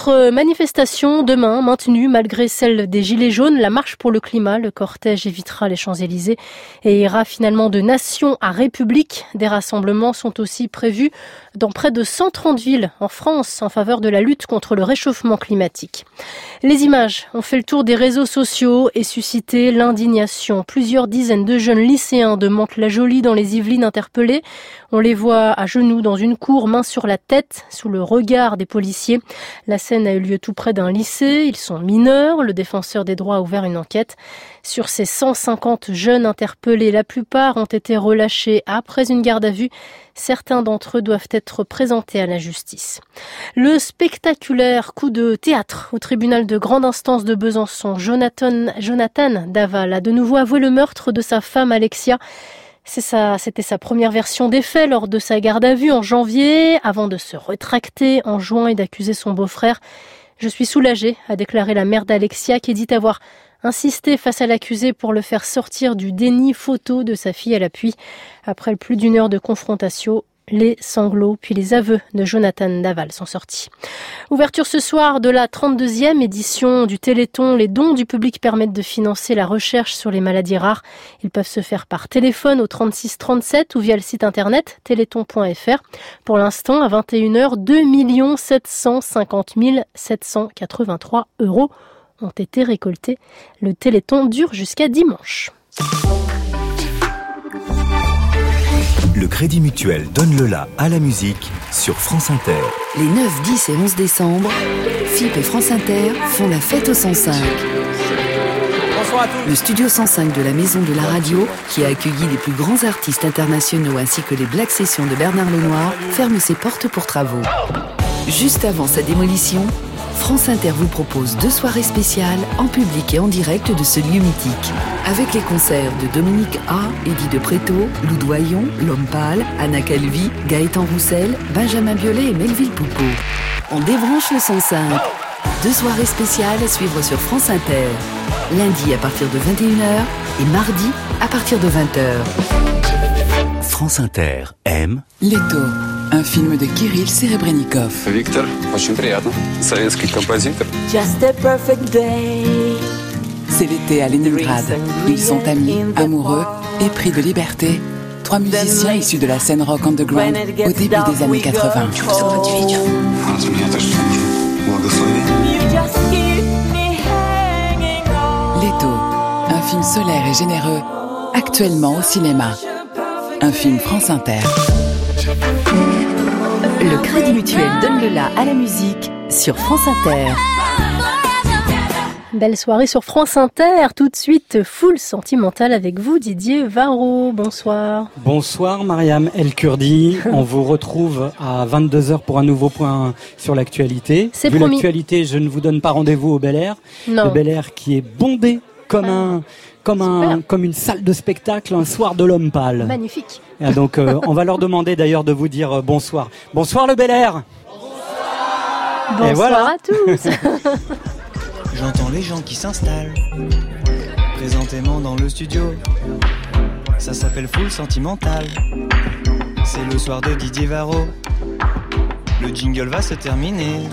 Autre manifestation demain maintenue malgré celle des Gilets jaunes, la marche pour le climat. Le cortège évitera les Champs-Élysées et ira finalement de nation à république. Des rassemblements sont aussi prévus dans près de 130 villes en France en faveur de la lutte contre le réchauffement climatique. Les images ont fait le tour des réseaux sociaux et suscité l'indignation. Plusieurs dizaines de jeunes lycéens de Mantes-la-Jolie dans les Yvelines interpellés. On les voit à genoux dans une cour, main sur la tête, sous le regard des policiers. La scène a eu lieu tout près d'un lycée. Ils sont mineurs. Le défenseur des droits a ouvert une enquête. Sur ces 150 jeunes interpellés, la plupart ont été relâchés après une garde à vue. Certains d'entre eux doivent être présentés à la justice. Le spectaculaire coup de théâtre au tribunal de grande instance de Besançon, Jonathan, Jonathan Daval a de nouveau avoué le meurtre de sa femme Alexia. C'était sa première version des faits lors de sa garde à vue en janvier, avant de se retracter en juin et d'accuser son beau-frère. Je suis soulagée, a déclaré la mère d'Alexia, qui dit avoir insisté face à l'accusé pour le faire sortir du déni photo de sa fille à l'appui. Après plus d'une heure de confrontation, les sanglots puis les aveux de Jonathan Daval sont sortis. Ouverture ce soir de la 32e édition du Téléthon. Les dons du public permettent de financer la recherche sur les maladies rares. Ils peuvent se faire par téléphone au 36 37 ou via le site internet téléthon.fr. Pour l'instant, à 21h, 2 750 783 euros ont été récoltés. Le Téléthon dure jusqu'à dimanche. Le Crédit Mutuel donne le la à la musique sur France Inter. Les 9, 10 et 11 décembre, FIP et France Inter font la fête au 105. Bonsoir à tous. Le studio 105 de la Maison de la Radio, qui a accueilli les plus grands artistes internationaux ainsi que les Black Sessions de Bernard Lenoir, ferme ses portes pour travaux. Juste avant sa démolition, France Inter vous propose deux soirées spéciales en public et en direct de ce lieu mythique. Avec les concerts de Dominique A, Eddie de Préto, Lou Doyon, L'Homme Pâle, Anna Calvi, Gaëtan Roussel, Benjamin Biolay et Melville Poupeau. On débranche le son simple. Deux soirées spéciales à suivre sur France Inter. Lundi à partir de 21h et mardi à partir de 20h. France Inter aime Leto, un film de Kirill Serebrennikov. Виктор, очень приятно. Советский композитор. Just a perfect day. C'est l'été à Leningrad. Ils sont amis, amoureux, épris de liberté. Trois musiciens issus de la scène rock underground au début des années 80. От меня то что нужно? Благословение. You just keep me hanging on. Leto, un film solaire et généreux, actuellement au cinéma. Un film France Inter. Le Crédit Mutuel donne le la à la musique sur France Inter. Belle soirée sur France Inter. Tout de suite, full sentimental avec vous, Didier Varro. Bonsoir. Bonsoir Mariam El Kurdi. On vous retrouve à 22h pour un nouveau point sur l'actualité. C'est Vu promis. l'actualité, je ne vous donne pas rendez-vous au Bel Air. Non. Le Bel Air qui est bondé comme un comme un comme une salle de spectacle un soir de l'homme pâle. Magnifique. Et donc euh, on va leur demander d'ailleurs de vous dire euh, bonsoir. Bonsoir le Bel Air. Bonsoir voilà. à tous. J'entends les gens qui s'installent présentément dans le studio. Ça s'appelle Full Sentimental. C'est le soir de Didier Varro. Le jingle va se terminer.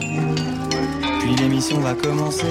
Puis l'émission va commencer.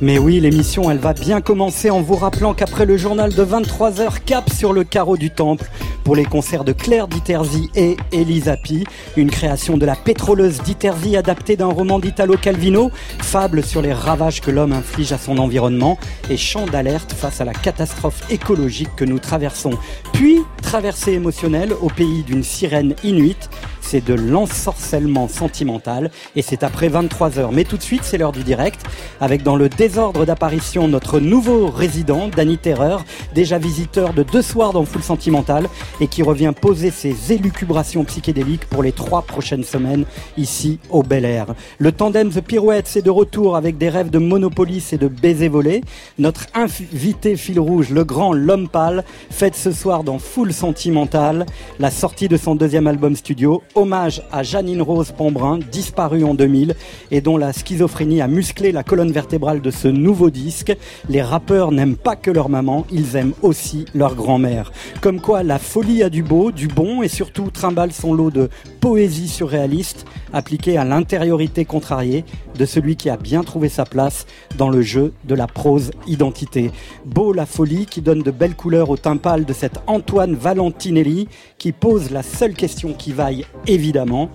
Mais oui, l'émission, elle va bien commencer en vous rappelant qu'après le journal de 23h, cap sur le carreau du temple pour les concerts de Claire Diterzi et Elisa Pi, une création de la pétroleuse Diterzi adaptée d'un roman d'Italo Calvino, fable sur les ravages que l'homme inflige à son environnement et chant d'alerte face à la catastrophe écologique que nous traversons. Puis, traversée émotionnelle au pays d'une sirène inuite, c'est de l'ensorcellement sentimental et c'est après 23h. Mais tout de suite, c'est l'heure du direct avec dans le désordre d'apparition notre nouveau résident, Danny Terreur, déjà visiteur de deux soirs dans Full Sentimental et qui revient poser ses élucubrations psychédéliques pour les trois prochaines semaines ici au Bel Air. Le tandem The Pirouettes est de retour avec des rêves de Monopolis et de baisers volés. Notre invité fil rouge, le grand L'Homme Pâle, fête ce soir dans Full Sentimental la sortie de son deuxième album studio hommage à Janine Rose Pombrun, disparue en 2000 et dont la schizophrénie a musclé la colonne vertébrale de ce nouveau disque. Les rappeurs n'aiment pas que leur maman, ils aiment aussi leur grand-mère. Comme quoi la folie a du beau, du bon et surtout trimballe son lot de poésie surréaliste appliquée à l'intériorité contrariée de celui qui a bien trouvé sa place dans le jeu de la prose identité. Beau la folie qui donne de belles couleurs au teint pâle de cet Antoine Valentinelli qui pose la seule question qui vaille évidemment.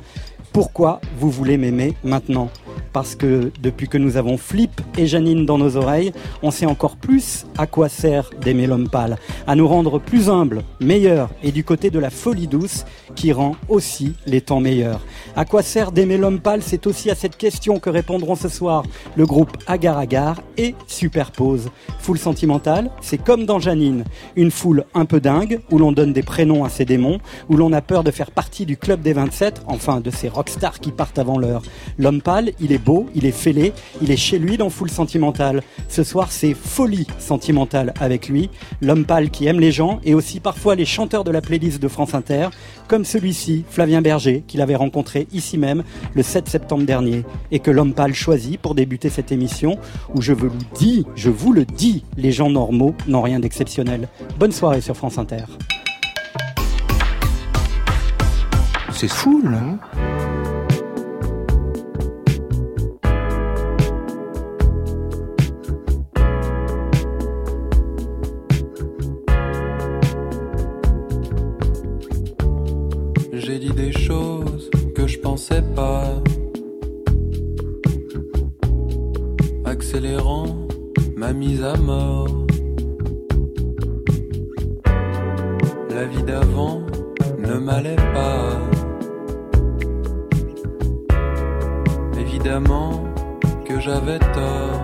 Pourquoi vous voulez m'aimer maintenant? Parce que depuis que nous avons Flip et Janine dans nos oreilles, on sait encore plus à quoi sert d'aimer l'homme pâle, à nous rendre plus humbles, meilleurs et du côté de la folie douce qui rend aussi les temps meilleurs. À quoi sert d'aimer l'homme pâle? C'est aussi à cette question que répondront ce soir le groupe Agar Agar et Superpose. Foule sentimentale, c'est comme dans Janine, une foule un peu dingue où l'on donne des prénoms à ses démons, où l'on a peur de faire partie du club des 27, enfin de ces rockstars qui partent avant l'heure. L'homme pâle, il est beau, il est fêlé, il est chez lui dans Foule Sentimentale. Ce soir, c'est folie sentimentale avec lui, l'homme pâle qui aime les gens et aussi parfois les chanteurs de la playlist de France Inter, comme celui-ci, Flavien Berger, qu'il avait rencontré ici même le 7 septembre dernier et que l'homme pâle choisit pour débuter cette émission où je vous le dis, je vous le dis, les gens normaux n'ont rien d'exceptionnel. Bonne soirée sur France Inter. C'est fou, là. J'ai dit des choses que je pensais pas. Accélérant ma mise à mort. La vie d'avant ne m'allait pas. Évidemment que j'avais tort.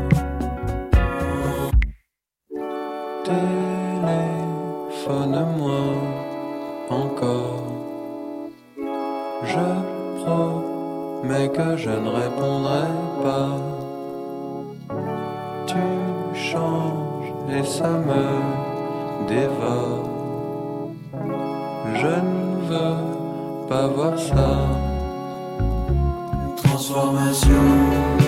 Téléphone-moi encore. Je promets que je ne répondrai pas. Tu changes et ça me dévore. Je ne veux pas voir ça. Transformation.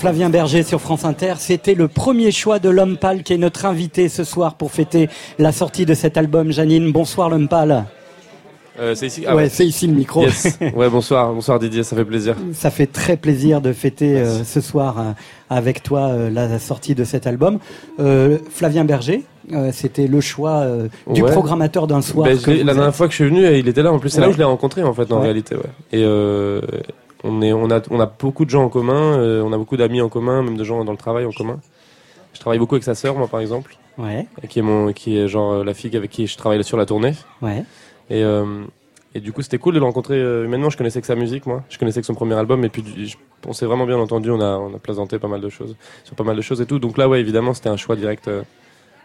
Flavien Berger sur France Inter, c'était le premier choix de l'homme pâle qui est notre invité ce soir pour fêter la sortie de cet album. Janine, bonsoir l'homme pâle. Euh, c'est ici. ouais, c'est ici le micro. Yes. Ouais, bonsoir, bonsoir Didier, ça fait plaisir. Ça fait très plaisir de fêter euh, ce soir euh, avec toi euh, la sortie de cet album. Flavien Berger, c'était le choix du Ouais. programmateur d'un soir. Ben, que la dernière fois que je suis venu, il était là. En plus, c'est là où je l'ai rencontré, en fait, en réalité. Et on, est, on, a, on a beaucoup de gens en commun, euh, on a beaucoup d'amis en commun, même de gens dans le travail en commun. Je travaille beaucoup avec sa sœur, moi, par exemple, Ouais, qui est, mon, qui est genre euh, la fille avec qui je travaille sur la tournée. ouais. Et, euh, et du coup, c'était cool de le rencontrer humainement. Je connaissais que sa musique, moi. Je connaissais que son premier album. Et puis, je- on s'est vraiment bien entendu. On a, on a plaisanté pas mal de choses. Sur pas mal de choses et tout. Donc là, ouais, évidemment, c'était un choix direct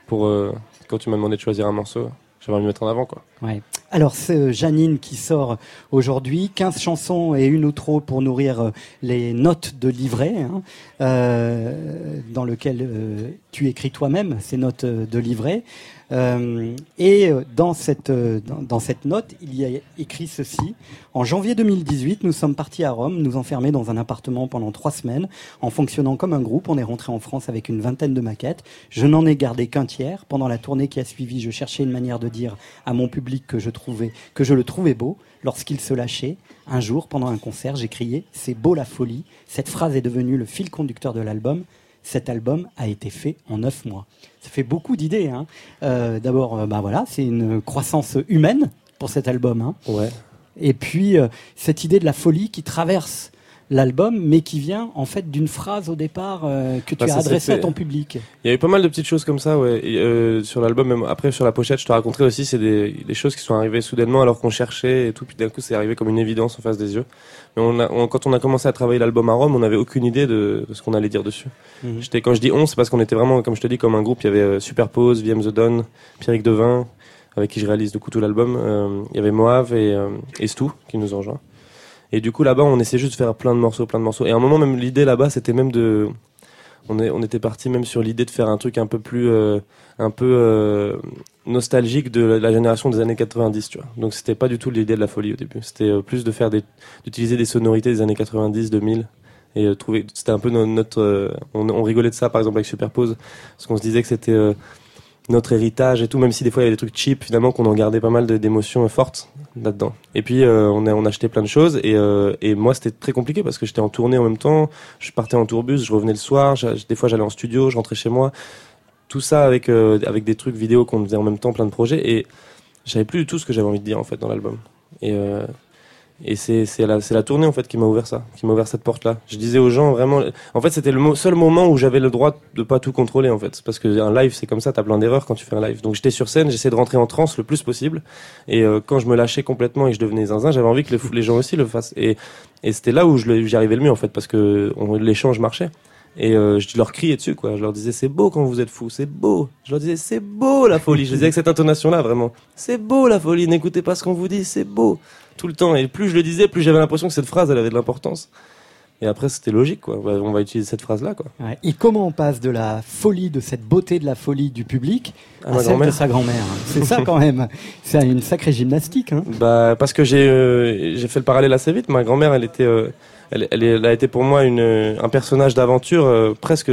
pour. euh, quand tu m'as demandé de choisir un morceau, j'avais envie de mettre en avant, quoi. Ouais. Alors, c'est Janine qui sort aujourd'hui. 15 chansons et une outro pour nourrir euh, les notes de livret, hein, euh, dans lequel euh, tu écris toi-même ces notes de livret. Euh, et euh, dans cette, euh, dans, cette note, il y a écrit ceci. En janvier 2018, nous sommes partis à Rome, nous enfermer dans un appartement pendant trois semaines. En fonctionnant comme un groupe, on est rentré en France avec une vingtaine de maquettes. Je n'en ai gardé qu'un tiers. Pendant la tournée qui a suivi, je cherchais une manière de dire à mon public que je trouvais, que je le trouvais beau. Lorsqu'il se lâchait, un jour, pendant un concert, j'ai crié C'est beau la folie. Cette phrase est devenue le fil conducteur de l'album. Cet album a été fait en neuf mois. Ça fait beaucoup d'idées. Hein. Euh, D'abord, euh, bah voilà, c'est une croissance humaine pour cet album. Hein. Ouais. Et puis euh, cette idée de la folie qui traverse l'album, mais qui vient en fait d'une phrase au départ euh, que tu Bah, as adressée à ton public. Il y avait pas mal de petites choses comme ça, ouais. Et, euh, sur l'album, même après sur la pochette, je te raconterai aussi, c'est des, des choses qui sont arrivées soudainement alors qu'on cherchait et tout, puis d'un coup c'est arrivé comme une évidence en face des yeux. Mais on a, on- quand on a commencé à travailler l'album à Rome, on n'avait aucune idée de, de ce qu'on allait dire dessus. Mhm. J'étais, quand je dis on, c'est parce qu'on était vraiment, comme je te dis, comme un groupe. Il y avait euh, Superpose, VM The Dawn, Pierrick Devin, avec qui je réalise du coup tout l'album. Euh, il y avait Moave et, et Stu qui nous ont rejoints. Et du coup là-bas, on essayait juste de faire plein de morceaux, plein de morceaux. Et à un moment même, l'idée là-bas, c'était même de, on, est, on était parti même sur l'idée de faire un truc un peu plus, euh, un peu euh, nostalgique de la, génération des années 90, tu vois. Donc c'était pas du tout l'idée de la folie au début. C'était euh, plus de faire des, d'utiliser des sonorités des années 90, 2000 et trouver. C'était un peu no- notre, on, rigolait de ça par exemple avec Superpose, parce qu'on se disait que c'était notre héritage et tout, même si des fois il y avait des trucs cheap, finalement qu'on en gardait pas mal d'émotions fortes là-dedans. Et puis euh, on a on a acheté plein de choses et euh, et moi c'était très compliqué parce que j'étais en tournée en même temps, je partais en tourbus, je revenais le soir, des fois j'allais en studio, je rentrais chez moi, tout ça avec euh, avec des trucs vidéo qu'on faisait en même temps, plein de projets et j'avais plus du tout ce que j'avais envie de dire en fait dans l'album. Et c'est la la tournée en fait qui m'a ouvert ça, qui m'a ouvert cette porte là. Je disais aux gens vraiment en fait c'était le seul moment où j'avais le droit de pas tout contrôler en fait parce que un live c'est comme ça, t'as plein d'erreurs quand tu fais un live. Donc j'étais sur scène, j'essayais de rentrer en transe le plus possible et euh, quand je me lâchais complètement et que je devenais zinzin, j'avais envie que les, fou- les gens aussi le fassent et et c'était là où j'y arrivais le mieux en fait parce que l'échange marchait. Et euh, je leur criais dessus, quoi. Je leur disais, c'est beau quand vous êtes fous, c'est beau. Je leur disais, c'est beau la folie. Je disais avec cette intonation-là, vraiment. C'est beau la folie, n'écoutez pas ce qu'on vous dit, c'est beau. Tout le temps. Et plus je le disais, plus j'avais l'impression que cette phrase, elle avait de l'importance. Et après, c'était logique, quoi. Ouais, On va utiliser cette phrase-là, quoi. Ouais. Et comment on passe de la folie, de cette beauté de la folie du public À à, celle de sa grand-mère hein. C'est ça quand même. C'est une sacrée gymnastique. Hein. Bah, parce que j'ai euh, j'ai fait le parallèle assez vite. Ma grand-mère, elle était, euh, elle, elle, a été pour moi une, un personnage d'aventure euh, presque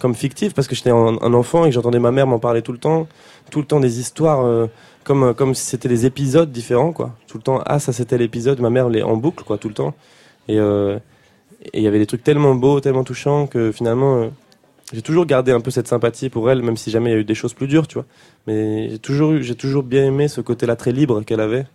comme fictif parce que j'étais un, un enfant et que j'entendais ma mère m'en parler tout le temps, tout le temps des histoires comme euh, comme si c'était des épisodes différents quoi. Tout le temps, ah ça c'était l'épisode, ma mère les en boucle quoi tout le temps. Et euh, et il y avait des trucs tellement beaux, tellement touchants que finalement euh, j'ai toujours gardé un peu cette sympathie pour elle, même si jamais il y a eu des choses plus dures, tu vois. Mais j'ai toujours j'ai toujours bien aimé ce côté-là très libre qu'elle avait.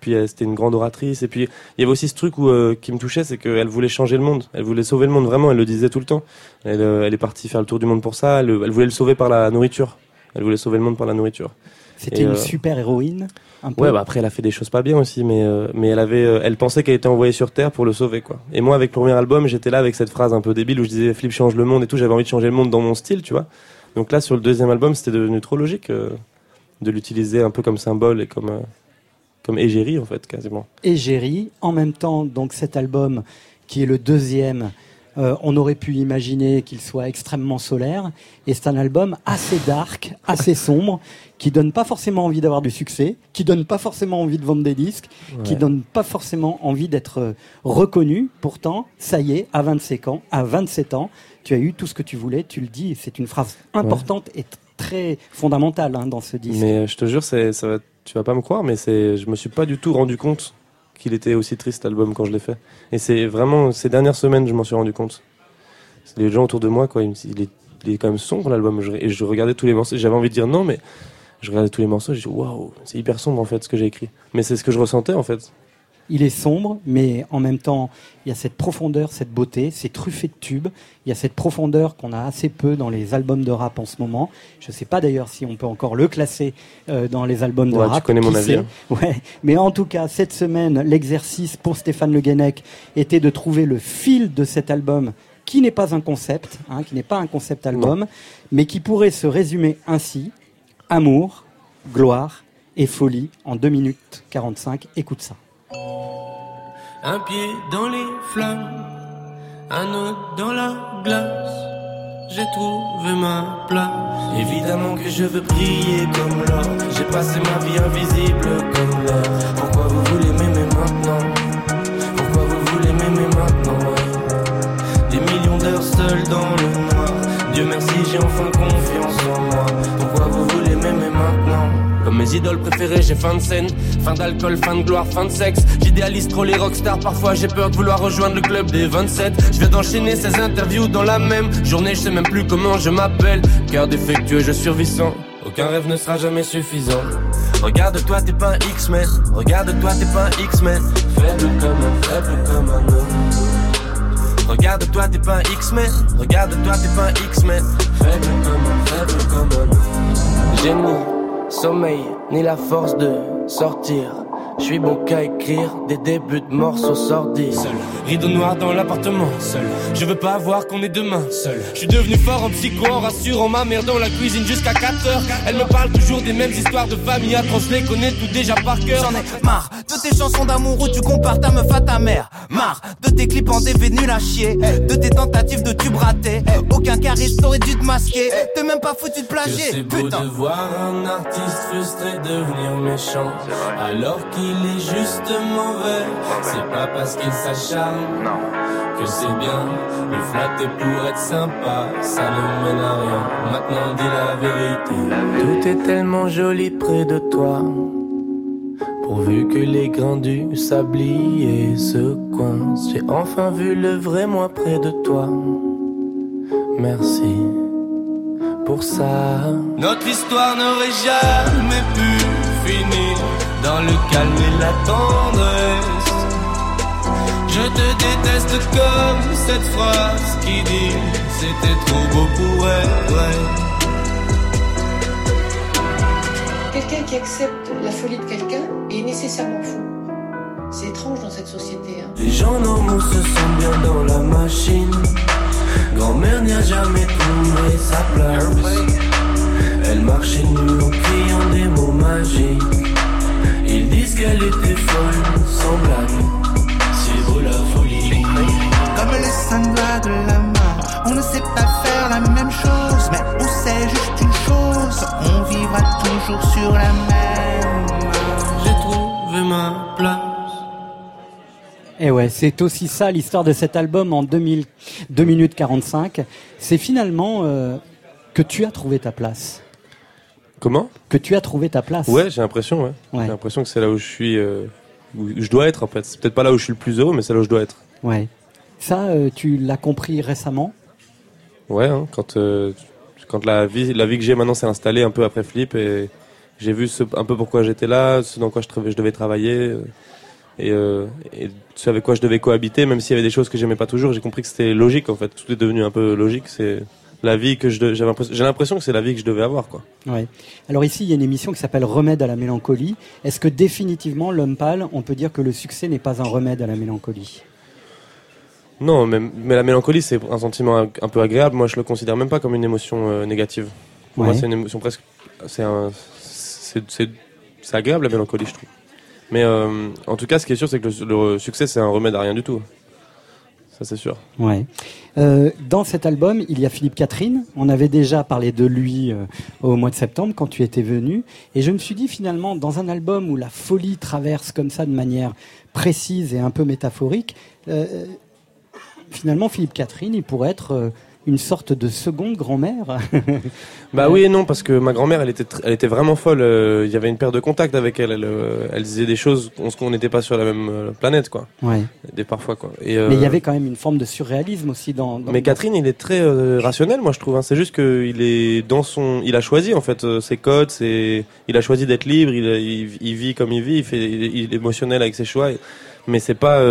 Puis c'était une grande oratrice. Et puis il y avait aussi ce truc où, qui me touchait, c'est qu'elle voulait changer le monde. Elle voulait sauver le monde vraiment. Elle le disait tout le temps. Elle, est partie faire le tour du monde pour ça. Elle voulait le sauver par la nourriture. Elle voulait sauver le monde par la nourriture. C'était une euh, super héroïne. Un peu. Ouais, bah après elle a fait des choses pas bien aussi, mais euh, mais elle avait, euh, elle pensait qu'elle était envoyée sur Terre pour le sauver quoi. Et moi avec le premier album, j'étais là avec cette phrase un peu débile où je disais Flip change le monde et tout. J'avais envie de changer le monde dans mon style, tu vois. Donc là sur le deuxième album, c'était devenu trop logique de l'utiliser un peu comme symbole et comme comme égérie en fait quasiment. Égérie. En même temps, donc cet album qui est le deuxième, euh, on aurait pu imaginer qu'il soit extrêmement solaire. Et c'est un album assez dark, assez sombre, qui donne pas forcément envie d'avoir du succès, qui donne pas forcément envie de vendre des disques, qui Ouais. donne pas forcément envie d'être euh, reconnu. Pourtant, ça y est, à 27 ans, à 27 ans, tu as eu tout ce que tu voulais. Tu le dis, c'est une phrase importante et très fondamentale hein, dans ce disque. Mais euh, je te jure, ça va, tu vas pas me croire, mais je me suis pas du tout rendu compte qu'il était aussi triste cet album quand je l'ai fait. Et c'est vraiment ces dernières semaines, je m'en suis rendu compte. Les gens autour de moi, quoi. Ils il est il est quand même sombre l'album. Et je regardais tous les morceaux. J'avais envie de dire non, mais je regardais tous les morceaux. J'ai dit waouh, c'est hyper sombre en fait ce que j'ai écrit. Mais c'est ce que je ressentais en fait. Il est sombre, mais en même temps, il y a cette profondeur, cette beauté, c'est truffé de tubes. Il y a cette profondeur qu'on a assez peu dans les albums de rap en ce moment. Je ne sais pas d'ailleurs si on peut encore le classer euh, dans les albums de Ouais, tu rap. connais mon avis, hein. Ouais. Mais en tout cas, cette semaine, l'exercice pour Stéphane Le Guenec était de trouver le fil de cet album qui n'est pas un concept, hein, qui n'est pas un concept album, mais qui pourrait se résumer ainsi amour, gloire et folie en 2 minutes 45. Écoute ça. Un pied dans les flammes, un autre dans la glace. J'ai trouvé ma place. Évidemment que je veux briller comme l'or. J'ai passé ma vie invisible comme l'or. Pourquoi vous voulez m'aimer maintenant? Pourquoi vous voulez m'aimer maintenant? Des millions d'heures seul dans le noir. Dieu merci, j'ai enfin confiance mes idoles préférées, j'ai fin de scène, fin d'alcool, fin de gloire, fin de sexe. J'idéalise trop les rockstars, parfois j'ai peur de vouloir rejoindre le club des 27. Je viens d'enchaîner ces interviews dans la même journée, je sais même plus comment je m'appelle. Cœur défectueux, je survis sans. Aucun rêve ne sera jamais suffisant. Regarde-toi, t'es pas un X-Men. Regarde-toi, t'es pas un X-Men. Faible comme un, faible comme un homme. Regarde-toi, t'es pas un X-Men. Regarde-toi, t'es pas un X-Men. Faible comme un, faible comme un homme. Ni sommeil, ni la force de sortir. Je suis bon qu'à écrire des débuts de morceaux sordides. Seul, rideau noir dans l'appartement. Seul, je veux pas voir qu'on est demain. Seul, je suis devenu fort en psycho en rassurant ma mère dans la cuisine jusqu'à 4 heures. Elle me parle toujours des mêmes histoires de famille atroces, je les connais tout déjà par cœur. J'en ai marre de tes chansons d'amour où tu compares ta meuf à ta mère. Marre de tes clips en DV nul à chier. De tes tentatives de tube raté. Aucun charisme aurait dû te masquer. T'es même pas foutu de Que plagier. c'est beau Putain. de voir un artiste frustré devenir méchant Alors qu'il est juste mauvais. C'est pas parce qu'il s'acharne Que c'est bien. Le flatter pour être sympa Ça ne mène à rien. Maintenant dis la vérité. Tout est tellement joli près de toi. Pourvu que les grains du sablier se coincent J'ai enfin vu le vrai moi près de toi. Merci pour ça. Notre histoire n'aurait jamais pu finir dans le calme et la tendresse. Je te déteste comme cette phrase qui dit c'était trop beau pour être vrai. Quelqu'un qui accepte la folie de quelqu'un est nécessairement fou. C'est étrange dans cette société. hein. Les gens normaux se sentent bien dans la machine. Grand-mère n'y a jamais trouvé sa place. Elle marchait nue c'est aussi ça l'histoire de cet album en 2000, 2 minutes 45. C'est finalement euh, que tu as trouvé ta place. Comment? Que tu as trouvé ta place. Ouais, j'ai l'impression, ouais. Ouais. J'ai l'impression que c'est là où je suis, euh, où je dois être en fait. C'est peut-être pas là où je suis le plus heureux, mais c'est là où je dois être. Ouais. Ça, euh, tu l'as compris récemment? Ouais, hein, quand quand la vie la vie que j'ai maintenant s'est installée un peu après Flip et j'ai vu ce, un peu pourquoi j'étais là, ce dans quoi je, devais travailler et, euh, et ce avec quoi je devais cohabiter, même s'il y avait des choses que j'aimais pas toujours, j'ai compris que c'était logique en fait. Tout est devenu un peu logique. C'est la vie que je j'avais j'ai l'impression que c'est la vie que je devais avoir quoi. Ouais. Alors ici, il y a une émission qui s'appelle Remède à la mélancolie. Est-ce que définitivement, l'homme pâle, on peut dire que le succès n'est pas un remède à la mélancolie? Non, mais, mais la mélancolie, c'est un sentiment un, un peu agréable. Moi, je le considère même pas comme une émotion euh, négative. Pour moi, c'est une émotion presque. C'est agréable la mélancolie, je trouve. Mais euh, en tout cas, ce qui est sûr, c'est que le, succès, c'est un remède à rien du tout. Ça, c'est sûr. Ouais. Euh, dans cet album, il y a Philippe Catherine. On avait déjà parlé de lui euh, au mois de septembre quand tu étais venu. Et je me suis dit finalement, dans un album où la folie traverse comme ça de manière précise et un peu métaphorique, finalement, Philippe Catherine, il pourrait être une sorte de seconde grand-mère. Bah oui et non parce que ma grand-mère elle était elle était vraiment folle. euh, Il y avait une paire de contacts avec elle. Elle, euh, elle disait des choses on qu'on n'était pas sur la même euh, planète quoi. Ouais. Des parfois quoi. Et, Mais il y avait quand même une forme de surréalisme aussi dans. dans- Mais Catherine, il est très rationnel, moi je trouve. hein. C'est juste qu'il est dans son, il a choisi en fait ses codes, il a choisi d'être libre. Il, il, il vit comme il vit, il fait, il, il est émotionnel avec ses choix. Mais c'est pas,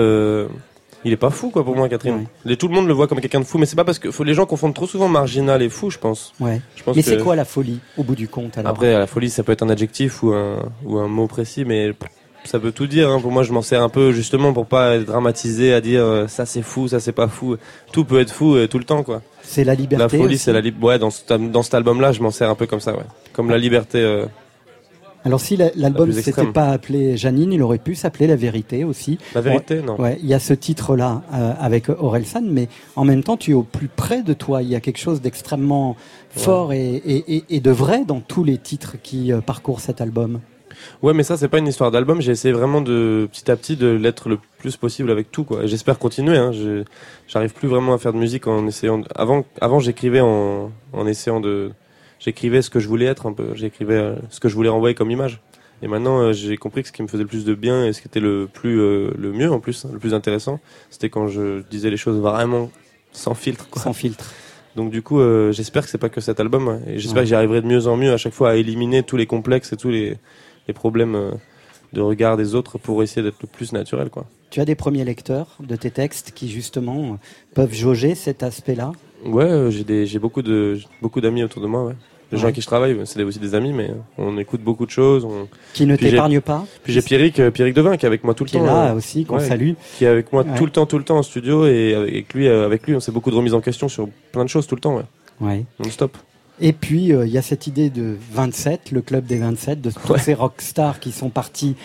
il est pas fou quoi pour moi, Catherine. Les- tout le monde le voit comme quelqu'un de fou, mais c'est pas parce que faut, les gens confondent trop souvent marginal et fou, je pense. Ouais. Je pense Mais que- c'est quoi la folie au bout du compte alors Après, la folie, ça peut être un adjectif ou un, ou un mot précis, mais ça veut tout dire. hein. Pour moi, je m'en sers un peu justement pour pas être dramatisé à dire euh, ça c'est fou, ça c'est pas fou. Tout peut être fou euh, tout le temps, quoi. C'est la liberté. La folie, c'est la liberté. Ouais, dans, ce- dans cet album-là, je m'en sers un peu comme ça, ouais. Comme la liberté. euh, Alors si la- l'album s'était pas appelé Janine, il aurait pu s'appeler La Vérité aussi. La Vérité, Ouais, non. Ouais, il y a ce titre-là euh, avec Aurel San, mais en même temps, tu es au plus près de toi. Il y a quelque chose d'extrêmement fort et, et, et- et de vrai dans tous les titres qui euh, parcourent cet album. Ouais, mais ça, c'est pas une histoire d'album. J'ai essayé vraiment de, petit à petit, de l'être le plus possible avec tout, quoi. J'espère continuer, hein. J'arrive plus vraiment à faire de musique en essayant. de- Avant, avant, j'écrivais en, en essayant de, j'écrivais ce que je voulais être un peu. J'écrivais euh, ce que je voulais renvoyer comme image. Et maintenant, euh, j'ai compris que ce qui me faisait le plus de bien et ce qui était le plus, euh, le mieux en plus, hein, le plus intéressant, c'était quand je disais les choses vraiment sans filtre, quoi. Sans filtre. Donc du coup, euh, j'espère que c'est pas que cet album, ouais. et j'espère Ouais. que j'y arriverai de mieux en mieux à chaque fois à éliminer tous les complexes et tous les, les problèmes euh, de regard des autres pour essayer d'être le plus naturel, quoi. Tu as des premiers lecteurs de tes textes qui justement peuvent jauger cet aspect-là? Ouais, euh, j'ai beaucoup de, beaucoup d'amis autour de moi, ouais. Les gens avec qui je travaille, c'est des- aussi des amis, mais on écoute beaucoup de choses. On... Qui ne t'épargnent pas Puis j'ai Pierrick, euh, Pierrick Devin qui est avec moi tout le Qui est temps. là aussi, qu'on salue. Qui est avec moi Ouais. tout le temps, tout le temps en studio et avec lui, euh, avec lui, on s'est beaucoup de remises en question sur plein de choses tout le temps, ouais. Ouais. Non-stop. Et puis, euh, il y a cette idée de 27, le club des 27, de tous ces rockstars qui sont partis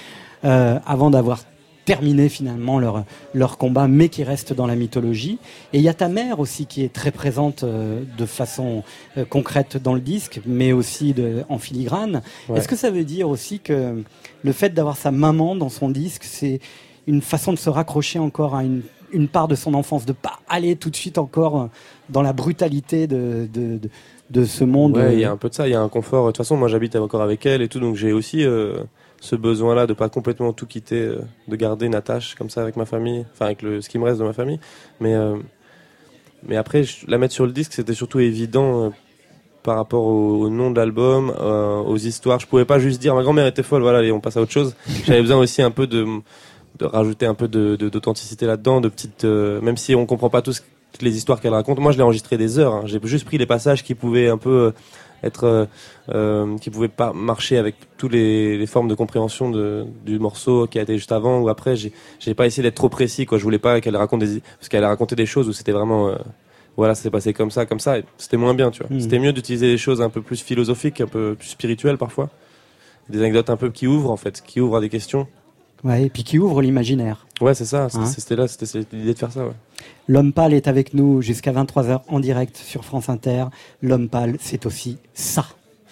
euh, avant d'avoir terminé finalement leur, leur combat, mais qui restent dans la mythologie. Et il y a ta mère aussi qui est très présente euh, de façon euh, concrète dans le disque, mais aussi de, en filigrane. Ouais. Est-ce que ça veut dire aussi que le fait d'avoir sa maman dans son disque, c'est une façon de se raccrocher encore à une, une part de son enfance, de pas aller tout de suite encore euh, dans la brutalité de, de, de, de ce monde Ouais, il y euh, a un peu de ça, il y a un confort. De toute façon, moi j'habite encore avec elle et tout, donc j'ai aussi euh, ce besoin-là de pas complètement tout quitter, euh, de garder une attache comme ça avec ma famille, enfin avec le, ce qui me reste de ma famille. Mais, euh, mais après, la mettre sur le disque, c'était surtout évident euh, par rapport au, nom de l'album, aux histoires. Je pouvais pas juste dire ma grand-mère était folle, voilà, allez, on passe à autre chose. J'avais besoin aussi un peu de, de rajouter un peu de, de- d'authenticité là-dedans, de petites, même si on comprend pas tous toutes les histoires qu'elle raconte. Moi, je l'ai enregistré des heures. hein. J'ai juste pris les passages qui pouvaient un peu être, euh, euh, qui pouvaient pas marcher avec toutes les, les formes de compréhension de, du morceau qui a été juste avant ou après. J'ai, j'ai pas essayé d'être trop précis, quoi. Je voulais pas qu'elle raconte des, parce qu'elle a raconté des choses où c'était vraiment, euh, voilà, c'est passé comme ça, comme ça. C'était moins bien, tu vois. Mhm. C'était mieux d'utiliser des choses un peu plus philosophiques, un peu plus spirituelles parfois. Des anecdotes un peu qui ouvrent, en fait, qui ouvrent à des questions. Ouais, et puis qui ouvre l'imaginaire. Ouais, c'est ça. C'était, Hein c'était là, c'était c'était l'idée de faire ça, ouais. L'homme pâle est avec nous jusqu'à 23h en direct sur France Inter. L'homme pâle, c'est aussi ça.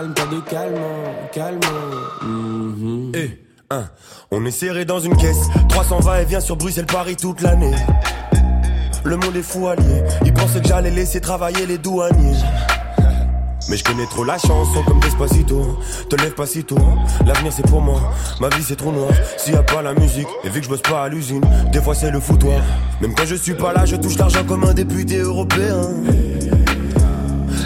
hey, pas de calme, calme, calme. Hein, on est serré dans une caisse. 320 et vient sur Bruxelles-Paris toute l'année. Le monde est fou allié. Ils pensaient que j'allais laisser travailler les douaniers. Mais je connais trop la chanson comme Despacito. Te lève pas si tôt, l'avenir c'est pour moi. Ma vie c'est trop noir, s'il y a pas la musique. Et vu que je bosse pas à l'usine, des fois c'est le foutoir. Même quand je suis pas là, je touche l'argent comme un député européen.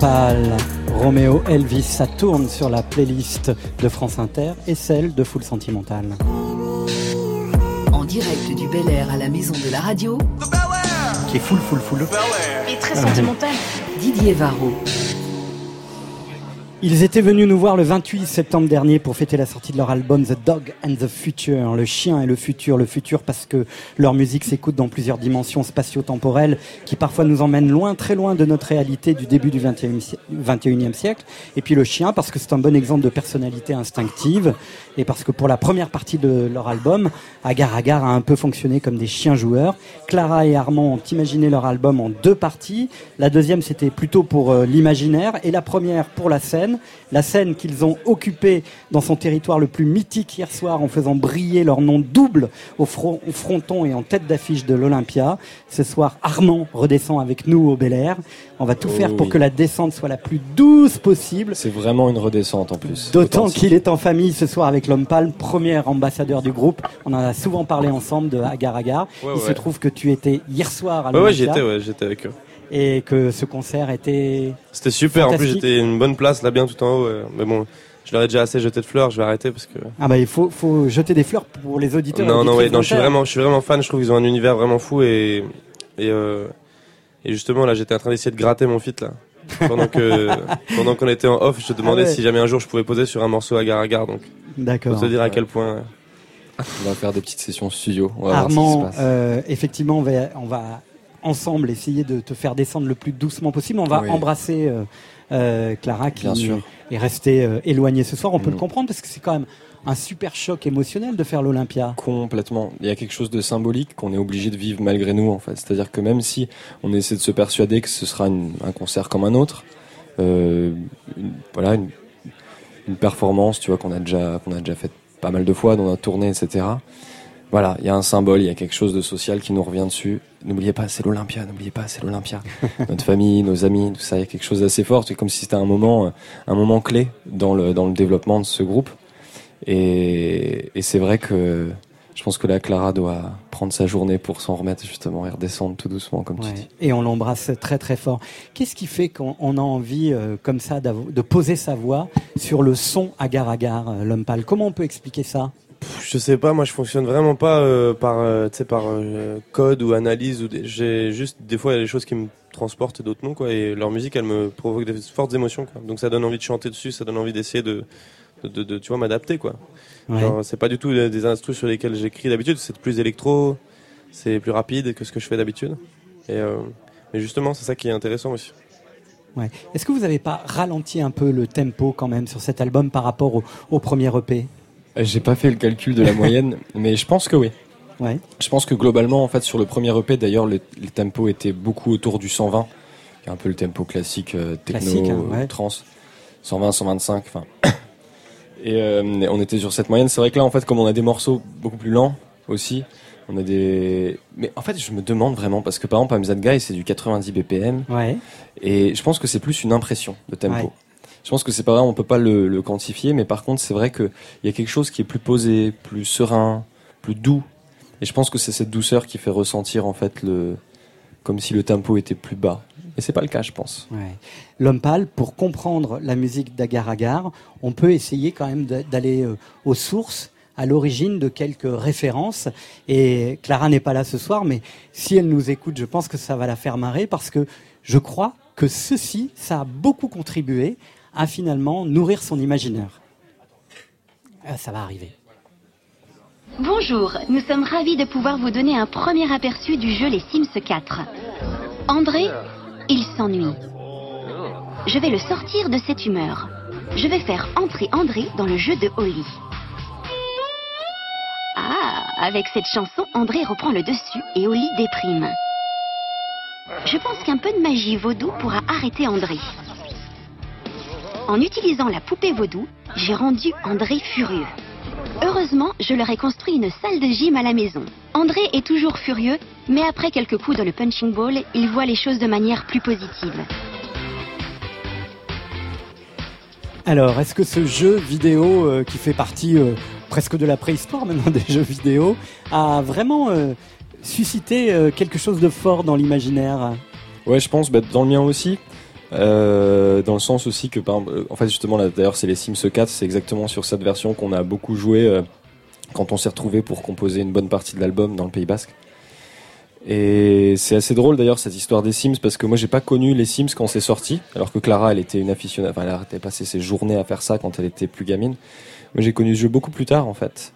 Pâle, Roméo Elvis, ça tourne sur la playlist de France Inter et celle de Full Sentimental. En direct du Bel Air à la maison de la radio, Qui est full, full, full. et très sentimental, Didier Varro. Ils étaient venus nous voir le 28 septembre dernier pour fêter la sortie de leur album The Dog and the Future, le chien et le futur, le futur parce que leur musique s'écoute dans plusieurs dimensions spatio-temporelles qui parfois nous emmènent loin, très loin de notre réalité du début du 21e, si- 21e siècle. Et puis le chien parce que c'est un bon exemple de personnalité instinctive et parce que pour la première partie de leur album, Agar Agar a un peu fonctionné comme des chiens joueurs. Clara et Armand ont imaginé leur album en deux parties. La deuxième, c'était plutôt pour euh, l'imaginaire et la première pour la scène. La scène qu'ils ont occupée dans son territoire le plus mythique hier soir en faisant briller leur nom double au, front- au fronton et en tête d'affiche de l'Olympia. Ce soir, Armand redescend avec nous au Bel Air. On va tout Oh faire pour oui. que la descente soit la plus douce possible. C'est vraiment une redescente en plus. D'autant qu'il est en famille ce soir avec l'homme palme, premier ambassadeur du groupe. On en a souvent parlé ensemble de Agar Agar. Ouais, Il se ouais. trouve que tu étais hier soir à Ouais, ouais, l'Olympia. étais, ouais, j'étais avec eux. Et que ce concert était. C'était super. En plus, j'étais une bonne place là, bien tout en haut. Mais bon, je leur ai déjà assez jeté de fleurs. Je vais arrêter parce que. Ah bah il faut, faut jeter des fleurs pour les auditeurs. Non, non, ouais, non, je suis vraiment, je suis vraiment fan. Je trouve qu'ils ont un univers vraiment fou et et euh, et justement là, j'étais en train d'essayer de gratter mon fit là. Pendant que pendant qu'on était en off, je te demandais Ah ouais. si jamais un jour je pouvais poser sur un morceau à gare à gare. Donc, D'accord. Pour te dire à quel point. On va faire des petites sessions studio. On va voir ce qui se Armand, passe. euh, effectivement, on va, on va ensemble essayer de te faire descendre le plus doucement possible. On va Oui. embrasser euh, euh, Clara qui Bien sûr. est restée euh, éloignée ce soir. On peut Mm. le comprendre parce que c'est quand même un super choc émotionnel de faire l'Olympia. Complètement. Il y a quelque chose de symbolique qu'on est obligé de vivre malgré nous, en fait. C'est-à-dire que même si on essaie de se persuader que ce sera une- un concert comme un autre, une- voilà, une, une performance, tu vois, qu'on a déjà, qu'on a déjà fait pas mal de fois dans notre tournée, etc. Voilà, il y a un symbole, il y a quelque chose de social qui nous revient dessus. N'oubliez pas, c'est l'Olympia, n'oubliez pas, c'est l'Olympia. Notre famille, nos amis, tout ça, il y a quelque chose d'assez fort. C'est comme si c'était un moment, un moment clé dans le, dans le développement de ce groupe. Et, et c'est vrai que je pense que la Clara doit prendre sa journée pour s'en remettre justement et redescendre tout doucement, comme tu dis. Et on l'embrasse très très fort. Qu'est-ce qui fait qu'on on a envie euh, comme ça de poser sa voix sur le son agar agar, euh, l'homme pâle? Comment on peut expliquer ça? Pff, Je sais pas, moi je fonctionne vraiment pas euh, par, euh, par euh, code ou analyse. Ou des- j'ai juste des fois il y a des choses qui me transportent et d'autres non quoi. Et leur musique elle me provoque des fortes émotions quoi. Donc ça donne envie de chanter dessus, ça donne envie d'essayer de, de, de- de, tu vois m'adapter quoi. Ouais. C'est pas du tout des des instrus sur lesquels j'écris d'habitude, c'est plus électro, c'est plus rapide que ce que je fais d'habitude. Et euh, mais justement c'est ça qui est intéressant aussi. Ouais. Est-ce que vous n'avez pas ralenti un peu le tempo quand même sur cet album par rapport au, au premier EP Euh, J'ai pas fait le calcul de la moyenne, mais je pense que oui. Ouais. Je pense que globalement, en fait, sur le premier EP, d'ailleurs, le, le tempo était beaucoup autour du 120, qui est un peu le tempo classique euh, techno, Classique, hein, ouais. trance. 120, 125, enfin. Et euh, on était sur cette moyenne. C'est vrai que là, en fait, comme on a des morceaux beaucoup plus lents aussi, On a des. Mais en fait, je me demande vraiment, parce que par exemple, That Guy, c'est du 90 BPM. Ouais. Et je pense que c'est plus une impression de tempo. Je pense que c'est pas vrai, on peut pas le, quantifier, mais par contre, c'est vrai qu'il y a quelque chose qui est plus posé, plus serein, plus doux. Et je pense que c'est cette douceur qui fait ressentir, en fait, le. Comme si le tempo était plus bas. Et c'est pas le cas, je pense. Ouais. L'homme pâle, pour comprendre la musique d'Agar Agar, on peut essayer quand même d'a- d'aller euh, aux sources, à l'origine de quelques références. Et Clara n'est pas là ce soir, mais si elle nous écoute, je pense que ça va la faire marrer parce que je crois que ceci, ça a beaucoup contribué à finalement nourrir son imaginaire. Ah, ça va arriver. Bonjour, nous sommes ravis de pouvoir vous donner un premier aperçu du jeu Les Sims 4. André, il s'ennuie. Je vais le sortir de cette humeur. Je vais faire entrer André dans le jeu de Holly. Ah, avec cette chanson, André reprend le dessus et Holly déprime. Je pense qu'un peu de magie vaudou pourra arrêter André. En utilisant la poupée vaudou, j'ai rendu André furieux. Heureusement, je leur ai construit une salle de gym à la maison. André est toujours furieux, mais après quelques coups dans le punching ball, il voit les choses de manière plus positive. Alors, est-ce que ce jeu vidéo euh, qui fait partie euh, presque de la préhistoire maintenant des jeux vidéo a vraiment euh, suscité euh, quelque chose de fort dans l'imaginaire? Ouais, je pense, bah, dans le mien aussi. Euh, dans le sens aussi que, par euh, en fait, justement, d'ailleurs, c'est les Sims 4, c'est exactement sur cette version qu'on a beaucoup joué euh, quand on s'est retrouvé pour composer une bonne partie de l'album dans le Pays Basque. Et c'est assez drôle d'ailleurs cette histoire des Sims parce que moi j'ai pas connu les Sims quand c'est sorti, alors que Clara elle était une aficionade, enfin elle arrêtait passé ses journées à faire ça quand elle était plus gamine. Moi j'ai connu ce jeu beaucoup plus tard en fait.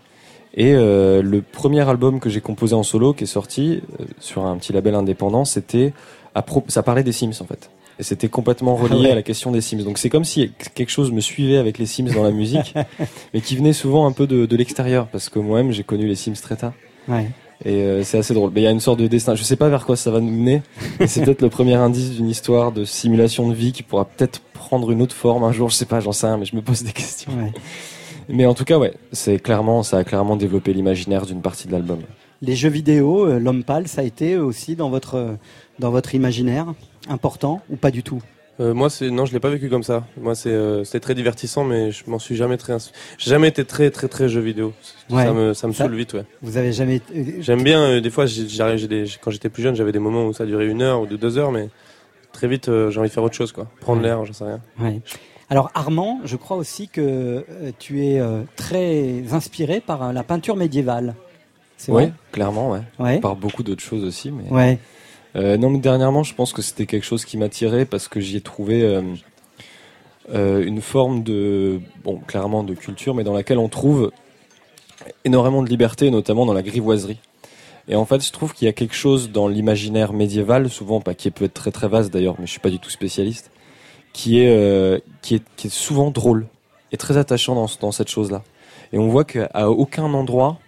Et euh, le premier album que j'ai composé en solo qui est sorti euh, sur un petit label indépendant, c'était ça parlait des Sims en fait. Et c'était complètement relié Ah ouais. à la question des Sims. Donc c'est comme si quelque chose me suivait avec les Sims dans la musique, mais qui venait souvent un peu de, de l'extérieur parce que moi-même j'ai connu les Sims très tard. Ouais. Et euh, c'est assez drôle. Mais il y a une sorte de destin. Je sais pas vers quoi ça va nous mener. mais c'est peut-être le premier indice d'une histoire de simulation de vie qui pourra peut-être prendre une autre forme un jour. Je sais pas, j'en sais rien, mais je me pose des questions. Ouais. Mais en tout cas, ouais, c'est clairement, ça a clairement développé l'imaginaire d'une partie de l'album. Les jeux vidéo, euh, l'homme pâle, ça a été aussi dans votre, dans votre imaginaire? Important ou pas du tout Euh, moi, c'est non, je l'ai pas vécu comme ça. Moi, c'est euh, c'était très divertissant, mais je m'en suis jamais très. jamais été très très très jeu vidéo. Ouais. Ça me ça me Ça- saoule vite, ouais. Vous avez jamais. été- J'aime bien. euh, des fois, j'arrive. des- quand j'étais plus jeune, j'avais des moments où ça durait une heure ou deux, deux heures, mais très vite, euh, j'ai envie de faire autre chose, quoi. Prendre Ouais. l'air, j'en sais rien. Ouais. Alors Armand, je crois aussi que euh, tu es euh, très inspiré par euh, la peinture médiévale. Vrai? clairement, ouais. Ouais. Par beaucoup d'autres choses aussi, mais. Ouais. Euh, non, mais dernièrement, je pense que c'était quelque chose qui m'attirait parce que j'y ai trouvé euh, euh, une forme de, bon, clairement de culture, mais dans laquelle on trouve énormément de liberté, notamment dans la grivoiserie. Et en fait, je trouve qu'il y a quelque chose dans l'imaginaire médiéval, souvent, pas qui peut être très très vaste d'ailleurs, mais je suis pas du tout spécialiste, qui est qui est qui est souvent drôle et très attachant dans, dans cette chose-là. Et on voit qu'à aucun endroit,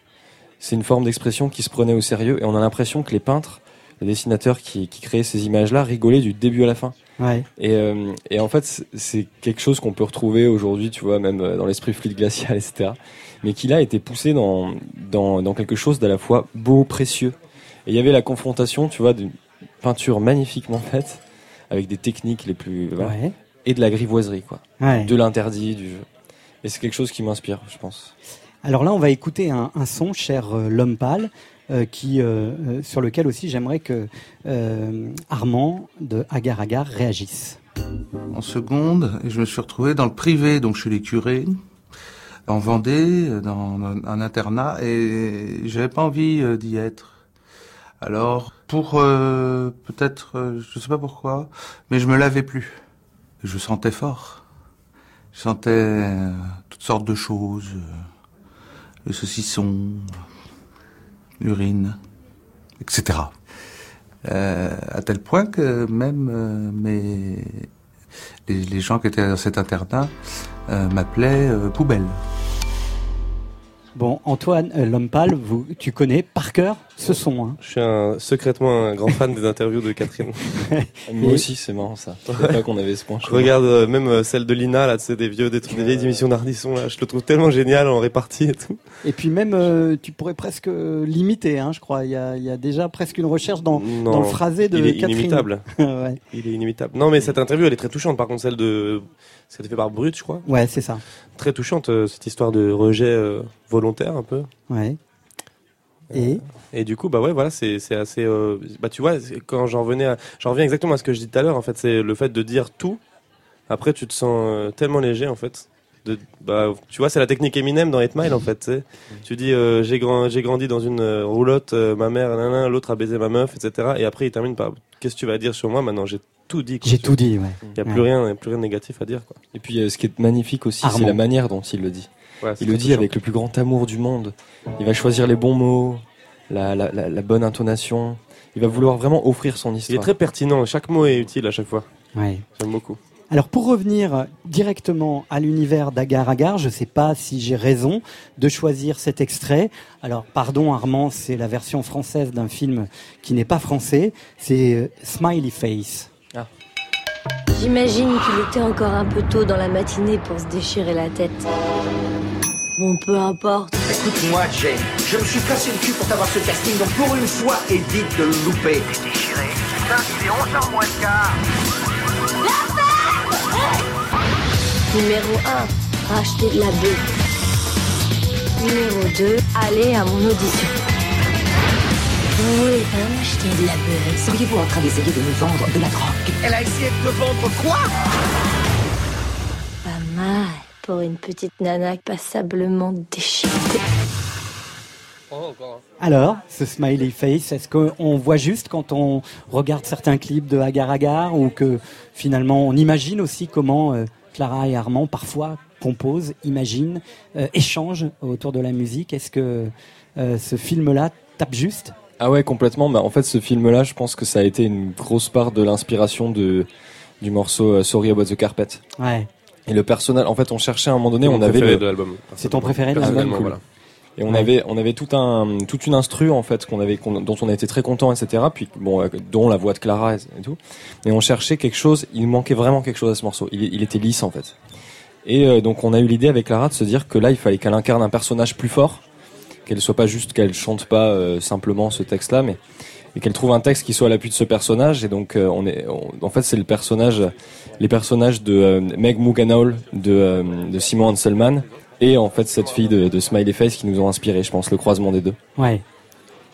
c'est une forme d'expression qui se prenait au sérieux, et on a l'impression que les peintres, les dessinateurs qui, qui créaient ces images-là rigolaient du début à la fin. Ouais. Et, euh, et en fait, c'est- quelque chose qu'on peut retrouver aujourd'hui, tu vois, même euh, dans l'esprit fluide glacial, etc. Mais qui là a été poussé dans, dans, dans quelque chose d'à la fois beau, précieux. Et il y avait la confrontation, tu vois, d'une peinture magnifiquement faite, avec des techniques les plus. voilà, Ouais. Et de la grivoiserie, quoi. Ouais. De l'interdit, du jeu. Et c'est quelque chose qui m'inspire, je pense. Alors là, on va écouter un, un son, cher euh, l'homme pâle, euh, qui, euh, euh, sur lequel aussi j'aimerais que Armand de Agar Agar réagisse. en seconde je me suis retrouvé dans le privé, donc chez les curés, en Vendée, dans un, internat, et j'avais pas envie d'y être. Alors, pour peut-être, euh, je sais pas pourquoi, mais je me lavais plus. Je sentais fort. Je sentais toutes sortes de choses, le saucisson, l'urine, etc. Euh, à tel point que même euh, les, gens qui étaient dans cet internat euh, m'appelaient poubelle. Bon, Antoine euh, Lompal, vous, tu connais par cœur ce son. Hein. Je suis un, secrètement un grand fan des interviews de Catherine. Moi aussi, c'est marrant ça. Je savais pas qu'on avait ce point. Je regarde euh, même euh, celle de Lina, là, tu sais, des vieux, des trucs, des vieilles émissions d'Ardisson, là. Je le trouve tellement génial en répartie et tout. Et puis même, euh, tu pourrais presque l'imiter, hein, je crois. Il y a, il y a déjà presque une recherche dans, Non, dans le phrasé de il est Catherine. inimitable. ouais. Il est inimitable. Non, mais cette interview, elle est très touchante. Par contre, celle de, c'était fait par Brut, je crois. Ouais, c'est ça. Très touchante, euh, cette histoire de rejet euh, volontaire, un peu. Ouais. Et Et du coup, bah ouais, voilà, c'est assez. euh, bah tu vois, quand j'en venais, à- j'en reviens exactement à ce que je dis tout à l'heure. En fait, c'est le fait de dire tout. Après, tu te sens euh, tellement léger, en fait. De, bah, tu vois, c'est la technique Eminem dans 8 Mile, en fait. tu dis, euh, j'ai grand, j'ai grandi dans une euh, roulotte, euh, ma mère, nanana, l'autre a baisé ma meuf, etc. Et après, il termine par, qu'est-ce que tu vas dire sur moi? Maintenant J'ai tout dit. quoi, J'ai tout vois. dit, ouais. Il y a Ouais. plus rien, il y a plus rien de négatif à dire, quoi. Et puis euh, ce qui est magnifique aussi, c'est la manière dont il le dit. Ouais, il le dit avec le plus grand amour du monde. Il va choisir les bons mots, la, la, la, la bonne intonation. Il va vouloir vraiment offrir son Il histoire. est très pertinent. Chaque mot est utile à chaque fois. Ouais. J'aime beaucoup. Alors pour revenir directement à l'univers d'Agar Agar, je ne sais pas si j'ai raison de choisir cet extrait. Alors pardon Armand, c'est la version française d'un film qui n'est pas français, c'est euh, Smiley Face. J'imagine qu'il était encore un peu tôt dans la matinée pour se déchirer la tête. Bon, peu importe. Écoute-moi, Jane, je me suis cassé le cul pour t'avoir ce casting, donc pour une fois, évite de le louper. T'es déchiré. Putain, il est 11h moins le quart. Numéro 1, racheter de la bœuf. Numéro 2, aller à mon audition. Vous voulez pas m'acheter de la bœuf Seriez-vous en train d'essayer de me vendre de la drogue? Elle a essayé de te vendre quoi? Pas mal pour une petite nana passablement déchiquetée. Alors, ce Smiley Face, est-ce qu'on voit juste quand on regarde certains clips de Agar Agar ou que finalement on imagine aussi comment euh, Clara et Armand parfois composent, imaginent, euh, échangent autour de la musique Est-ce que euh, ce film-là tape juste? Ah ouais, complètement. Bah, en fait, ce film-là, je pense que ça a été une grosse part de l'inspiration de du morceau euh, Sorry About the Carpet. Ouais. Et le personnage, en fait, on cherchait à un moment donné, on avait préféré le- de l'album. C'est ton préféré de l'album voilà. Et on Ouais. avait, on avait tout un, toute une instru en fait qu'on avait, qu'on- dont on été très content, etc. Puis bon, euh, dont la voix de Clara et, et tout. Et on cherchait quelque chose. Il manquait vraiment quelque chose à ce morceau. Il, il était lisse en fait. Et euh, donc on a eu l'idée avec Clara de se dire que là, il fallait qu'elle incarne un personnage plus fort, qu'elle soit pas juste, qu'elle chante pas euh, simplement ce texte-là, mais et qu'elle trouve un texte qui soit à l'appui de ce personnage. Et donc euh, on est, on- en fait, c'est le personnage, les personnages de euh, Meg Muganaul, de, euh, de Simon Hanselman. Et en fait, cette fille de, de Smiley Face qui nous ont inspiré, je pense, le croisement des deux. Ouais.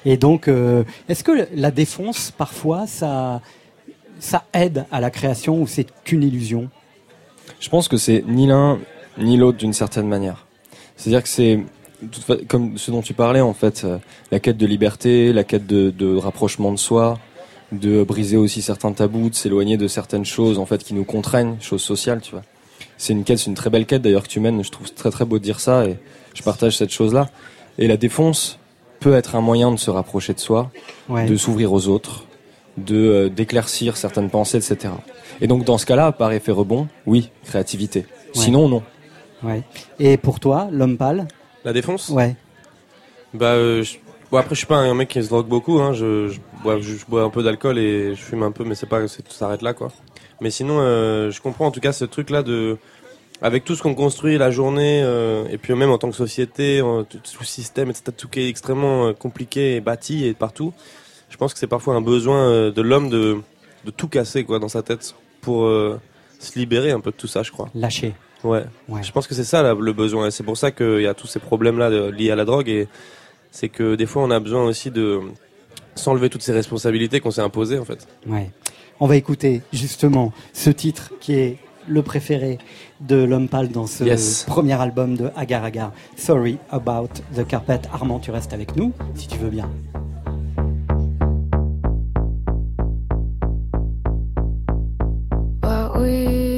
Et donc, euh, est-ce que la défonce, parfois, ça, ça aide à la création ou c'est qu'une illusion? Je pense que c'est ni l'un ni l'autre d'une certaine manière. C'est-à-dire que c'est comme ce dont tu parlais en fait, euh, la quête de liberté, la quête de, de rapprochement de soi, de briser aussi certains tabous, de s'éloigner de certaines choses en fait qui nous contraignent, choses sociales, tu vois. C'est une quête, c'est une très belle quête d'ailleurs que tu mènes. Je trouve très très beau de dire ça et je partage cette chose-là. Et la défonce peut être un moyen de se rapprocher de soi, Ouais. de s'ouvrir aux autres, de euh, d'éclaircir certaines pensées, etc. Et donc dans ce cas-là, par effet rebond, oui, créativité. Sinon, non. Ouais. Et pour toi, l'homme pâle? La défonce Ouais. Bah, euh, je- bon, après, je suis pas un mec qui se drogue beaucoup. Hein. Je, je bois, je, je bois un peu d'alcool et je fume un peu, mais c'est pas, c'est- ça s'arrête là, quoi. Mais sinon, euh, je comprends en tout cas ce truc-là de, avec tout ce qu'on construit la journée, euh, et puis même en tant que société, en- tout système, etc., tout qui est extrêmement euh, compliqué et bâti et partout. Je pense que c'est parfois un besoin euh, de l'homme de, de tout casser, quoi, dans sa tête pour euh, se libérer un peu de tout ça, je crois. Lâcher. Ouais. Ouais. Je pense que c'est ça là, le besoin. Et c'est pour ça qu'il y a tous ces problèmes-là liés à la drogue. Et c'est que des fois, on a besoin aussi de s'enlever toutes ces responsabilités qu'on s'est imposées, en fait. Ouais. On va écouter justement ce titre qui est le préféré de l'homme pâle dans ce Yes. premier album de Agar Agar. Sorry about the carpet. Armand, tu restes avec nous si tu veux bien. What we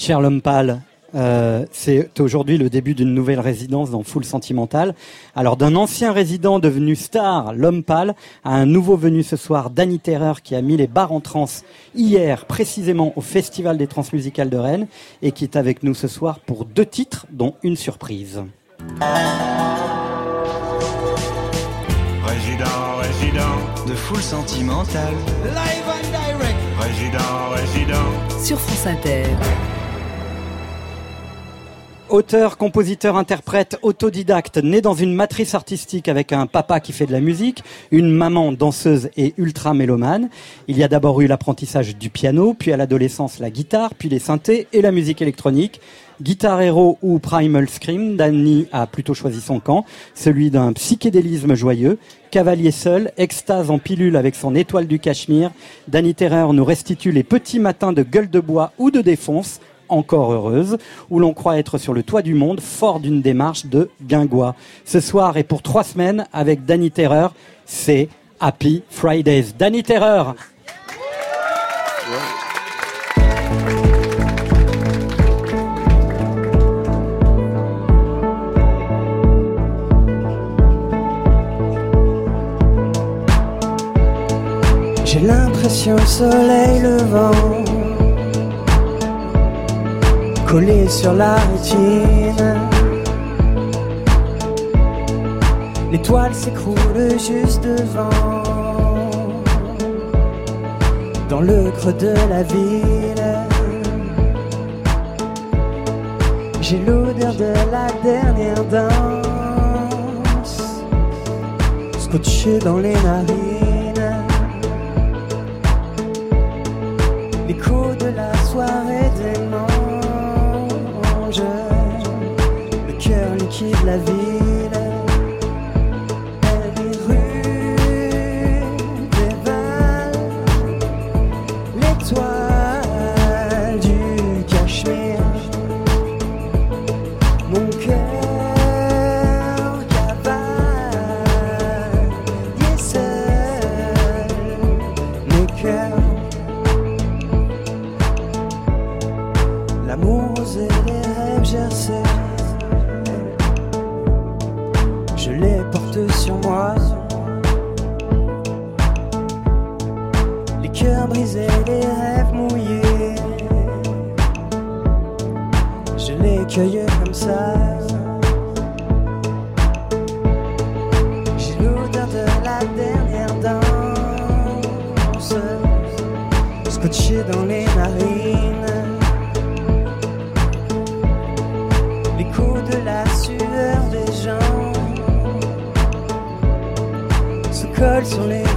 Cher l'homme pâle, euh, c'est aujourd'hui le début d'une nouvelle résidence dans Full Sentimental. Alors d'un ancien résident devenu star, l'homme pâle, à un nouveau venu ce soir, Danny Terreur, qui a mis les bars en transe hier, précisément au Festival des Transmusicales de Rennes, et qui est avec nous ce soir pour deux titres, dont une surprise. Résident, résident de Full Sentimental. Live and direct. Résident, résident. Sur France Inter. Auteur, compositeur, interprète, autodidacte, né dans une matrice artistique avec un papa qui fait de la musique, une maman danseuse et ultra mélomane. Il y a d'abord eu l'apprentissage du piano, puis à l'adolescence la guitare, puis les synthés et la musique électronique. Guitar Hero ou Primal Scream, Danny a plutôt choisi son camp, celui d'un psychédélisme joyeux. Cavalier seul, extase en pilule avec son étoile du Cachemire, Danny Terreur nous restitue les petits matins de gueule de bois ou de défonce, encore heureuse, où l'on croit être sur le toit du monde, fort d'une démarche de guingois. Ce soir et pour trois semaines, avec Danny Terreur, c'est Happy Fridays. Danny Terreur J'ai l'impression le soleil levant collé sur la rétine. L'étoile s'écroule juste devant, dans le creux de la ville. J'ai l'odeur de la dernière danse, scotché dans les narines. L'écho de la soirée démange la ville se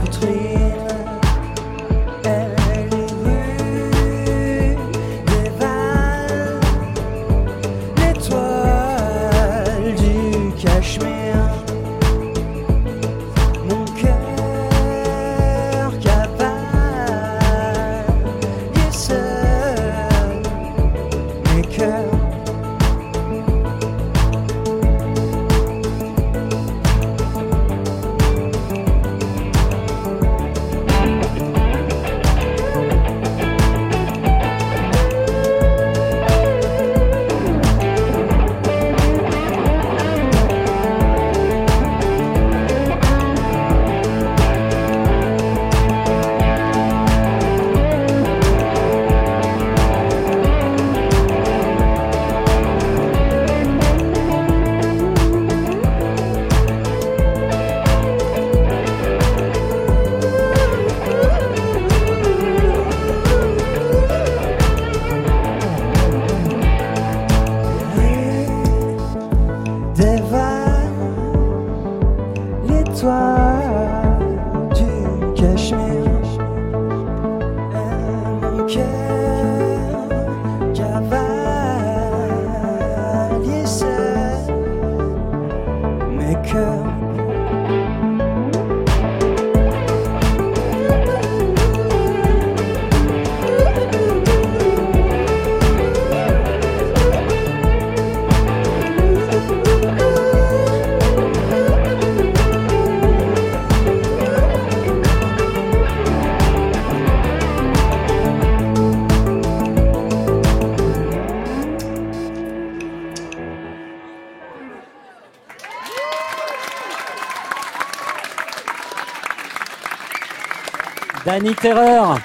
Danny Terreur,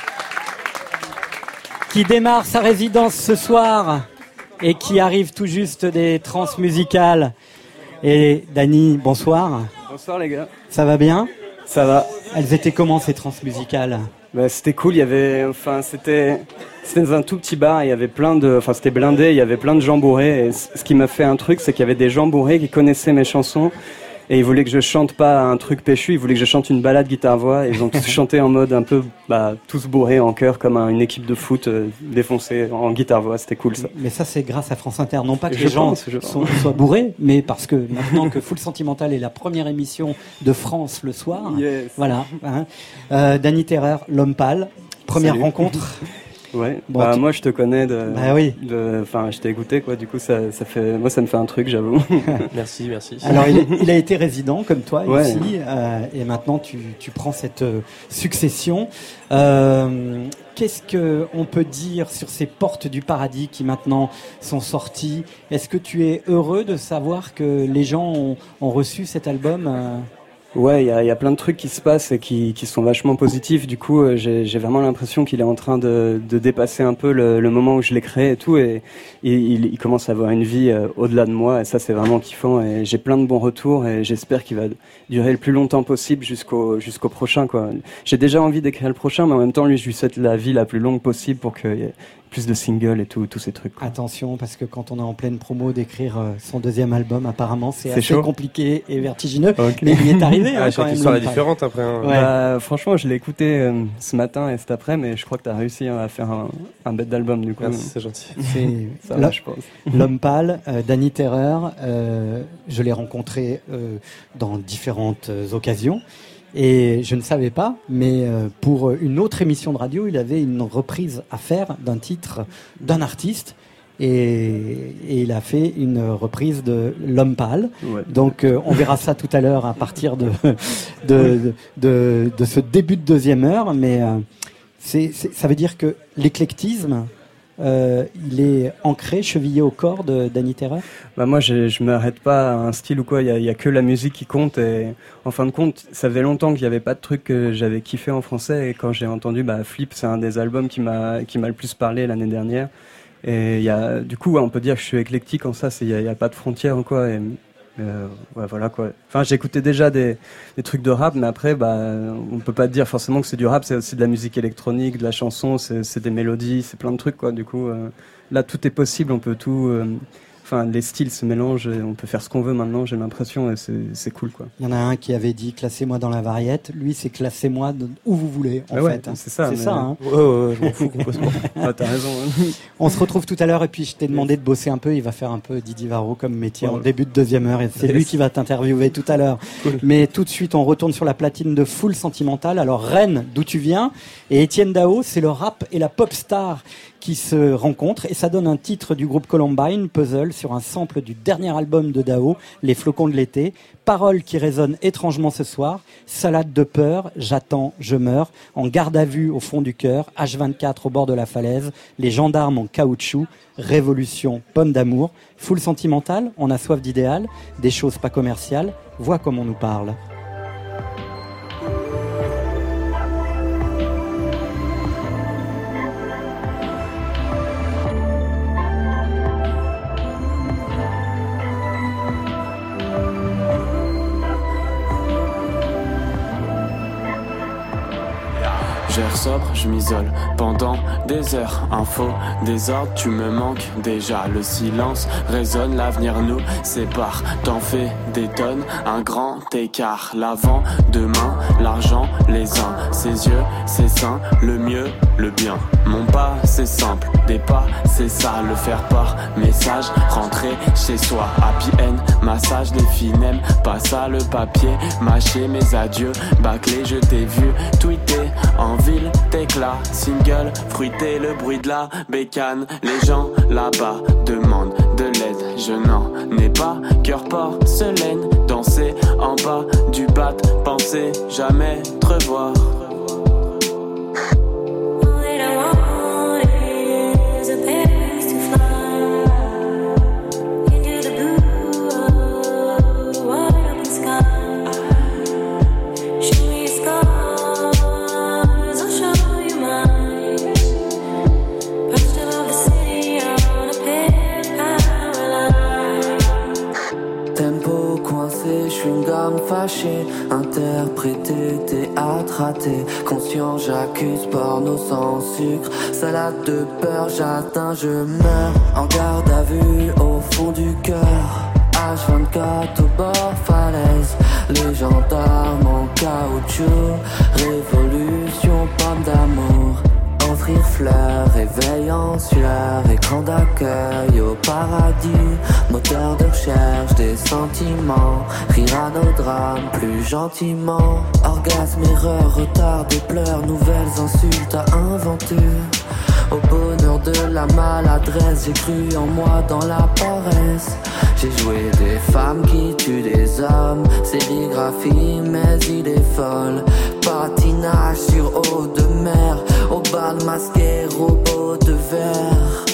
qui démarre sa résidence ce soir et qui arrive tout juste des transmusicales. Et Danny, bonsoir. Bonsoir les gars. Ça va bien? Ça va. Elles étaient comment ces transmusicales Bah, c'était cool, il y avait enfin c'était c'était dans un tout petit bar, il y avait plein de enfin c'était blindé, il y avait plein de gens bourrés et ce qui m'a fait un truc c'est qu'il y avait des gens bourrés qui connaissaient mes chansons et ils voulaient que je chante pas un truc péchu, ils voulaient que je chante une balade guitare-voix et ils ont tous chanté en mode un peu bah tous bourrés en chœur comme un- une équipe de foot euh, défoncée en guitare-voix, c'était cool ça. Mais ça, c'est grâce à France Inter. Non pas que Je les gens pense, sont- pense. soient bourrés, mais parce que maintenant que Full Sentimental est la première émission de France le soir, Yes. voilà. Hein. Euh, Danny Terreur, l'homme pâle, première Salut. rencontre. Ouais. Bon, bah, tu- moi je te connais de Bah oui. de enfin je t'ai écouté quoi, du coup ça ça fait moi ça me fait un truc, j'avoue. Merci, merci. Alors, il, il a été résident comme toi Ouais. ici, euh, et maintenant tu, tu prends cette euh, succession. Euh, Qu'est-ce que on peut dire sur ces portes du paradis qui maintenant sont sorties? Est-ce que tu es heureux de savoir que les gens ont, ont reçu cet album euh? Ouais, il y a, plein de trucs qui se passent et qui, sont vachement positifs. Du coup, euh, j'ai vraiment l'impression qu'il est en train de, dépasser un peu le, moment où je l'ai créé et tout. Et, il, commence à avoir une vie euh, au-delà de moi. Et ça, c'est vraiment kiffant. Et j'ai plein de bons retours et j'espère qu'il va durer le plus longtemps possible jusqu'au jusqu'au prochain. J'ai déjà envie d'écrire le prochain, mais en même temps, lui, je lui souhaite la vie la plus longue possible pour qu'il plus de singles et tout, tous ces trucs. quoi. Attention, parce que quand on est en pleine promo d'écrire euh, son deuxième album, apparemment c'est assez chaud. compliqué et vertigineux. Mais il est arrivé Ah, hein, chaque quand même. histoire est différente après, hein. Ouais. Bah, franchement, je l'ai écouté euh, ce matin et cet après, mais je crois que tu as réussi hein, à faire un, un bête d'album du coup. Merci, c'est gentil. Ça l'homme- va, je pense. L'homme pâle, euh, Danny Terreur, euh, je l'ai rencontré euh, dans différentes occasions. Et je ne savais pas, mais euh, pour une autre émission de radio, il avait une reprise à faire d'un titre d'un artiste. Et, et il a fait une reprise de L'homme pâle. Ouais. Donc euh, on verra ça tout à l'heure à partir de, de, de, de ce début de deuxième heure. Mais euh, c'est- ça veut dire que l'éclectisme, euh, il est ancré, chevillé au corps de Danny Terreur? Bah moi, je, je m'arrête pas à un style ou quoi. Il y a, que la musique qui compte. Et en fin de compte, ça faisait longtemps qu'il n'y avait pas de truc que j'avais kiffé en français. Et quand j'ai entendu, bah, Flip, c'est un des albums qui m'a le plus parlé l'année dernière. Et du coup, on peut dire que je suis éclectique en ça. Il n'y a, pas de frontières ou quoi. Euh, ouais, voilà quoi. Enfin, j'écoutais déjà des, des trucs de rap, mais après, bah, on peut pas dire forcément que c'est du rap. C'est aussi de la musique électronique, de la chanson, c'est des mélodies, c'est plein de trucs quoi. Du coup, euh, là, tout est possible. On peut tout. euh, Enfin, les styles se mélangent. Et on peut faire ce qu'on veut maintenant. J'ai l'impression et c'est cool quoi. Il y en a un qui avait dit classez-moi dans la variette. Lui, c'est classez-moi où vous voulez. En Ah ouais, fait, hein. c'est ça, C'est ça. hein. Ouais, ouais, je m'en fous complètement. Ah, t'as raison, hein. On se retrouve tout à l'heure et puis je t'ai demandé de bosser un peu. Il va faire un peu Didier Varro comme métier en début de deuxième heure et c'est lui qui va t'interviewer tout à l'heure. Mais tout de suite, on retourne sur la platine de Full Sentimental. Alors Rennes, d'où tu viens, et Étienne Dao, c'est le rap et la pop star qui se rencontrent et ça donne un titre du groupe Columbine, Puzzle, sur un sample du dernier album de Dao, Les flocons de l'été. Paroles qui résonnent étrangement ce soir. Salade de peur, j'attends, je meurs. En garde à vue au fond du cœur, H24 au bord de la falaise, les gendarmes en caoutchouc, révolution, pomme d'amour. Full sentimental, on a soif d'idéal, des choses pas commerciales. Vois comme on nous parle. Mangeur sobre, je m'isole pendant des heures. Info, désordre, tu me manques déjà. Le silence résonne, l'avenir nous sépare. T'en fais des tonnes, un grand écart. L'avant, demain, l'argent, les uns. Ses yeux, ses seins, le mieux, le bien. Mon pas, c'est simple, des pas, c'est ça. Le faire part, message, rentrer chez soi. Happy end, massage des n'aiment pas ça. Le papier, mâcher mes adieux. Bâclé, je t'ai vu tweeter en ville. Single, fruité, le bruit de la bécane. Les gens là-bas demandent de l'aide. Je n'en ai pas, cœur porcelaine. Danser en bas du bat, penser jamais te revoir. Fâché, interprété, théâtre raté, conscient j'accuse porno sans sucre, salade de peur, j'atteins, je meurs, en garde à vue au fond du cœur, H24 au bord falaise, les gendarmes en caoutchouc, révolution, pomme d'amour. Offrir fleurs, réveil en sueur, écran d'accueil au paradis, moteur de recherche des sentiments, rire à nos drames plus gentiment, orgasme, erreur, retard, des pleurs, nouvelles insultes à inventer. Au bonheur de la maladresse, j'ai cru en moi dans la paresse. J'ai joué des femmes qui tuent des hommes, sérigraphie, mais il est folle. Patinage sur eau de mer, au bal masqué, robot de verre.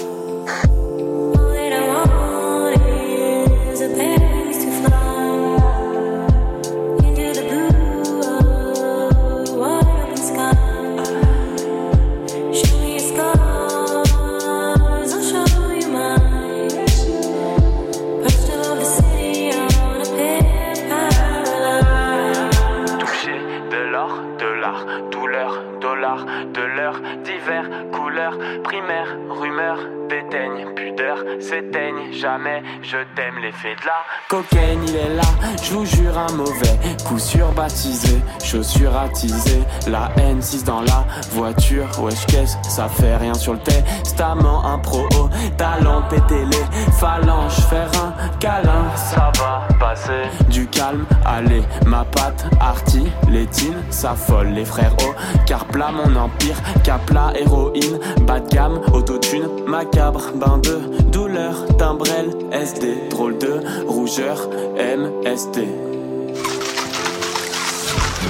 Pudeur, s'éteigne, jamais je t'aime l'effet de la cocaïne, il est là, je vous jure un mauvais coup sur baptisé, chaussures attisées, la N6 dans la voiture, wesh qu'est-ce, ça fait rien sur le testament, un pro au talent, péter les phalanges, faire un câlin, ça va passer, du calme, allez, ma patte, arty, létine, ça folle, les frères au car plat mon empire, capla, héroïne, bas de gamme, autotune, macabre, bain de douleur, timbrel, SD, drôle de rougeur, MST.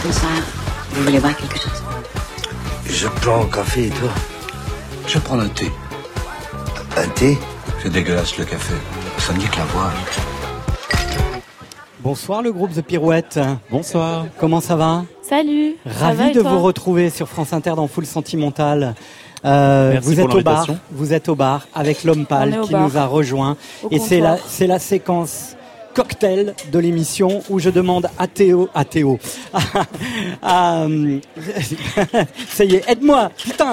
Bonsoir. Vous voulez boire quelque chose? Je prends un café et toi? Je prends un thé. Un thé? C'est dégueulasse le café. Ça me dit que la voix. Bonsoir le groupe The Pirouette. Bonsoir. Comment ça va? Salut. ça Ravi de toi? vous retrouver sur France Inter dans Full Sentimental. Euh, vous êtes au bar, vous êtes au bar avec l'homme pâle qui bar. nous a rejoint Au et c'est la c'est la séquence cocktail de l'émission où je demande à Théo à Théo à, euh, ça y est aide-moi. Putain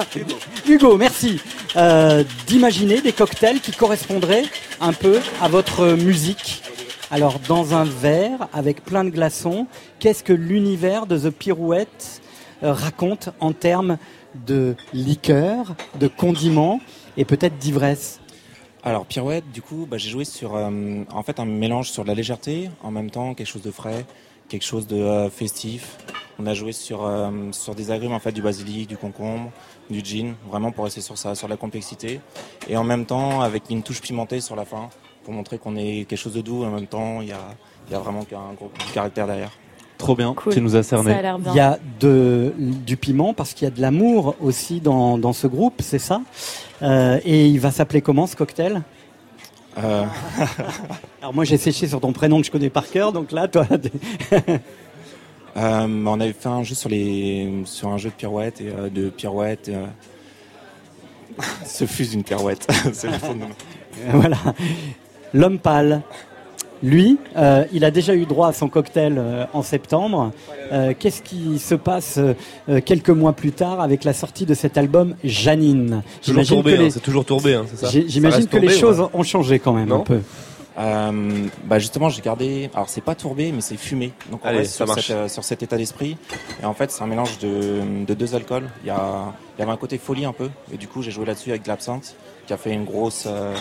Hugo merci euh, d'imaginer des cocktails qui correspondraient un peu à votre musique. Alors dans un verre avec plein de glaçons qu'est-ce que l'univers de The Pirouette euh, raconte en termes de liqueur, de condiments et peut-être d'ivresse Alors Pirouette, du coup, bah, j'ai joué sur euh, en fait un mélange sur de la légèreté, en même temps quelque chose de frais, quelque chose de euh, festif. On a joué sur euh, sur des agrumes en fait du basilic, du concombre, du gin, vraiment pour rester sur ça, sur la complexité, et en même temps avec une touche pimentée sur la fin pour montrer qu'on est quelque chose de doux. Et en même temps, il y a il y a vraiment qu'un gros caractère derrière. Trop bien, Cool. tu nous as cerné. A. Il y a de, du piment parce qu'il y a de l'amour aussi dans, dans ce groupe, c'est ça? Euh, Et il va s'appeler comment ce cocktail? Euh, Alors moi j'ai séché sur ton prénom que je connais par cœur, donc là toi... Euh, on avait fait un jeu sur les sur un jeu de pirouette et euh, de pirouette. euh, se fuse une pirouette. C'est le fond de- voilà. L'homme pâle. Lui, euh, il a déjà eu droit à son cocktail euh, en septembre. Euh, Qu'est-ce qui se passe euh, quelques mois plus tard avec la sortie de cet album Janine? Toujours J'imagine tourbé, que les- hein, c'est toujours tourbé, hein, J'imagine que les tourbé, choses ouais. ont changé quand même Non? un peu. Euh, bah justement, j'ai gardé. Alors c'est pas tourbé, mais c'est fumé. Donc on Allez, reste sur, marche. cette, euh, sur cet état d'esprit. Et en fait, c'est un mélange de, de deux alcools. Il y, a, il y avait un côté folie un peu, et du coup, j'ai joué là-dessus avec de l'absinthe, qui a fait une grosse, euh,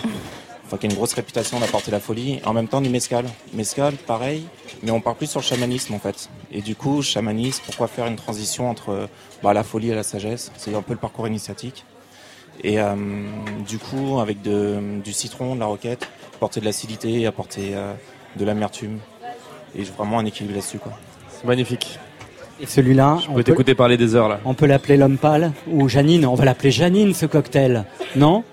enfin qui a une grosse réputation d'apporter la folie. En même temps, du mescal. Mescal, pareil, mais on part plus sur le chamanisme en fait. Et du coup, chamanisme, pourquoi faire une transition entre bah, la folie et la sagesse? C'est un peu le parcours initiatique. Et euh, du coup, avec de, du citron, de la roquette, apporter de l'acidité, apporter euh, de l'amertume. Et vraiment un équilibre là-dessus. quoi. C'est magnifique. Et celui-là, Je peux t'écouter parler des heures là. on peut l'appeler l'homme pâle ou Janine. On va l'appeler Janine ce cocktail, non?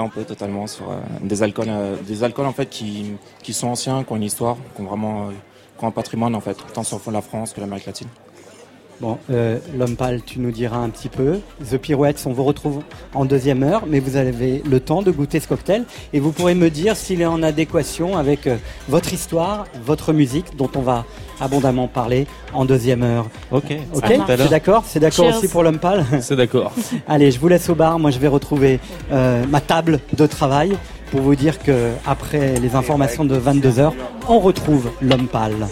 On peut totalement sur euh, des alcools, euh, des alcools en fait qui, qui sont anciens, qui ont une histoire, qui ont vraiment, euh, qui ont un patrimoine en fait, tant sur la France que l'Amérique latine. Bon, l'homme pâle, tu nous diras un petit peu. The Pirouettes, on vous retrouve en deuxième heure, mais vous avez le temps de goûter ce cocktail et vous pourrez me dire s'il est en adéquation avec votre histoire, votre musique, dont on va abondamment parler en deuxième heure. Ok. Ok, À tout à c'est l'heure. d'accord C'est d'accord aussi pour l'homme pâle C'est d'accord. Allez, je vous laisse au bar. Moi, je vais retrouver euh, ma table de travail pour vous dire que après les informations de 22 h on retrouve l'homme pâle.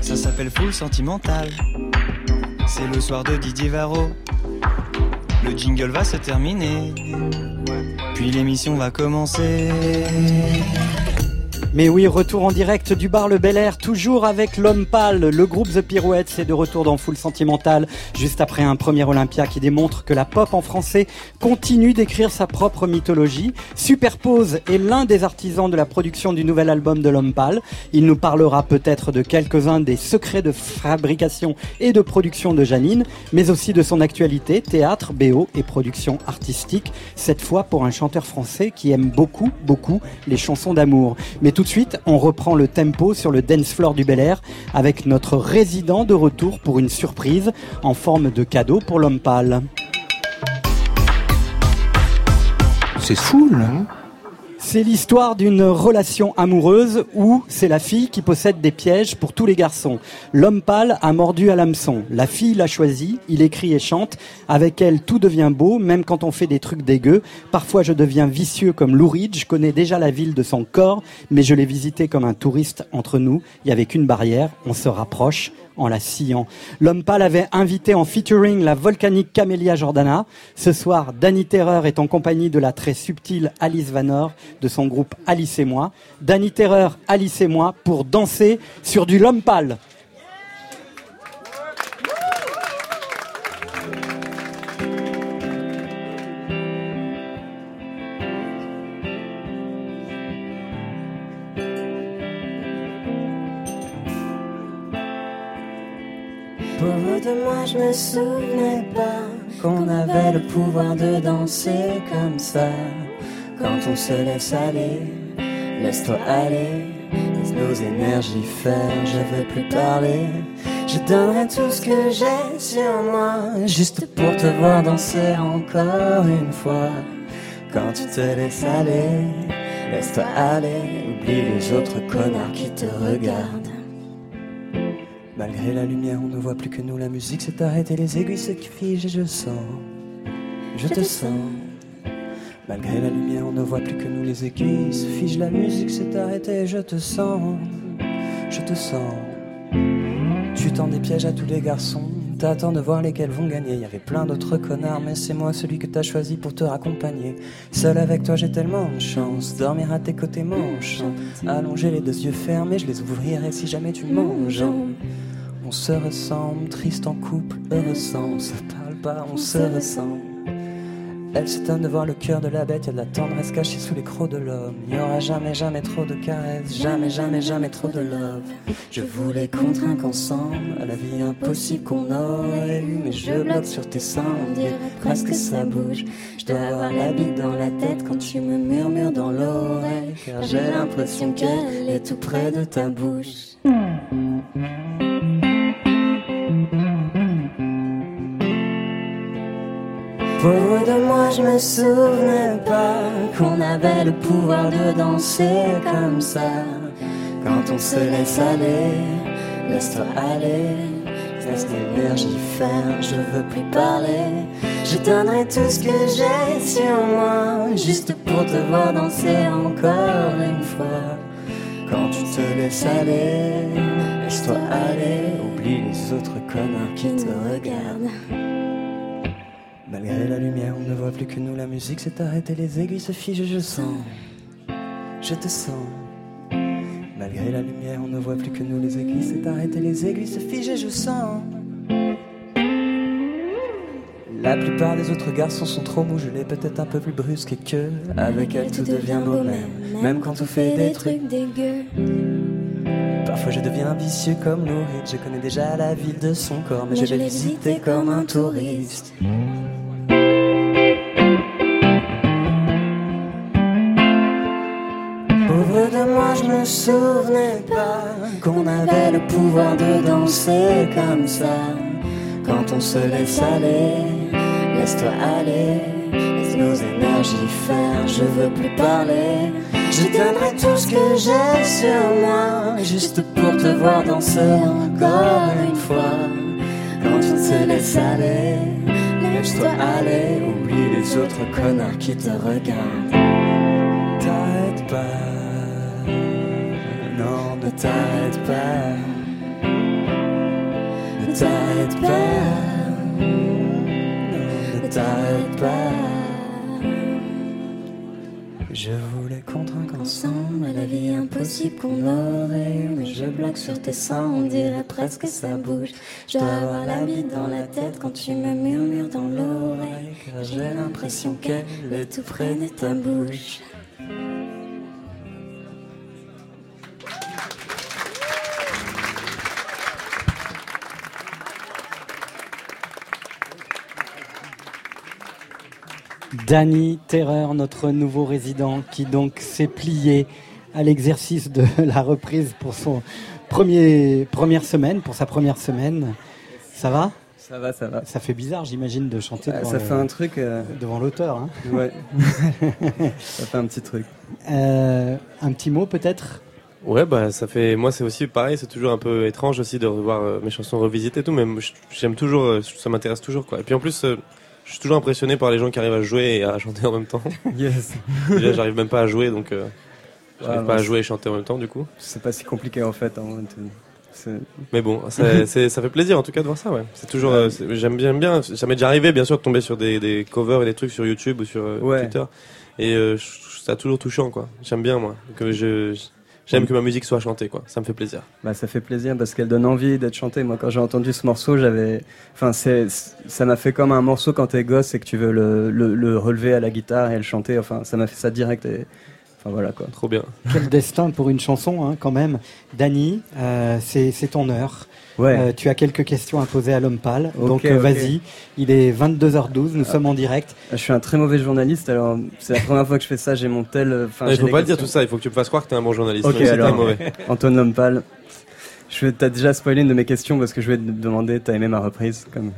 Ça s'appelle Full Sentimental. C'est le soir de Didier Varro. Le jingle va se terminer. Puis l'émission va commencer. Mais oui, retour en direct du bar Le Bel Air, toujours avec l'homme pâle. Le groupe The Pirouettes, c'est de retour dans Full Sentimental, juste après un premier Olympia qui démontre que la pop en français continue d'écrire sa propre mythologie. Superpose est l'un des artisans de la production du nouvel album de l'homme pâle. Il nous parlera peut-être de quelques-uns des secrets de fabrication et de production de Janine, mais aussi de son actualité, théâtre, BO et production artistique, cette fois pour un chanteur français qui aime beaucoup, beaucoup les chansons d'amour. Mais tout de suite, on reprend le tempo sur le dance floor du Bel Air avec notre résident de retour pour une surprise en forme de cadeau pour l'homme pâle. C'est fou, là. C'est l'histoire d'une relation amoureuse où c'est la fille qui possède des pièges pour tous les garçons. L'homme pâle a mordu à l'hameçon. La fille l'a choisi, il écrit et chante. Avec elle, tout devient beau, même quand on fait des trucs dégueux. Parfois, je deviens vicieux comme Lou Reed. Je connais déjà la ville de son corps, mais je l'ai visité comme un touriste entre nous. Il y avait qu'une barrière, on se rapproche en la sciant. L'homme pâle avait invité en featuring la volcanique Camélia Jordana. Ce soir, Danny Terreur est en compagnie de la très subtile Alice Vanor de son groupe Alice et moi. Danny Terreur, Alice et moi pour danser sur du l'homme pâle. De moi, je me souvenais pas qu'on avait le pouvoir de danser comme ça. Quand on se laisse aller, laisse-toi aller, laisse nos énergies faire, je veux plus parler. Je donnerai tout ce que j'ai sur moi, juste pour te voir danser encore une fois. Quand tu te laisses aller, laisse-toi aller, oublie les autres connards qui te regardent. Malgré la lumière, on ne voit plus que nous. La musique s'est arrêtée, les aiguilles se figent et je sens. Je te sens. Malgré la lumière, on ne voit plus que nous. Les aiguilles se figent, la musique s'est arrêtée. Je te sens. Je te sens. Tu tends des pièges à tous les garçons. T'attends de voir lesquels vont gagner. Il y avait plein d'autres connards, mais c'est moi celui que t'as choisi pour te raccompagner. Seul avec toi, j'ai tellement de chance. Dormir à tes côtés, manchant. Allonger les deux yeux fermés, je les ouvrirai si jamais tu manges. On se ressemble, triste en couple, heureux sans. On se parle pas, on se ressemble. Elle s'étonne de voir le cœur de la bête, y de la tendresse cachée sous les crocs de l'homme. Y aura jamais, jamais trop de caresses, jamais, jamais, jamais trop de love. Je voulais qu'on ensemble à la vie impossible qu'on aurait eue, mais je bloque sur tes seins, on presque ça bouge. Je dois avoir la bite dans la tête quand tu me murmures dans l'oreille, car j'ai l'impression qu'elle est tout près de ta bouche. Pauvre de moi, je me souvenais pas qu'on avait le pouvoir de danser comme ça. Quand on se laisse aller, laisse-toi aller, laisse l'énergie faire, je veux plus parler. Je donnerai tout ce que j'ai sur moi, juste pour te voir danser encore une fois. Quand tu te laisses aller, laisse-toi aller, oublie les autres connards qui te regardent. Malgré la lumière, on ne voit plus que nous. La musique s'est arrêtée, les aiguilles se figent, je sens. Je te sens. Malgré la lumière, on ne voit plus que nous. Les aiguilles s'est arrêtée, les aiguilles se figent, je sens. La plupart des autres garçons sont trop mous, je l'ai peut-être un peu plus brusque que avec elle tout devient beau même, même quand on fait des trucs dégueux. Parfois je deviens vicieux comme Louride, je connais déjà la ville de son corps, mais je vais visiter comme un touriste. Souvenais pas qu'on avait le pouvoir de danser comme ça. Quand on se laisse aller, laisse-toi aller, laisse nos énergies faire, je veux plus parler. Je donnerai tout ce que j'ai sur moi, juste pour te voir danser encore une fois. Quand on se laisse aller, laisse-toi aller, oublie les autres connards qui te regardent. T'arrête pas, t'arrête pas. Ne t'arrête pas, ne t'arrête pas. Je voulais trinque ensemble la vie impossible qu'on aurait Mais je bloque sur tes seins, on dirait presque que ça bouge Je dois avoir la vie dans la tête quand tu me murmures dans l'oreille j'ai l'impression qu'elle est tout près de ta bouche Danny Terreur, notre nouveau résident, qui donc s'est plié à l'exercice de la reprise pour son premier première semaine, pour sa première semaine. Ça va? Ça va, ça va. Ça fait bizarre, j'imagine, de chanter Ouais, devant, ça le- fait un truc. euh, devant l'auteur. hein. Ouais. ça fait un petit truc. Euh, un petit mot peut-être? Ouais, bah ça fait. Moi, c'est aussi pareil. C'est toujours un peu étrange aussi de revoir euh, mes chansons revisitées et tout. Mais j'aime toujours. euh, ça m'intéresse toujours quoi. Et puis en plus, euh, je suis toujours impressionné par les gens qui arrivent à jouer et à chanter en même temps. Yes. Déjà, j'arrive même pas à jouer, donc euh, j'arrive Ouais, pas à jouer et chanter en même temps du coup. C'est pas si compliqué en fait. hein, Mais bon, ça, c'est- ça fait plaisir en tout cas de voir ça. Ouais. C'est toujours. euh, J'aime bien, j'aime bien. Ça m'est déjà arrivé, bien sûr, de tomber sur des, des covers et des trucs sur YouTube ou sur euh, Ouais. Twitter. Et euh, ça toujours touchant, quoi. J'aime bien moi que je. J'aime que ma musique soit chantée, quoi. Ça me fait plaisir. Bah, ça fait plaisir parce qu'elle donne envie d'être chantée. Moi, quand j'ai entendu ce morceau, j'avais, enfin, c'est, ça m'a fait comme un morceau quand t'es gosse et que tu veux le, le, le relever à la guitare et le chanter. Enfin, ça m'a fait ça direct. Et... Enfin voilà quoi. Trop bien. Quel destin pour une chanson, hein, quand même. Danny, euh, c'est c'est ton heure. Ouais. Euh, tu as quelques questions à poser à l'homme pâle. Donc euh, vas-y, il est 22h12, nous sommes en direct. Je suis un très mauvais journaliste. Alors, c'est la première fois que je fais ça. J'ai mon tel. euh, Enfin, faut les pas le dire tout ça. Il faut que tu me fasses croire que t'es un bon journaliste. Ok, alors, mauvais. Antoine Lompal. Je vais, t'as déjà spoilé une de mes questions parce que je vais te demander, t'as aimé ma reprise comme.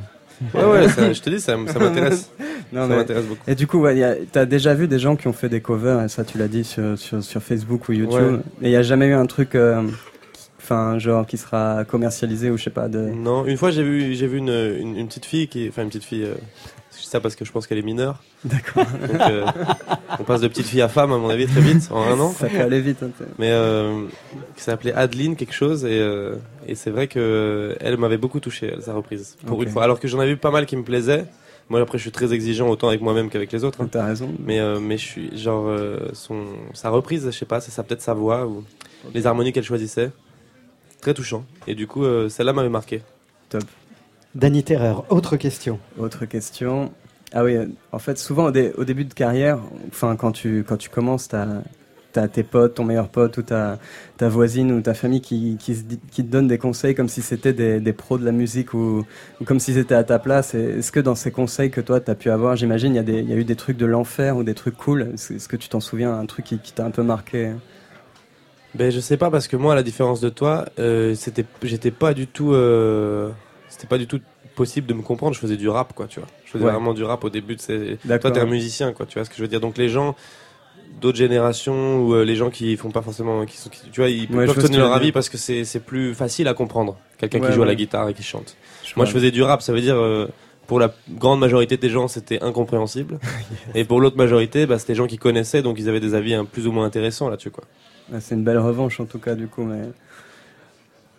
Ouais, ouais, ça- je te dis, ça ça m'intéresse. Non, Ça mais- m'intéresse beaucoup. Et du coup, ouais, t'as déjà vu des gens qui ont fait des covers, et ça tu l'as dit sur, sur, sur Facebook ou YouTube, Ouais. et il n'y a jamais eu un truc, euh, enfin, genre qui sera commercialisé ou je sais pas, de. Non, une fois j'ai vu, j'ai vu une, une, une petite fille qui, enfin une petite fille. Euh, ça parce que je pense qu'elle est mineure. D'accord. Donc, euh, on passe de petite fille à femme à mon avis très vite en un an. Ça peut aller vite. hein, Mais euh, qui s'appelait Adeline quelque chose et, euh, et c'est vrai que elle m'avait beaucoup touché sa reprise pour une fois. Alors que j'en avais vu pas mal qui me plaisaient. Moi après je suis très exigeant autant avec moi-même qu'avec les autres. hein. T'as raison. Mais euh, mais je suis genre son sa reprise, je sais pas, c'est ça peut-être sa voix ou les harmonies qu'elle choisissait. Très touchant. Et du coup euh, celle-là m'avait marqué. Top. Danny Terreur, autre question. Autre question. Ah oui, euh, en fait, souvent au, dé- au début de carrière, enfin quand tu quand tu commences, t'as as tes potes, ton meilleur pote ou ta ta voisine ou ta famille qui qui, se dit- qui te donne des conseils comme si c'était des, des pros de la musique ou, ou comme s'ils étaient à ta place. Est-ce que dans ces conseils que toi t'as pu avoir, j'imagine, il y a des il y a eu des trucs de l'enfer ou des trucs cool? Est-ce est-ce que tu t'en souviens, un truc qui, qui t'a un peu marqué? Ben je sais pas parce que moi à la différence de toi, euh, c'était j'étais pas du tout euh, c'était pas du tout possible de me comprendre. Je faisais du rap, quoi, tu vois. Je faisais Ouais. vraiment du rap au début de ces. Toi, t'es un musicien, quoi, tu vois ce que je veux dire. Donc les gens d'autres générations ou euh, les gens qui font pas forcément, qui sont, qui- tu vois, ils Ouais, peuvent donner leur avis parce que c'est c'est plus facile à comprendre. Quelqu'un Ouais, qui joue à la guitare et qui chante. Je Moi, je faisais du rap, ça veut dire. euh, pour la grande majorité des gens, c'était incompréhensible. Et pour l'autre majorité, bah, c'était des gens qui connaissaient, donc ils avaient des avis hein, plus ou moins intéressants là-dessus, quoi. Ouais, c'est une belle revanche en tout cas du coup. Mais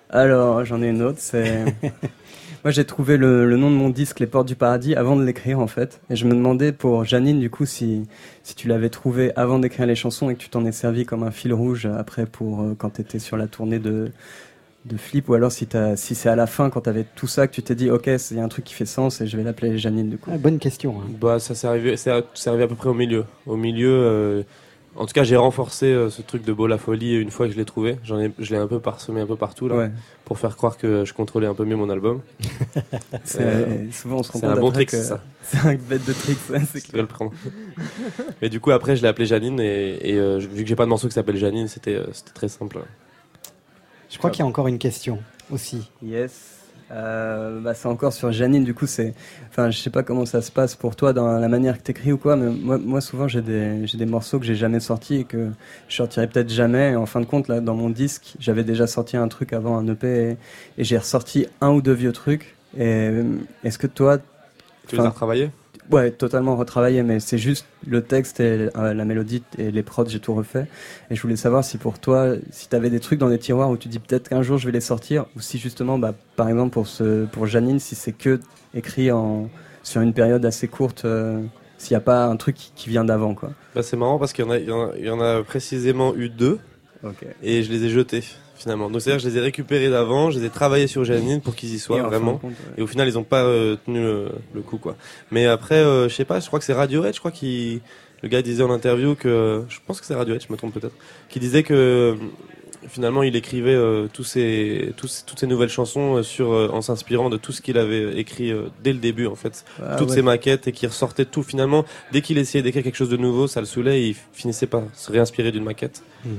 alors j'en ai une autre. C'est moi j'ai trouvé le, le nom de mon disque Les Portes du Paradis avant de l'écrire en fait. Et je me demandais pour Janine du coup si si tu l'avais trouvé avant d'écrire les chansons et que tu t'en es servi comme un fil rouge après pour euh, quand t'étais sur la tournée de de Flip ou alors si si c'est à la fin quand t'avais tout ça que tu t'es dit ok il y a un truc qui fait sens et je vais l'appeler Janine du coup. Ah, bonne question. hein. Bah, ça s'est arrivé, arrivé à peu près au milieu. Au milieu, euh, en tout cas, j'ai renforcé euh, ce truc de beau la folie une fois que je l'ai trouvé. J'en ai, je l'ai un peu parsemé un peu partout là, Ouais. pour faire croire que je contrôlais un peu mieux mon album. C'est- Euh, souvent on se rend c'est compte un bon trick, ça. c'est un bête de trick ouais, c'est Je vais le prendre. Mais du coup, après, je l'ai appelé Janine et, et, euh, vu que j'ai pas de morceau qui s'appelle Janine, c'était euh, c'était très simple. Je crois qu'il y a encore une question aussi. Yes. Euh, bah, c'est encore sur Janine, du coup, c'est. Enfin, je sais pas comment ça se passe pour toi dans la manière que t'écris ou quoi, mais moi, moi souvent, j'ai des, j'ai des morceaux que j'ai jamais sortis et que je sortirai peut-être jamais. Et en fin de compte, là, dans mon disque, j'avais déjà sorti un truc avant un EP et, et j'ai ressorti un ou deux vieux trucs. Et euh, est-ce que toi. Tu les as retravaillés? Ouais, totalement retravaillé, mais c'est juste le texte et euh, la mélodie et les prods, j'ai tout refait. Et je voulais savoir si pour toi, si t'avais des trucs dans des tiroirs où tu dis peut-être qu'un jour je vais les sortir, ou si justement, bah, par exemple pour pour Janine, si c'est que écrit en sur une période assez courte, euh, s'il n'y a pas un truc qui, vient d'avant, quoi. Bah, c'est marrant parce qu'il y, y, y en a précisément eu deux Ok. et je les ai jetés finalement. Donc c'est-à-dire que je les ai récupérés d'avant, je les ai travaillés sur Janine pour qu'ils y soient Et vraiment. compte, ouais. Et au final, ils ont pas euh, tenu le, le coup quoi. Mais après, euh, je sais pas, je crois que c'est Radiohead, je crois qu'il le gars disait en interview que je pense que c'est Radiohead, je me trompe peut-être, qui disait que finalement il écrivait euh, tous tous, toutes ces nouvelles chansons euh, sur euh, en s'inspirant de tout ce qu'il avait écrit euh, dès le début en fait, Ah toutes ouais. ses maquettes et qui ressortait tout finalement. Dès qu'il essayait d'écrire quelque chose de nouveau, ça le saoulait et il finissait par se réinspirer d'une maquette. Il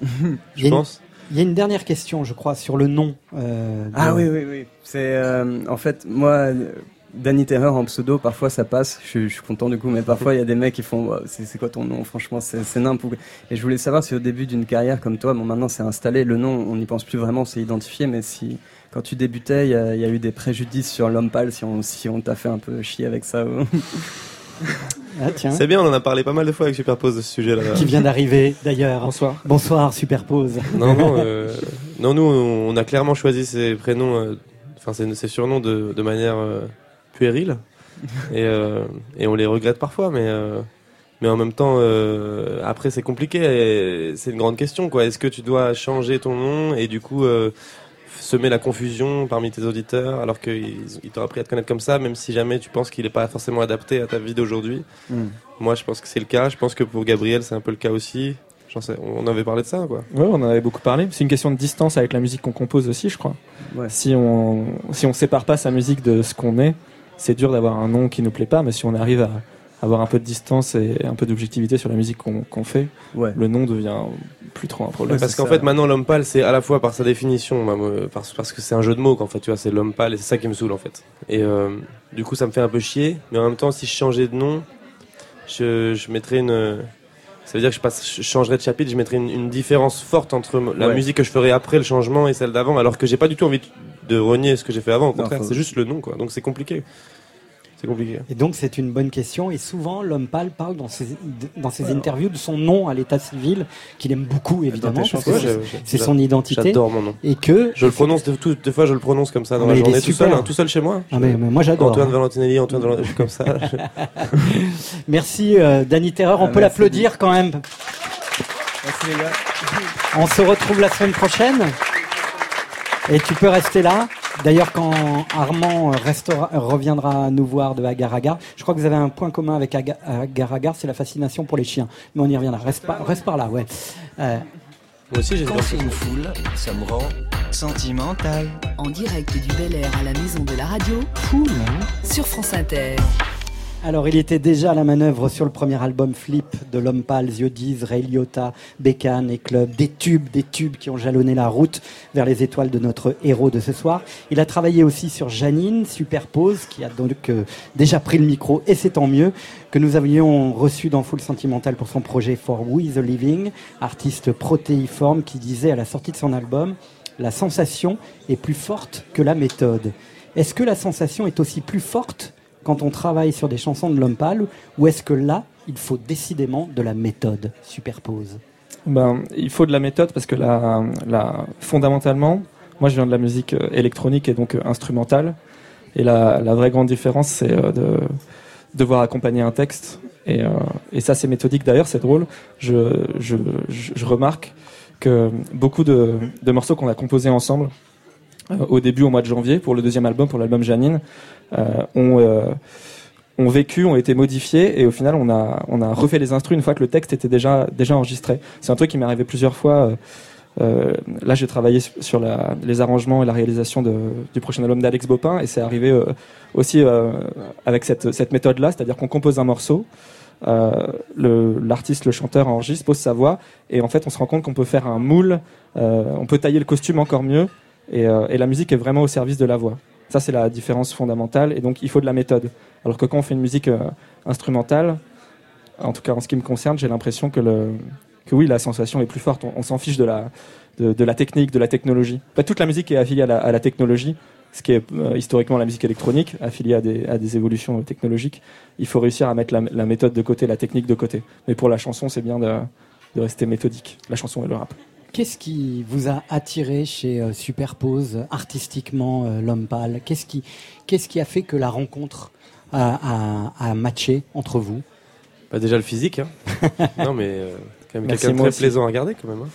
a une- pense. Il y a une dernière question, je crois, sur le nom. euh, de- Ah oui, oui, oui. C'est euh, en fait moi, Danny Terreur en pseudo, parfois ça passe. Je, suis- je suis content du coup, mais parfois il y a des mecs qui font c'est quoi ton nom? Franchement, c'est c'est nimp. ou- Et je voulais savoir si au début d'une carrière comme toi, bon maintenant c'est installé, le nom on n'y pense plus vraiment, c'est identifié, mais si quand tu débutais, il y, a il y a eu des préjudices sur l'homme pâle, si on si on t'a fait un peu chier avec ça. Ah. C'est bien, on en a parlé pas mal de fois avec Superpose de ce sujet-là. Qui vient d'arriver d'ailleurs. Bonsoir. Bonsoir, Superpose. Non, non, euh, non, nous, on a clairement choisi ces prénoms, euh, enfin ces, ces surnoms de, de manière euh, puérile, et, euh, et on les regrette parfois, mais euh, mais en même temps, euh, après c'est compliqué, et c'est une grande question, quoi. Est-ce que tu dois changer ton nom et du coup euh, semer la confusion parmi tes auditeurs, alors qu'ils ils t'ont appris à te connaître comme ça, même si jamais tu penses qu'il n'est pas forcément adapté à ta vie d'aujourd'hui. Mm. Moi, je pense que c'est le cas. Je pense que pour Gabriel, c'est un peu le cas aussi. Sais, on avait parlé de ça, quoi. Ouais, on en avait beaucoup parlé. C'est une question de distance avec la musique qu'on compose aussi, je crois. Ouais. Si on si on sépare pas sa musique de ce qu'on est, c'est dur d'avoir un nom qui nous plaît pas. Mais si on arrive à avoir un peu de distance et un peu d'objectivité sur la musique qu'on fait, Ouais. le nom devient plus trop un problème. parce qu'en fait, maintenant, l'homme pâle, c'est à la fois par sa définition, moi, parce, parce que c'est un jeu de mots, qu'en fait, tu vois, c'est l'homme pâle, et c'est ça qui me saoule, en fait. Et euh, du coup, ça me fait un peu chier, mais en même temps, si je changeais de nom, je, je mettrais une. Ça veut dire que je, passe, je changerais de chapitre, je mettrais une, une différence forte entre la Ouais. musique que je ferais après le changement et celle d'avant, alors que j'ai pas du tout envie de renier ce que j'ai fait avant, au contraire, c'est juste le nom, quoi. Donc c'est compliqué. C'est compliqué. Et donc c'est une bonne question. Et souvent l'homme pâle parle dans ses, dans ses Ouais. interviews de son nom à l'état civil, qu'il aime beaucoup évidemment, parce que c'est- son identité. j'adore mon nom. Et que Je le prononce, de, tout- des fois je le prononce comme ça dans Mais la journée, tout seul, hein, tout seul chez moi. Ah, mais- mais moi, j'adore, Antoine hein. Valentinelli, Antoine Valentinelli, je suis comme ça. Merci euh, Danny Terreur, on Ah, peut l'applaudir quand même. Merci les gars. On se retrouve la semaine prochaine. Et tu peux rester là. D'ailleurs, quand Armand restera, reviendra nous voir de Agar Agar, je crois que vous avez un point commun avec Aga- Agar Agar, c'est la fascination pour les chiens. Mais on y reviendra. Reste par, reste par là, ouais. Euh, Moi aussi, j'ai Quand c'est une foule, ça me rend sentimental. En direct du Bel Air à la maison de la radio, Poule, sur France Inter. Alors, il était déjà à la manœuvre sur le premier album Flip de L'Homme Pâle, Ziodiz, Ray Liotta, Bécane et Club. Des tubes, des tubes qui ont jalonné la route vers les étoiles de notre héros de ce soir. Il a travaillé aussi sur Janine, Superpose, qui a donc euh, déjà pris le micro, et c'est tant mieux, que nous avions reçu dans Full Sentimental pour son projet For We the Living, artiste protéiforme qui disait à la sortie de son album La sensation est plus forte que la méthode. Est-ce que la sensation est aussi plus forte quand on travaille sur des chansons de l'homme pâle ou est-ce que là, il faut décidément de la méthode superpose? Ben, il faut de la méthode parce que là, là, fondamentalement, moi je viens de la musique euh, électronique et donc euh, instrumentale. Et la, la vraie grande différence, c'est euh, de devoir accompagner un texte. Et, ça, c'est méthodique. D'ailleurs, c'est drôle. Je, je, remarque que beaucoup de, de morceaux qu'on a composés ensemble au début, au mois de janvier, pour le deuxième album, pour l'album Janine, euh, ont, euh, ont vécu, ont été modifiés, et au final, on a, on a refait les instrus une fois que le texte était déjà, déjà enregistré. C'est un truc qui m'est arrivé plusieurs fois. euh, euh, là, j'ai travaillé su- sur la- les arrangements et la réalisation de- du prochain album d'Alex Bopin, et c'est arrivé euh, aussi euh, avec cette, cette méthode-là, c'est-à-dire qu'on compose un morceau, euh, le- l'artiste, le, chanteur enregistre, pose sa voix, et en fait, on se rend compte qu'on peut faire un moule, euh, on peut tailler le costume encore mieux, et, euh, et la musique est vraiment au service de la voix. Ça, c'est la différence fondamentale, et donc il faut de la méthode. Alors que quand on fait une musique euh, instrumentale, en tout cas en ce qui me concerne, j'ai l'impression que, oui, la sensation est plus forte. On, s'en fiche de la, technique, de la technologie. Pas toute la musique est affiliée à la, technologie, ce qui est euh, historiquement la musique électronique, affiliée à des, évolutions technologiques. Il faut réussir à mettre la, méthode de côté, la technique de côté. Mais pour la chanson, c'est bien de rester méthodique. La chanson et le rap. Qu'est-ce qui vous a attiré chez euh, Superpose artistiquement euh, l'homme pâle? Qu'est-ce qui, qu'est-ce qui a fait que la rencontre a, a- a matché entre vous? Bah déjà le physique, hein. non mais euh, quand même quelqu'un de très aussi. plaisant à regarder quand même. hein.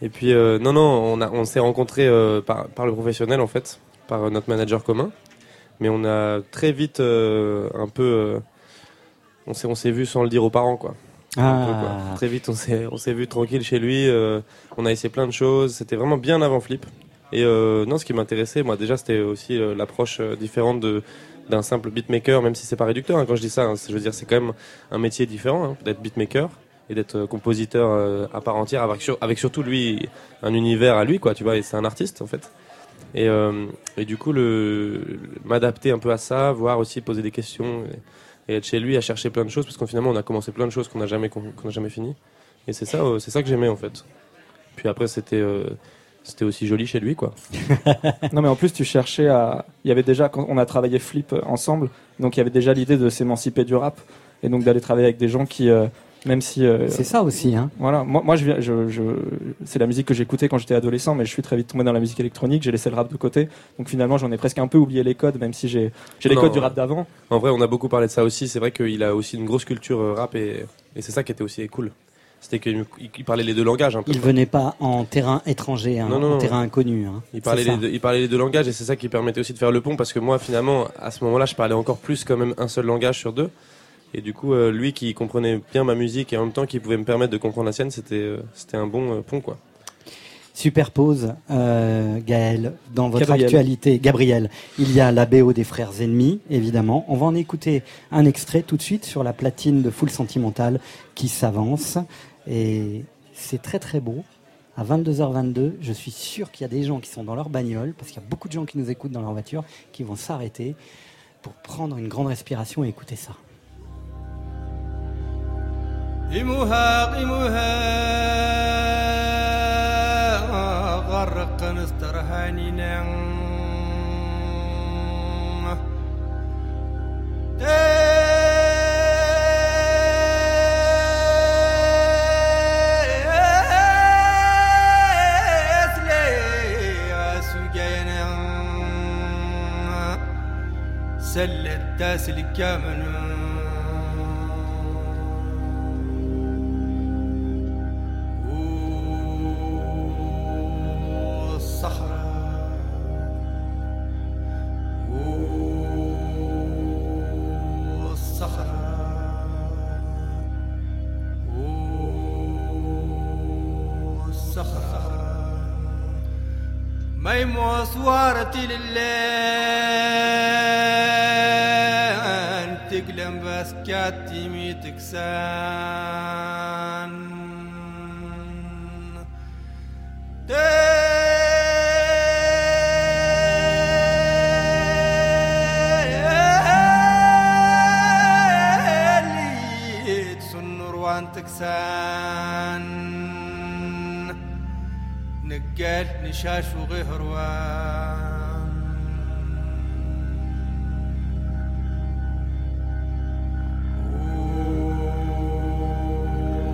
Et puis euh, non non, on a on s'est rencontrés euh, par par le professionnel en fait, par notre manager commun, mais on a très vite un peu, on s'est on s'est vu sans le dire aux parents quoi. Un peu, quoi. Ah. Très vite on s'est on s'est vu tranquille chez lui, euh, on a essayé plein de choses, c'était vraiment bien avant Flip. Et euh, non, ce qui m'intéressait, moi déjà, c'était aussi euh, l'approche euh, différente de d'un simple beatmaker, même si c'est pas réducteur. hein, quand je dis ça, hein, je veux dire, c'est quand même un métier différent hein, d'être beatmaker et d'être euh, compositeur euh, à part entière, avec, sur- avec surtout lui un univers à lui, quoi. Tu vois, et c'est un artiste en fait. Et, euh, et du coup, le, le- m'adapter un peu à ça, voir aussi poser des questions et, et être chez lui à chercher plein de choses, parce qu'en finalement, on a commencé plein de choses qu'on n'a jamais qu'on jamais fini. Et c'est ça, euh, c'est ça que j'aimais en fait. Puis après, c'était euh, c'était aussi joli chez lui, quoi. non mais en plus tu cherchais à il y avait déjà quand on a travaillé Flip euh, ensemble donc il y avait déjà l'idée de s'émanciper du rap et donc d'aller travailler avec des gens qui même si euh, C'est ça aussi, hein. voilà moi, moi je viens je, je c'est la musique que j'écoutais quand j'étais adolescent mais je suis très vite tombé dans la musique électronique j'ai laissé le rap de côté donc finalement j'en ai presque un peu oublié les codes même si j'ai j'ai les Non, codes du rap d'avant En vrai, on a beaucoup parlé de ça aussi. C'est vrai qu'il a aussi une grosse culture euh, rap et, et c'est ça qui était aussi cool. C'était qu'il il parlait les deux langages un peu. Il venait pas en terrain étranger, hein, Non, non, en non. terrain inconnu. hein. Il parlait, les deux, il parlait les deux langages et c'est ça qui permettait aussi de faire le pont parce que moi finalement à ce moment-là je parlais encore plus quand même un seul langage sur deux et du coup euh, lui qui comprenait bien ma musique et en même temps qui pouvait me permettre de comprendre la sienne c'était euh, c'était un bon euh, pont quoi. Superpose, euh, Gaël, dans votre Gabriel. actualité, Gabriel, il y a la BO des Frères Ennemis, évidemment. On va en écouter un extrait tout de suite sur la platine de Full Sentimental qui s'avance. Et c'est très très beau. À 22h22, je suis sûr qu'il y a des gens qui sont dans leur bagnole, parce qu'il y a beaucoup de gens qui nous écoutent dans leur voiture, qui vont s'arrêter pour prendre une grande respiration et écouter ça. يمهاقمها غرق استرهاننا نعم. سلت تاسل كامنه الصوارة لله تقلم بس كاتي ميتكسان شاش وغي هروان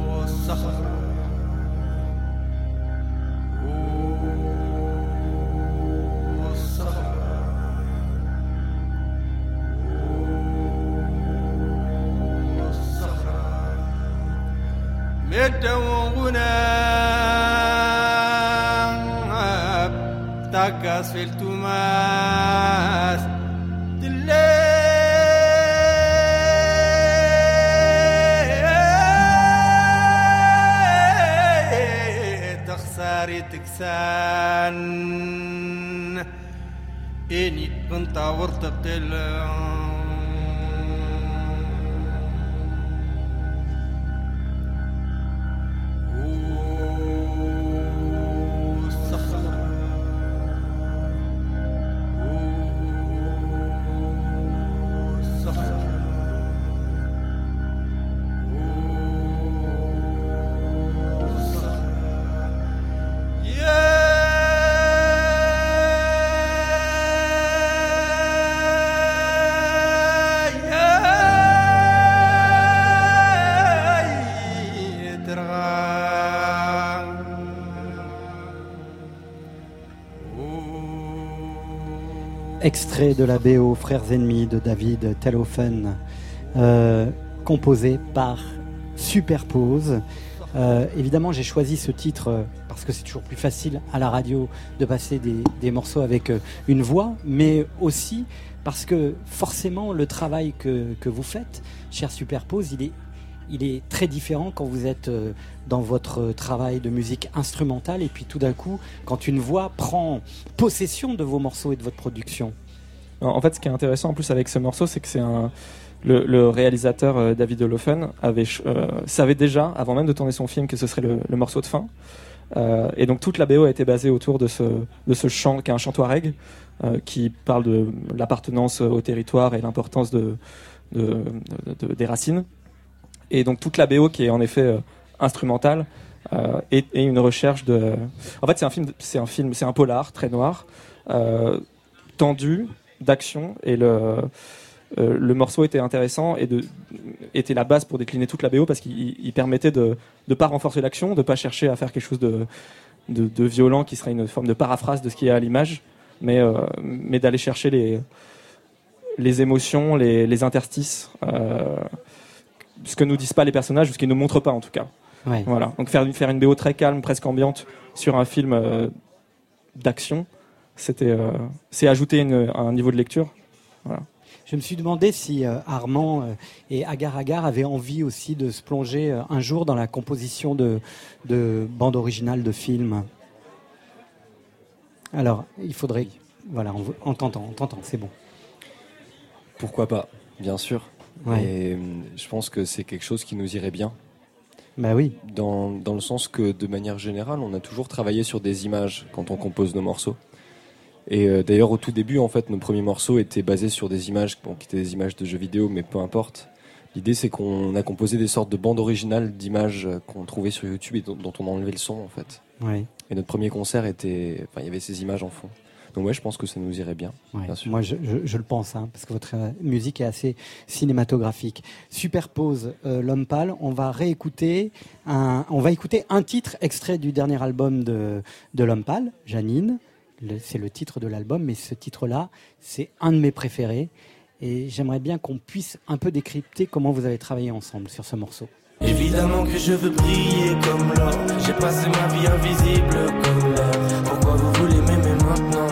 والصخر ميتا وغنى كاس في التماس تخساري تكسان اني بنت ورتبت De la BO Frères ennemis de David Telhofen, euh, composé par Superpose. Euh, évidemment, j'ai choisi ce titre euh, parce que c'est toujours plus facile à la radio de passer des, des morceaux avec euh, une voix, mais aussi parce que forcément le travail que, que vous faites, cher Superpose, il est, il est très différent quand vous êtes dans votre travail de musique instrumentale et puis tout d'un coup, quand une voix prend possession de vos morceaux et de votre production. En fait, ce qui est intéressant en plus avec ce morceau, c'est que c'est un le, réalisateur euh, David Olofen avait euh, savait déjà, avant même de tourner son film, que ce serait le, morceau de fin. Euh, et donc toute la BO a été basée autour de ce, de ce chant, qui est un chant touareg, qui parle de l'appartenance au territoire et l'importance de, de, de- de- des racines. Et donc toute la BO qui est en effet instrumentale et une recherche de. En fait, c'est un film, c'est un film, c'est un polar très noir, tendu, d'action et le euh, le morceau était intéressant et de, était la base pour décliner toute la BO parce qu'il il permettait de ne pas renforcer l'action, de pas chercher à faire quelque chose de, de, de violent qui serait une forme de paraphrase de ce qui est à l'image, mais, euh, mais d'aller chercher les, les émotions, les, les interstices, euh, ce que nous disent pas les personnages, ou ce qu'ils nous montrent pas en tout cas. Ouais. Voilà. Donc faire, une- faire une BO très calme, presque ambiante sur un film d'action, c'était euh, c'est ajouter une- un niveau de lecture. Voilà. Je me suis demandé si euh, Armand euh, et Agar Agar avaient envie aussi de se plonger euh, un jour dans la composition de, de bandes originales de films. Alors, il faudrait. Voilà, on, on t'entend, on t'entend, c'est bon. Pourquoi pas, bien sûr. Ouais. Et euh, je pense que c'est quelque chose qui nous irait bien. Bah oui. Dans, dans le sens que, de manière générale, on a toujours travaillé sur des images quand on compose nos morceaux. Et euh, d'ailleurs, au tout début, en fait, nos premiers morceaux étaient basés sur des images, bon, qui étaient des images de jeux vidéo, mais peu importe. L'idée, c'est qu'on a composé des sortes de bandes originales d'images euh, qu'on trouvait sur YouTube et dont, dont on a enlevé le son, en fait. Ouais. Et notre premier concert était, enfin, il y avait ces images en fond. Donc ouais, je pense que ça nous irait bien, Ouais, bien sûr. Moi, je, je- je le pense, hein, parce que votre euh, musique est assez cinématographique. Superpose euh, L'Homme Pâle. On va réécouter un, on va écouter un titre extrait du dernier album de, de L'Homme Pâle, Janine. C'est le titre de l'album, mais ce titre-là, c'est un de mes préférés. Et j'aimerais bien qu'on puisse un peu décrypter comment vous avez travaillé ensemble sur ce morceau. Évidemment que je veux briller comme l'or. J'ai passé ma vie invisible comme l'air. Pourquoi vous voulez m'aimer maintenant?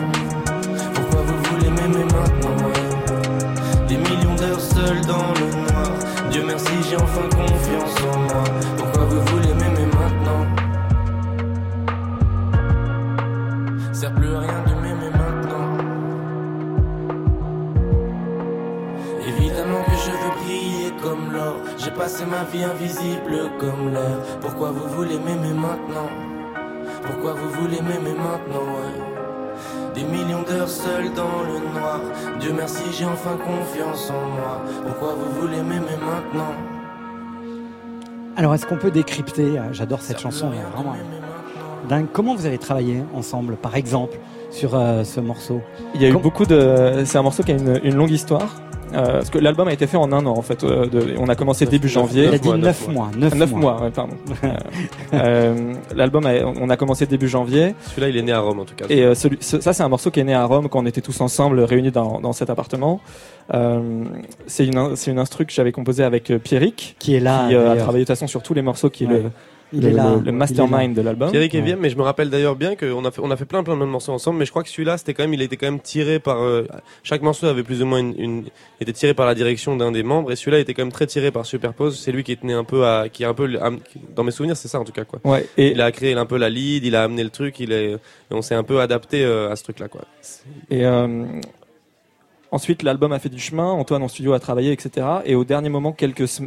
Pourquoi vous voulez m'aimer maintenant? Des millions d'heures seules dans le noir. Dieu merci, j'ai enfin confiance en moi. Pourquoi vous voulez m'aimer maintenant? Pourquoi vous voulez m'aimer maintenant ouais? Des millions d'heures seules dans le noir. Dieu merci, j'ai enfin confiance en moi. Pourquoi vous voulez m'aimer maintenant? Alors, est-ce qu'on peut décrypter? Euh, J'adore cette chanson, elle est vraiment dingue. Comment vous avez travaillé ensemble, par exemple, sur euh, ce morceau? Il y a eu beaucoup de. C'est un morceau qui a une, une longue histoire. Euh, parce que l'album a été fait en un an en fait. euh, de- on a commencé début janvier. Il a dit neuf mois, neuf mois. mois, ouais, pardon. Euh, euh, L'album, a- on a commencé début janvier. Celui-là, il est né à Rome en tout cas. Et euh, celui, ce- ça, c'est un morceau qui est né à Rome quand on était tous ensemble réunis dans, dans cet appartement. Euh, c'est une, in- c'est une instru que j'avais composée avec Pierrick, Qui est là, qui euh, a travaillé de toute façon sur tous les morceaux, qui Ouais. le, Il le, est là. le- mastermind là. de l'album. Pierrick est bien, mais je me rappelle d'ailleurs bien qu'on a fait, on a fait plein, plein, de morceaux ensemble, mais je crois que celui-là, c'était quand même, il était quand même tiré par, euh, chaque morceau avait plus ou moins une, une- était tiré par la direction d'un des membres, et celui-là était quand même très tiré par Superpose. C'est lui qui tenait un peu à, qui est un peu, dans mes souvenirs, c'est ça en tout cas, quoi. Ouais, et- il a créé un peu la lead, il a amené le truc, il est, et on s'est un peu adapté euh, à ce truc-là, quoi. Et euh, ensuite, l'album a fait du chemin. Antoine en studio a travaillé, etc. Et au dernier moment,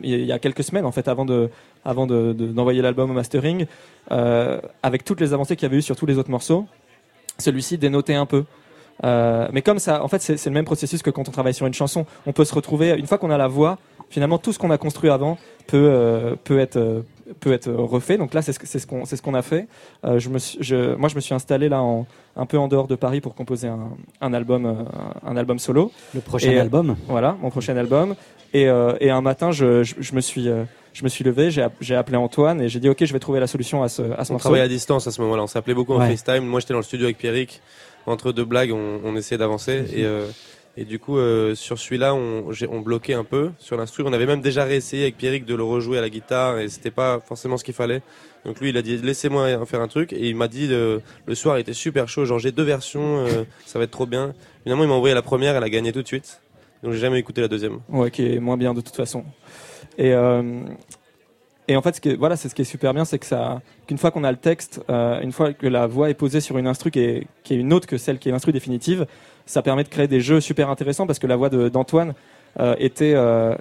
il y a quelques semaines, en fait, avant de avant de- de- d'envoyer l'album au mastering, euh, avec toutes les avancées qu'il y avait eu sur tous les autres morceaux, celui-ci dénotait un peu. Euh, mais comme ça, en fait, c'est le même processus que quand on travaille sur une chanson. On peut se retrouver une fois qu'on a la voix. Finalement, tout ce qu'on a construit avant peut euh, peut être peut être refait. Donc là, c'est ce ce qu'on c'est ce qu'on a fait. Euh, je me suis, je, moi, je me suis installé là en, un peu en dehors de Paris pour composer un, un album euh, un album solo. Le prochain Et, euh, album Voilà, mon prochain album. Et, euh, et un matin, je, je, je me suis je me suis levé, j'ai app- j'ai appelé Antoine et j'ai dit ok, je vais trouver la solution à ce à ce On morceau. travaillait à distance à ce moment-là. On s'appelait beaucoup en Ouais. FaceTime. Moi, j'étais dans le studio avec Pierrick. Entre deux blagues, on, on essayait d'avancer. Et, euh, et du coup, euh, sur celui-là, on, bloquait un peu sur l'instru. On avait même déjà réessayé avec Pierrick de le rejouer à la guitare et c'était pas forcément ce qu'il fallait. Donc lui, il a dit laissez-moi faire un truc et il m'a dit le soir, il était super chaud. Genre j'ai deux versions, euh, ça va être trop bien. Finalement, il m'a envoyé la première, elle a gagné tout de suite. Donc j'ai jamais écouté la deuxième. Ouais, qui est moins bien de toute façon. Et, euh, et en fait, ce qui est, voilà, c'est ce qui est super bien, c'est que ça, qu'une fois qu'on a le texte, une fois que la voix est posée sur une instru qui est, qui est une autre que celle qui est l'instru définitive, ça permet de créer des jeux super intéressants parce que la voix d'Antoine euh, était, euh,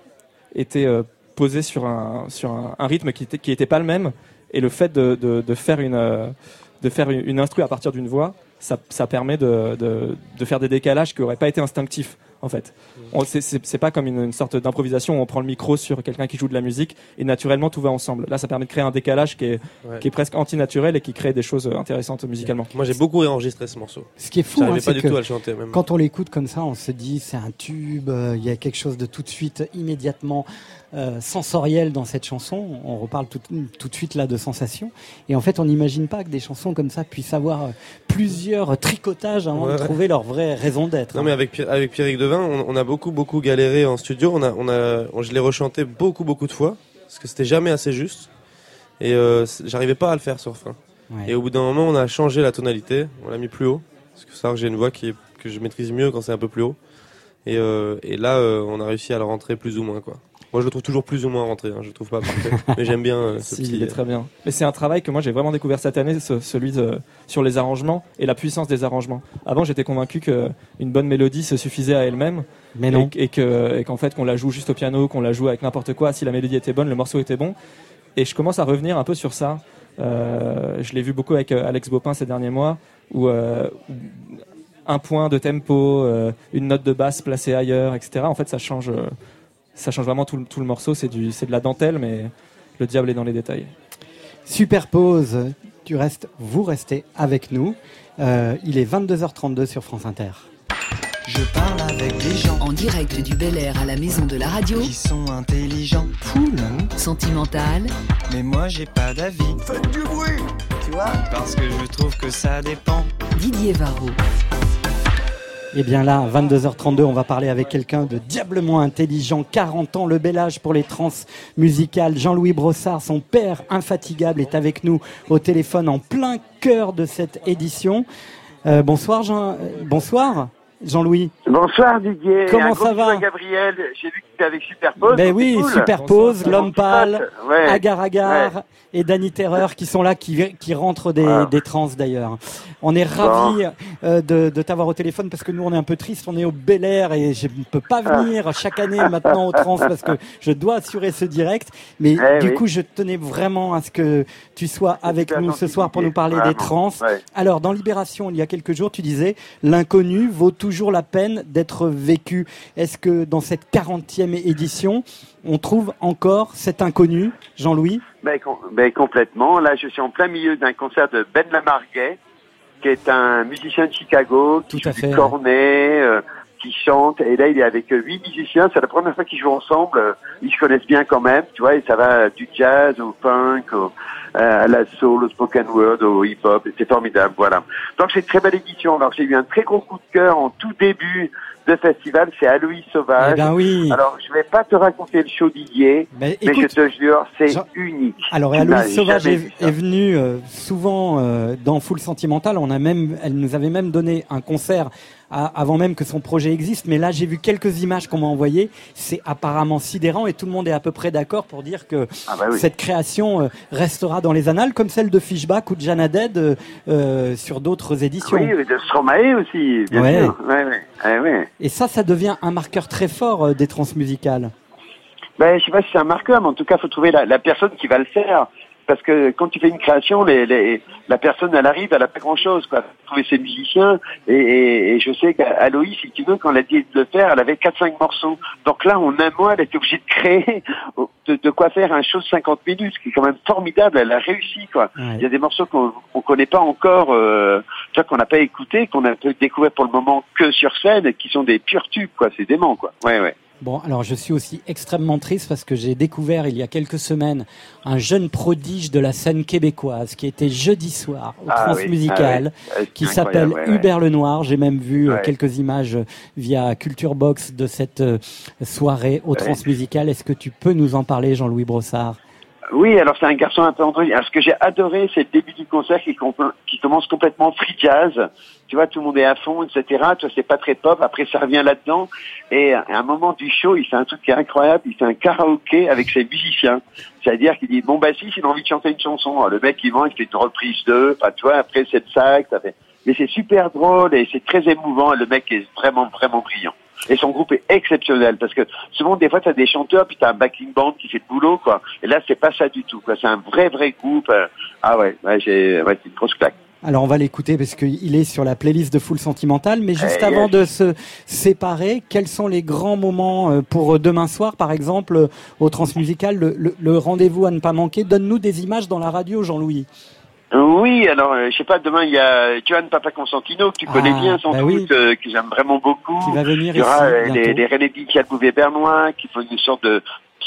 était euh, posée sur un, sur un, rythme qui était, qui était pas le même. Et le fait de, de, faire une, de faire une instru à partir d'une voix, ça, ça permet de, de, de faire des décalages qui n'auraient pas été instinctifs en fait. On- c'est- C'est c'est pas comme une, une sorte d'improvisation où on prend le micro sur quelqu'un qui joue de la musique et naturellement tout va ensemble. Là, ça permet de créer un décalage qui est, Ouais. qui est presque antinaturel et qui crée des choses intéressantes musicalement. Moi, j'ai beaucoup réenregistré ce morceau. Ce qui est fou, hein, pas du que tout à le chanter même. quand on l'écoute comme ça, on se dit c'est un tube, euh, il y a quelque chose de tout de suite immédiatement euh, sensoriel dans cette chanson. On reparle tout, tout de suite là de sensations. Et en fait, on n'imagine pas que des chansons comme ça puissent avoir euh, plusieurs tricotages avant Ouais, de ouais. trouver leur vraie raison d'être. Non mais avec Pierre- avec Pierrick Devin, on, on a beaucoup beaucoup galéré en studio. On a on a on- je l'ai rechanté beaucoup beaucoup de fois parce que c'était jamais assez juste et euh, j'arrivais pas à le faire sur fin. Ouais. Et au bout d'un moment, on a changé la tonalité, on l'a mis plus haut parce que que j'ai une voix qui est- que je maîtrise mieux quand c'est un peu plus haut. Et, euh, et là, euh, on a réussi à le rentrer plus ou moins quoi. Moi, je le trouve toujours plus ou moins rentré. Hein, je le trouve pas parfait, mais j'aime bien euh, ce Si, petit. il est très bien. Mais c'est un travail que moi j'ai vraiment découvert cette année, ce- celui de- sur les arrangements et la puissance des arrangements. Avant, j'étais convaincu que une bonne mélodie se suffisait à elle-même. Mais non. Et, et que, et qu'en fait, qu'on la joue juste au piano, qu'on la joue avec n'importe quoi, si la mélodie était bonne, le morceau était bon. Et je commence à revenir un peu sur ça. Euh, je l'ai vu beaucoup avec euh, Alex Bopin ces derniers mois, où euh, un point de tempo, euh, une note de basse placée ailleurs, etc. En fait, ça change, euh, ça change vraiment tout, le- tout le morceau. C'est de la dentelle, mais le diable est dans les détails. Superpose, tu restes, vous restez avec nous. Euh, il est 22h32 sur France Inter. Je parle avec des gens En direct du Bel Air à la maison de la radio. qui sont intelligents, cool, Sentimental. mais moi j'ai pas d'avis. Faites du bruit, tu vois Parce que je trouve que ça dépend. Didier Varro. Eh bien là, 22h32, on va parler avec quelqu'un de diablement intelligent, 40 ans, le bel âge pour les trans musicales. Jean-Louis Brossard, son père infatigable, est avec nous au téléphone en plein cœur de cette édition. Euh, bonsoir Jean. euh, bonsoir. Jean-Louis Bonsoir Didier. Comment Un ça va Gabriel, j'ai vu que tu avec Superpose. Ben oui, cool. Superpose, L'Homme Pâle, Ouais. Agar Agar Ouais. et Danny Terreur qui sont là, qui, qui rentrent des, des trans d'ailleurs. On est ravis euh, de, de t'avoir au téléphone parce que nous on est un peu triste, on est au Bel Air et je ne peux pas Ah. venir chaque année maintenant au trans parce que je dois assurer ce direct. Mais Eh du oui. coup je tenais vraiment à ce que tu sois avec nous ce soir pour nous parler des trans. Ouais. Alors dans Libération il y a quelques jours tu disais l'inconnu vaut toujours la peine d'être vécu. Est-ce que dans cette 40e édition on trouve encore cet inconnu, Jean-Louis? Ben, com- ben, complètement. Là, je suis en plein milieu d'un concert de Ben Lamarguet, qui est un musicien de Chicago, qui Tout à fait, du ouais. cornet, euh, qui chante. Et là, il est avec euh, huit musiciens. C'est la première fois qu'ils jouent ensemble. Euh, Ils se connaissent bien quand même, tu vois. Et ça va du jazz au funk, au, euh, à la soul, au spoken word, au hip-hop. Et C'est formidable, voilà. Donc, c'est une très belle édition. Alors, j'ai eu un très gros coup de cœur en tout début de festival. C'est Aloïs Sauvage. Eh ben oui. Alors, je vais pas te raconter le show Didier, Ben, mais je te jure, c'est unique. Alors, Aloïs Sauvage est, est venue euh, souvent euh, dans Full Sentimental. On a même, elle nous avait même donné un concert avant même que son projet existe. Mais là, j'ai vu quelques images qu'on m'a envoyées. C'est apparemment sidérant et tout le monde est à peu près d'accord pour dire que Ah bah oui. cette création euh, restera dans les annales, comme celle de Fishback ou de Jana Dead euh, euh, sur d'autres éditions. Oui, de Stromae aussi, bien Ouais. sûr. Ouais, ouais. Et ça, ça devient un marqueur très fort euh, des transmusicales. Ben, je sais pas si c'est un marqueur, mais en tout cas, faut trouver la, la personne qui va le faire. Parce que quand tu fais une création, les, les, la personne, elle arrive, elle a pas grand-chose, quoi. Faut Trouver ses musiciens. Et, et, et je sais qu'Aloïs, si tu veux, quand elle a dit de le faire, elle avait 4-5 morceaux. Donc là, en un mois, elle était obligée de créer, de, de quoi faire un show de 50 minutes, ce qui est quand même formidable. Elle a réussi, quoi. Ouais. Il y a des morceaux qu'on on connaît pas encore, euh, tu vois, qu'on n'a pas écouté, qu'on a découvert pour le moment que sur scène, et qui sont des purs tubes, quoi. C'est dément, quoi. Ouais, ouais. Bon, alors je suis aussi extrêmement triste parce que j'ai découvert il y a quelques semaines un jeune prodige de la scène québécoise qui était jeudi soir au Ah oui, Transmusical, ah oui. qui s'appelle ouais. Hubert Lenoir. J'ai même vu euh, Ouais. quelques images euh, via Culture Box de cette euh, soirée au. Transmusical. Est-ce que tu peux nous en parler, Jean-Louis Brossard? Oui, alors c'est un garçon un peu androgyne. Alors ce que j'ai adoré, c'est le début du concert qui, commence complètement free jazz. Tu vois, tout le monde est à fond, etc. Tu vois, c'est pas très pop. Après, ça revient là-dedans. Et à un moment du show, il fait un truc qui est incroyable. Il fait un karaoké avec ses musiciens. C'est-à-dire qu'il dit, bon, bah si, s'il a envie de chanter une chanson. Alors, le mec, il vend, il fait une reprise d'eux. Enfin, tu vois, après, c'est de sac. Ça fait... Mais c'est super drôle et c'est très émouvant. Et le mec est vraiment, vraiment brillant. Et son groupe est exceptionnel parce que souvent des fois t'as des chanteurs puis t'as un backing band qui fait le boulot quoi. Et là c'est pas ça du tout quoi. C'est un vrai vrai groupe. euh, Ah ouais, ouais j'ai ouais, c'est une grosse claque. Alors on va l'écouter parce qu'il est sur la playlist de Full Sentimental. Mais juste Eh, avant yes. de se séparer, quels sont les grands moments euh, pour euh, demain soir, par exemple, au Transmusical, le, le- le rendez-vous à ne pas manquer? Donne-nous des images dans la radio, Jean-Louis. Oui, alors euh, je sais pas, demain il y a Johan Papa Constantino que tu connais Ah, bien sans bah doute, oui. euh, que j'aime vraiment beaucoup. Qui va venir Il y aura ici euh, les, les René Bouvet Bernois qui font une sorte de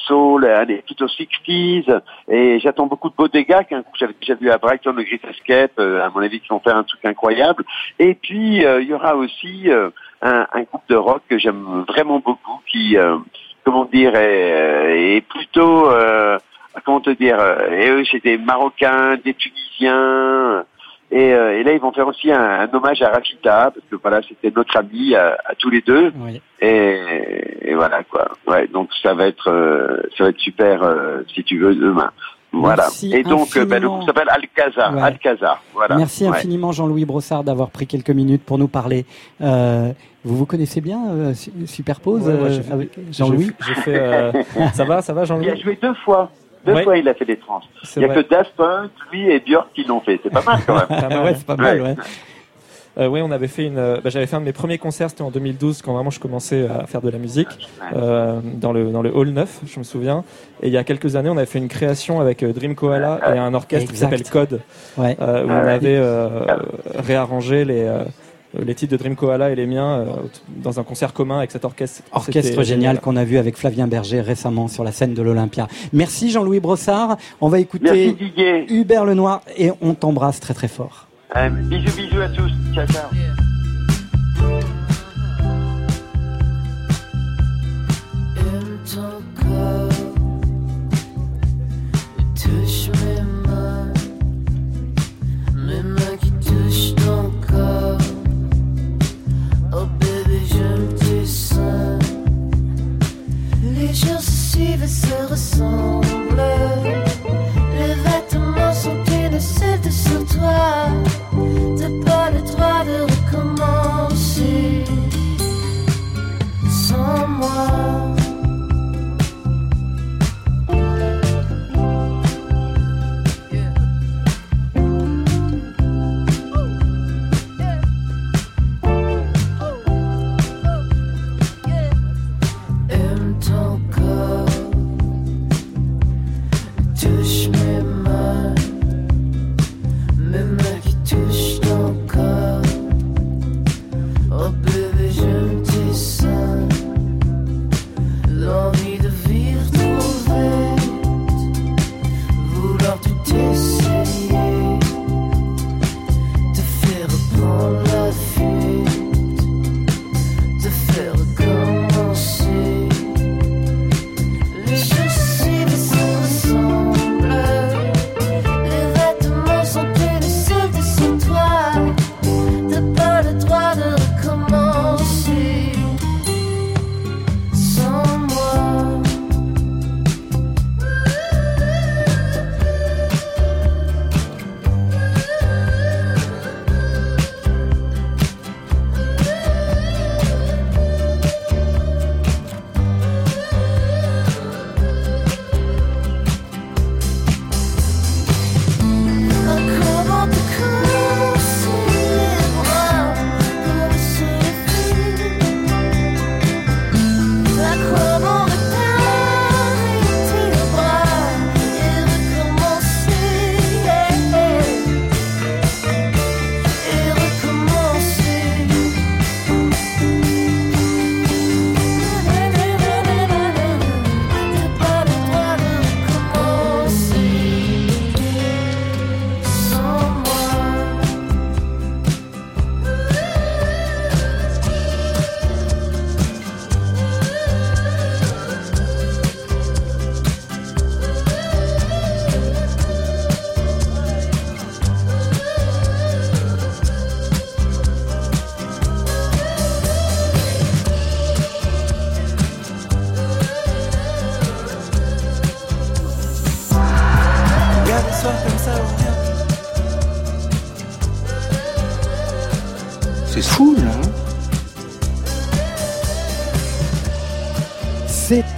soul, des plutôt 60s. Et j'attends beaucoup de Bodega, qu'un coup j'avais déjà vu à Brighton le Great Escape, euh, à mon avis qui vont faire un truc incroyable. Et puis euh, il y aura aussi euh, un, un groupe de rock que j'aime vraiment beaucoup, qui, euh, comment dire, est, est plutôt, euh, comment te dire, euh, et eux c'est des Marocains, des Tunisiens. Et, euh, et là, ils vont faire aussi un, un hommage à Rafita, parce que voilà, c'était notre ami à, à tous les deux. Et, et voilà quoi. Ouais, donc ça va être, euh, ça va être super euh, si tu veux demain. Voilà. Merci et donc, euh, bah, le groupe s'appelle Alcazar. Ouais. Alcazar. Voilà. Merci Ouais. infiniment Jean-Louis Brossard d'avoir pris quelques minutes pour nous parler. Euh, vous vous connaissez bien, euh, Su- Superpose, Ouais, euh, Jean-Louis j'ai fait, euh, ça va, ça va Jean-Louis Il a joué deux fois. Deux Ouais. fois, il a fait des trans. Il n'y a vrai. que Daft Punk, lui et Björk qui l'ont fait. C'est pas mal quand même. Pas mal, ouais, c'est pas mal, ouais. Euh, ouais, on avait fait une. euh, bah, j'avais fait un de mes premiers concerts, c'était en 2012 quand vraiment je commençais à faire de la musique euh, dans le dans le hall 9, je me souviens. Et il y a quelques années, on avait fait une création avec euh, Dream Koala et un orchestre qui s'appelle Code, Ouais. euh, où Ouais. on avait euh, réarrangé les euh, les titres de Dream Koala et les miens euh, dans un concert commun avec cet orchestre. Orchestre génial qu'on a vu avec Flavien Berger récemment sur la scène de l'Olympia. Merci Jean-Louis Brossard. On va écouter. Hubert Lenoir et on t'embrasse très très fort. Euh, bisous, bisous à tous. Ciao, ciao. suivent se ressemblent.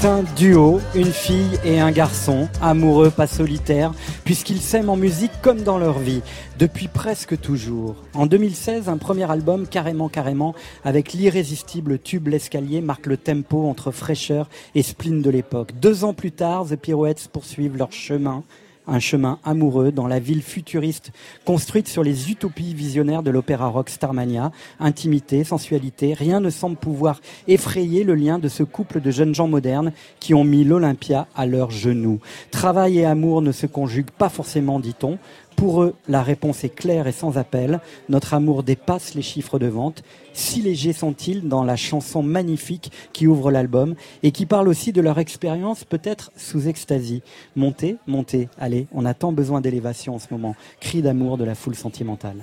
Un duo, une fille et un garçon, amoureux pas solitaires, puisqu'ils s'aiment en musique comme dans leur vie, depuis presque toujours. En 2016, un premier album, Carrément Carrément, avec l'irrésistible tube L'escalier, marque le tempo entre fraîcheur et spleen de l'époque. Deux ans plus tard, The Pirouettes poursuivent leur chemin un chemin amoureux dans la ville futuriste construite sur les utopies visionnaires de l'opéra rock Starmania. Intimité, sensualité, rien ne semble pouvoir effrayer le lien de ce couple de jeunes gens modernes qui ont mis l'Olympia à leurs genoux. Travail et amour ne se conjuguent pas forcément, dit-on. Pour eux, la réponse est claire et sans appel. Notre amour dépasse les chiffres de vente. Si légers sont-ils dans la chanson magnifique qui ouvre l'album et qui parle aussi de leur expérience peut-être sous extasie. Montez, montez, allez, on a tant besoin d'élévation en ce moment. Cri d'amour de la foule sentimentale.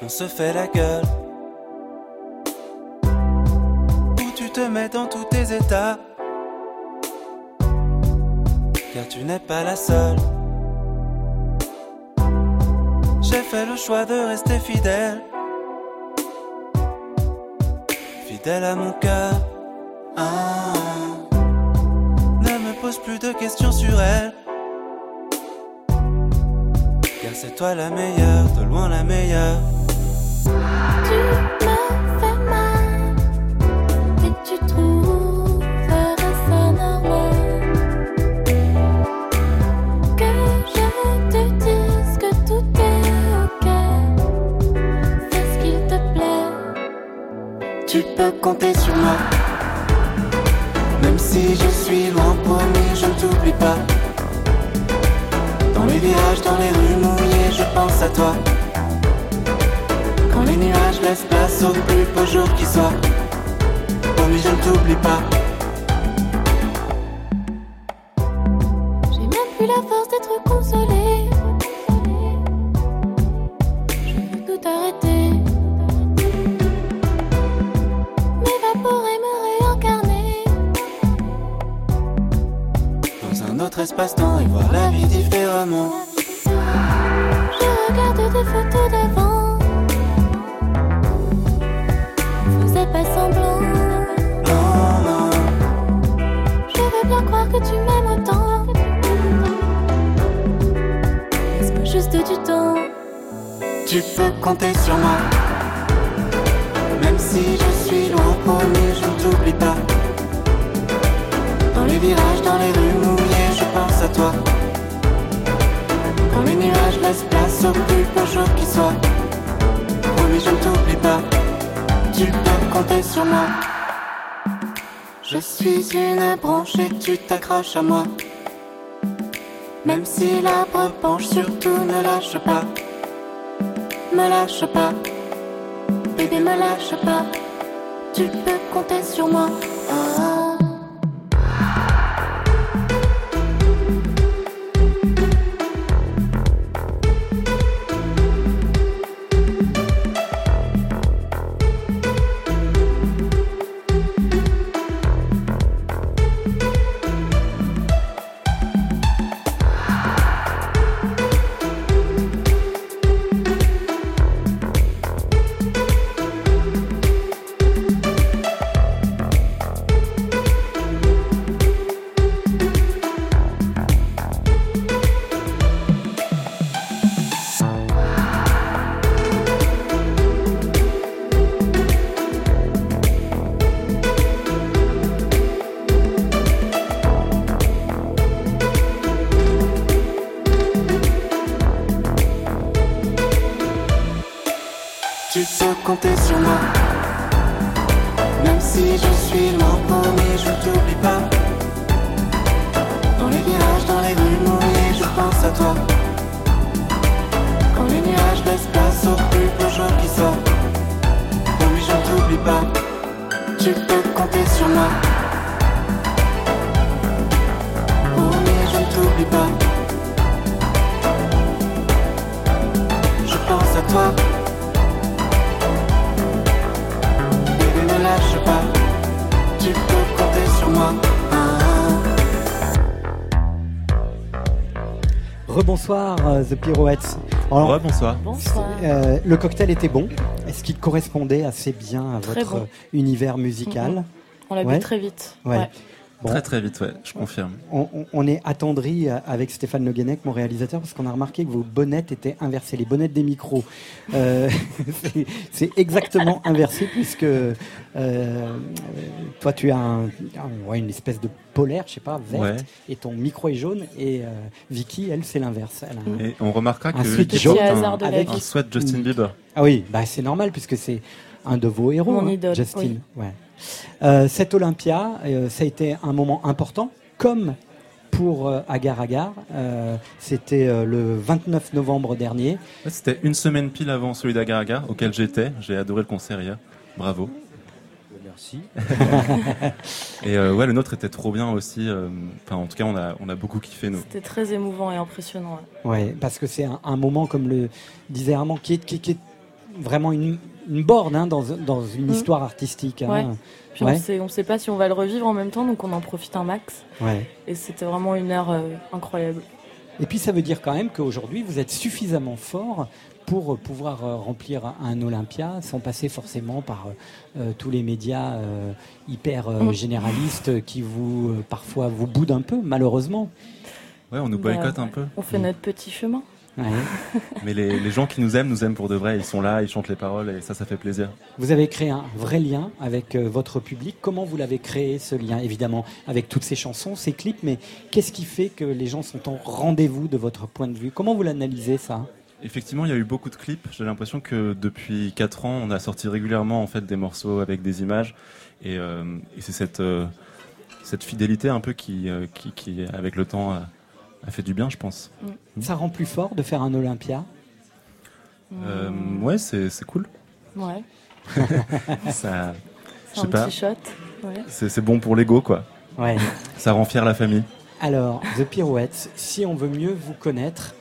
On se fait la gueule. Tu te mets dans tous tes états. Tu n'es pas la seule. J'ai fait le choix de rester fidèle. Fidèle à mon cœur. Ah. Ne me pose plus de questions sur elle. Car c'est toi la meilleure, de loin la meilleure. Tu peux compter sur moi. Même si je suis loin, promis, je ne t'oublie pas. Dans les virages, dans les rues mouillées, je pense à toi. Quand les nuages laissent place au plus beau jour qui soit. Promis, je ne t'oublie pas. Tu t'accroches à moi. Même si l'arbre penche, surtout ne lâche pas. Me lâche pas, bébé, me lâche pas. Tu peux compter sur moi. Rebonsoir euh, The Pirouettes. Alors, Rebonsoir. euh, le cocktail était bon. Est-ce qu'il correspondait assez bien à Très votre bon. univers musical. On l'a bu Ouais. très vite. Ouais. Bon. Très très vite, ouais, je confirme. On, on- on est attendri euh, avec Stéphane Le Guenec, mon réalisateur, parce qu'on a remarqué que vos bonnettes étaient inversées, les bonnettes des micros. Euh, c'est- exactement inversé puisque euh, toi tu as un- un- ouais, une espèce de polaire, je sais pas, verte, Ouais. et ton micro est jaune, et euh, Vicky, elle, c'est l'inverse. Et on remarquera que sweat Vicky jaune un, hasard de la un sweat Justin Bieber. Ah oui, bah c'est normal puisque c'est un de vos héros, Mon hein, idole, Justin. oui. Ouais. Euh, cet Olympia, euh, ça a été un moment important, comme pour euh, Agar Agar. Euh, C'était euh, le 29 novembre dernier. Ouais, C'était une semaine pile avant celui d'Agar Agar, auquel j'étais. J'ai adoré le concert hier. Bravo. Merci. Et euh, ouais, le nôtre était trop bien aussi. Enfin, en tout cas, on a, on a beaucoup kiffé, nous. C'était très émouvant et impressionnant. ouais. Ouais, parce que c'est un, un moment, comme le disait Armand, qui est, qui, qui est vraiment une, une borne hein, dans, dans une Mhm. histoire artistique. hein. Ouais. Puis Ouais. on sait, on sait pas si on va le revivre en même temps, donc on en profite un max. Ouais. Et c'était vraiment une heure euh, incroyable. Et puis ça veut dire quand même qu'aujourd'hui, vous êtes suffisamment fort pour euh, pouvoir euh, remplir un Olympia sans passer forcément par euh, tous les médias euh, hyper euh, Mm. généralistes qui vous, euh, parfois, vous boudent un peu, malheureusement. Ouais, on nous Bah, boycotte un peu. On fait notre petit chemin. Mais les, les gens qui nous aiment, nous aiment pour de vrai. Ils sont là, ils chantent les paroles et ça, ça fait plaisir. Vous avez créé un vrai lien avec euh, votre public. Comment vous l'avez créé ce lien Évidemment, avec toutes ces chansons, ces clips, mais qu'est-ce qui fait que les gens sont en rendez-vous de votre point de vue? Comment vous l'analysez ça? Effectivement, il y a eu beaucoup de clips. J'ai l'impression que depuis 4 ans, on a sorti régulièrement en fait des morceaux avec des images, et, euh, et c'est cette euh, cette fidélité un peu qui, qui, qui avec le temps, a, a fait du bien, je pense. Ça rend plus fort de faire un Olympia Euh, ouais, c'est c'est cool. Ouais. Ça, je Un sais pas. petit shot. Ouais. C'est c'est bon pour l'ego, quoi. Ouais. Ça rend fier la famille. Alors, The Pirouettes, si on veut mieux vous connaître,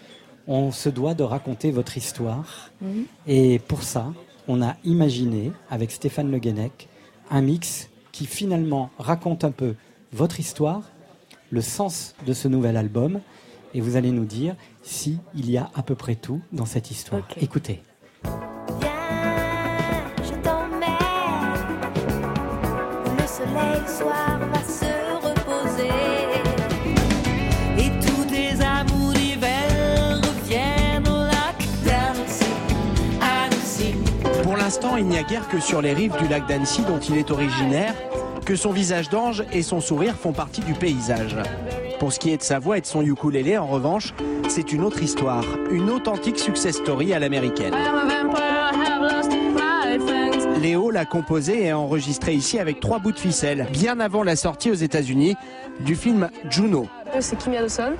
on se doit de raconter votre histoire. Mhm. Et pour ça, on a imaginé, avec Stéphane Le Guenec, un mix qui finalement raconte un peu votre histoire, le sens de ce nouvel album, et vous allez nous dire si il y a à peu près tout dans cette histoire. Écoutez. Pour l'instant, il n'y a guère que sur les rives du lac d'Annecy dont il est originaire que son visage d'ange et son sourire font partie du paysage. Pour ce qui est de sa voix et de son ukulélé, en revanche, c'est une autre histoire, une authentique success story à l'américaine. Léo l'a composé et enregistré ici avec trois bouts de ficelle, bien avant la sortie aux États-Unis du film Juno. C'est Kimia Dawson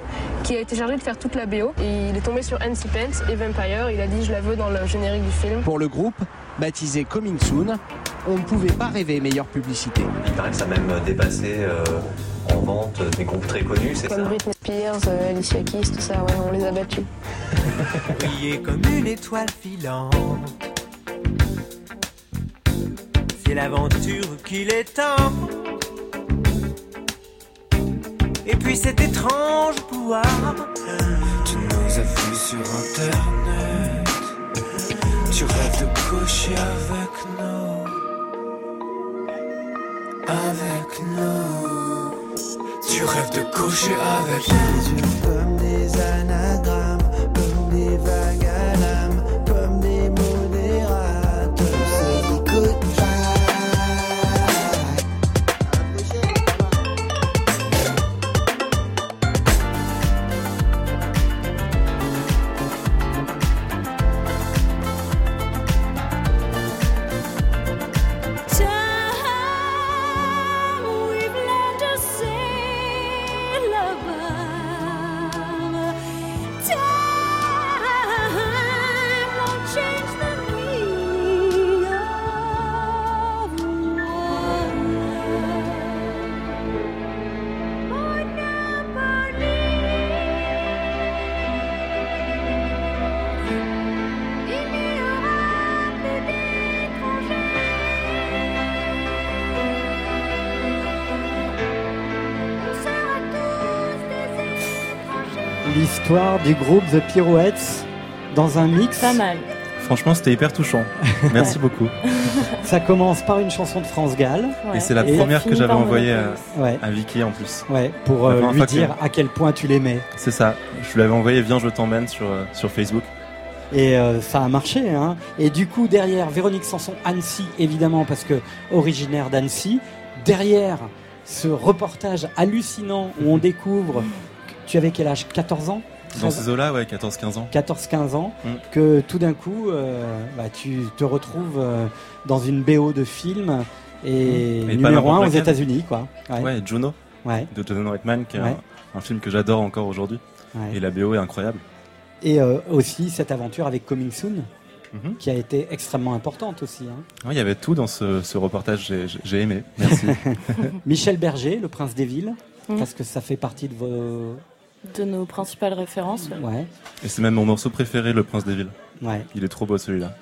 qui a été chargé de faire toute la BO. Et il est tombé sur NC Pence et Vampire. Il a dit je la veux dans le générique du film. Pour le groupe, baptisé Coming Soon, on ne pouvait pas rêver meilleure publicité. Il paraît que ça a même dépassé euh, en vente des groupes très connus, c'est ça Comme Britney Spears, euh, Alicia Keys, tout ça, ouais, on les a battus. briller comme une étoile filante. C'est l'aventure qu'il est temps. Et puis cet étrange pouvoir. Tu nous as vus sur internet. Tu rêves de coucher avec nous. Avec nous. Tu rêves de coucher avec nous. Comme des anagrammes, du groupe The Pirouettes dans un mix. Pas mal. Franchement, c'était hyper touchant. Merci beaucoup. Ça commence par une chanson de France Gall. Et c'est la Et première que j'avais envoyée à, Ouais. à Vicky en plus. Ouais, pour euh, lui que- dire à quel point tu l'aimais. C'est ça. Je lui avais envoyé Viens, je t'emmène sur, euh, sur Facebook. Et euh, ça a marché. Hein. Et du coup, derrière, Véronique Sanson, Annecy, évidemment, parce que originaire d'Annecy. Derrière ce reportage hallucinant où on découvre. que Tu avais quel âge? 14 ans? Dans 13 ces eaux-là, ouais, 14-15 ans. 14-15 ans, Mm. que tout d'un coup, euh, bah, tu te retrouves euh, dans une BO de film et, Mm. Et numéro n'importe un aux lequel. États-Unis, quoi. Ouais, Juno. Ouais. De Jonathan Reitman, qui est Ouais. un, un film que j'adore encore aujourd'hui. Ouais. Et la BO est incroyable. Et euh, aussi cette aventure avec Coming Soon, Mhm. qui a été extrêmement importante aussi. hein. Il y avait tout dans ce, ce reportage, j'ai aimé. Merci. Michel Berger, le prince des villes, Mm. parce que ça fait partie de vos. De nos principales références. Ouais. Et c'est même mon morceau préféré, Le Prince des Villes. Ouais. Il est trop beau celui-là.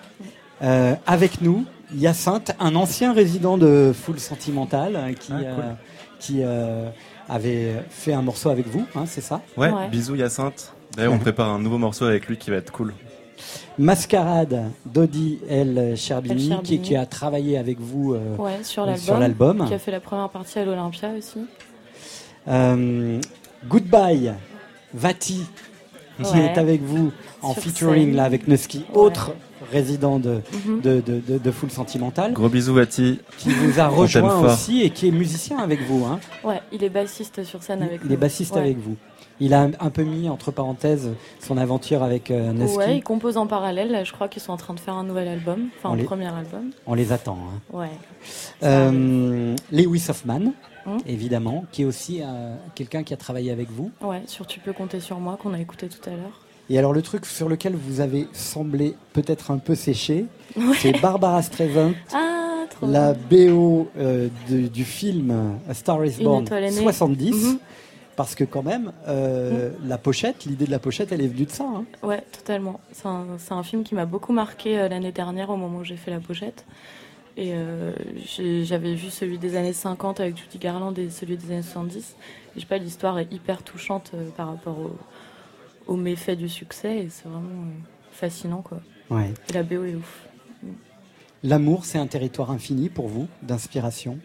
Euh, avec nous, Hyacinthe, un ancien résident de Full Sentimental, euh, qui, Ah, cool. euh, qui euh, avait fait un morceau avec vous, hein, c'est ça? Ouais, bisous Hyacinthe. D'ailleurs, on prépare un nouveau morceau avec lui qui va être cool. Mascarade d'Odi El Cherbini. Qui, qui a travaillé avec vous euh, Ouais, sur l'album. sur l'album. Qui a fait la première partie à l'Olympia aussi. Euh, Goodbye, Vati, qui Ouais. est avec vous en Sur featuring scène. là, avec Nusky, autre résident de, Mhm. de, de, de- de Full Sentimental, Gros bisous Vati. qui vous a rejoint aussi et qui est musicien avec vous. Hein. Ouais, il est bassiste sur scène avec Il nous. est bassiste Ouais. avec vous. Il a un, peu mis entre parenthèses son aventure avec euh, Nusky. Ouais, ils composent en parallèle. Là, je crois qu'ils sont en train de faire un nouvel album, enfin On un les- premier album. On les attend. hein. Ouais. Euh, Lewis Hoffman, Hum. évidemment, qui est aussi euh, quelqu'un qui a travaillé avec vous. Ouais, sur Tu peux compter sur moi qu'on a écouté tout à l'heure. Et alors le truc sur lequel vous avez semblé peut-être un peu séché, Ouais. c'est Barbara Streisand, Ah, la. BO euh, de- du film A Star is Born étoile est née. 70. Mhm. Parce que quand même, euh, la pochette, l'idée de la pochette, elle est venue de ça. hein. Ouais, totalement. C'est un, film qui m'a beaucoup marqué l'année dernière au moment où j'ai fait la pochette. Et euh, j'avais vu celui des années 50 avec Judy Garland et celui des années 70. Et je sais pas, l'histoire est hyper touchante euh, par rapport au- aux méfaits du succès et c'est vraiment euh, fascinant quoi. Ouais. Et la BO est ouf. L'amour, c'est un territoire infini pour vous, d'inspiration?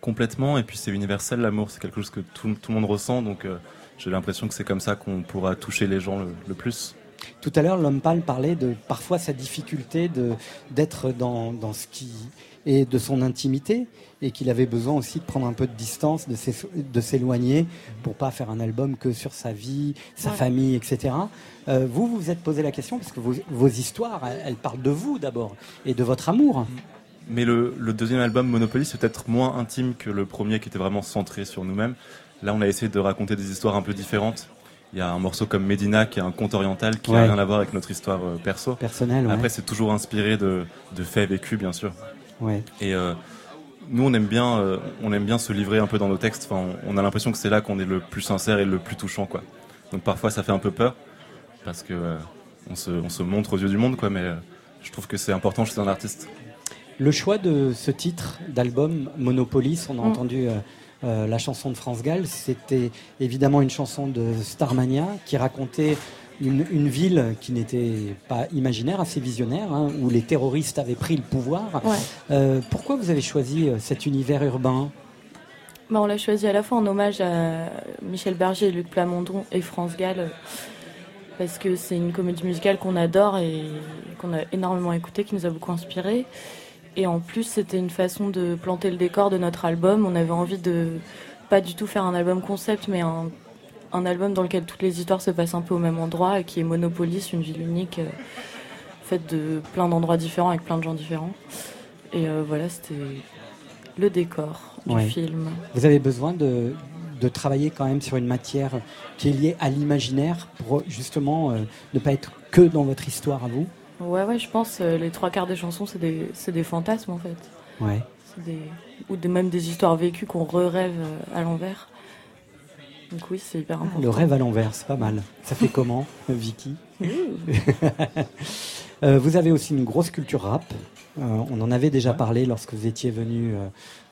Complètement, et puis c'est universel l'amour, c'est quelque chose que tout, tout le monde ressent, donc euh, j'ai l'impression que c'est comme ça qu'on pourra toucher les gens le, le plus. Tout à l'heure, l'homme pâle parlait de parfois sa difficulté d'être dans, dans ce qui est de son intimité et qu'il avait besoin aussi de prendre un peu de distance, de s'é- de s'éloigner pour pas faire un album que sur sa vie, sa Ouais. famille, etc. Euh, vous, vous vous êtes posé la question parce que vos, vos histoires, elles, elles parlent de vous d'abord et de votre amour. Mais le, le deuxième album, Monopoly, c'est peut-être moins intime que le premier qui était vraiment centré sur nous-mêmes. Là, on a essayé de raconter des histoires un peu différentes. Il y a un morceau comme Medina qui est un conte oriental qui n'a Ouais. rien à voir avec notre histoire euh, perso. Personnelle, ouais. Après, c'est toujours inspiré de, de faits vécus, bien sûr. Ouais. Et euh, nous, on aime bien, euh, on aime bien se livrer un peu dans nos textes. Enfin, on, on a l'impression que c'est là qu'on est le plus sincère et le plus touchant, quoi. Donc parfois, ça fait un peu peur parce que euh, on, se, on se montre aux yeux du monde, quoi. Mais euh, je trouve que c'est important chez un artiste. Le choix de ce titre d'album, Monopolis, on a Mm. entendu euh, la chanson de France Gall, c'était évidemment une chanson de Starmania qui racontait une, une ville qui n'était pas imaginaire, assez visionnaire, hein, où les terroristes avaient pris le pouvoir. Ouais. Euh, pourquoi vous avez choisi euh, cet univers urbain? Bah, on l'a choisi à la fois en hommage à Michel Berger, Luc Plamondon et France Gall, parce que c'est une comédie musicale qu'on adore et qu'on a énormément écouté, qui nous a beaucoup inspiré. Et en plus, c'était une façon de planter le décor de notre album. On avait envie de pas du tout faire un album concept, mais un, un album dans lequel toutes les histoires se passent un peu au même endroit, et qui est Monopolis, une ville unique, euh, faite de plein d'endroits différents avec plein de gens différents. Et euh, voilà, c'était le décor du Ouais. film. Vous avez besoin de, de travailler quand même sur une matière qui est liée à l'imaginaire pour justement euh, ne pas être que dans votre histoire à vous Ouais, ouais, je pense euh, les trois quarts des chansons, c'est des, c'est des fantasmes en fait. Ouais. C'est des, ou des, même des histoires vécues qu'on re-rêve euh, à l'envers. Donc oui, c'est hyper important. Le rêve à l'envers, c'est pas mal. Ça fait comment, Vicky Euh, vous avez aussi une grosse culture rap. Euh, on en avait déjà parlé lorsque vous étiez venu. euh,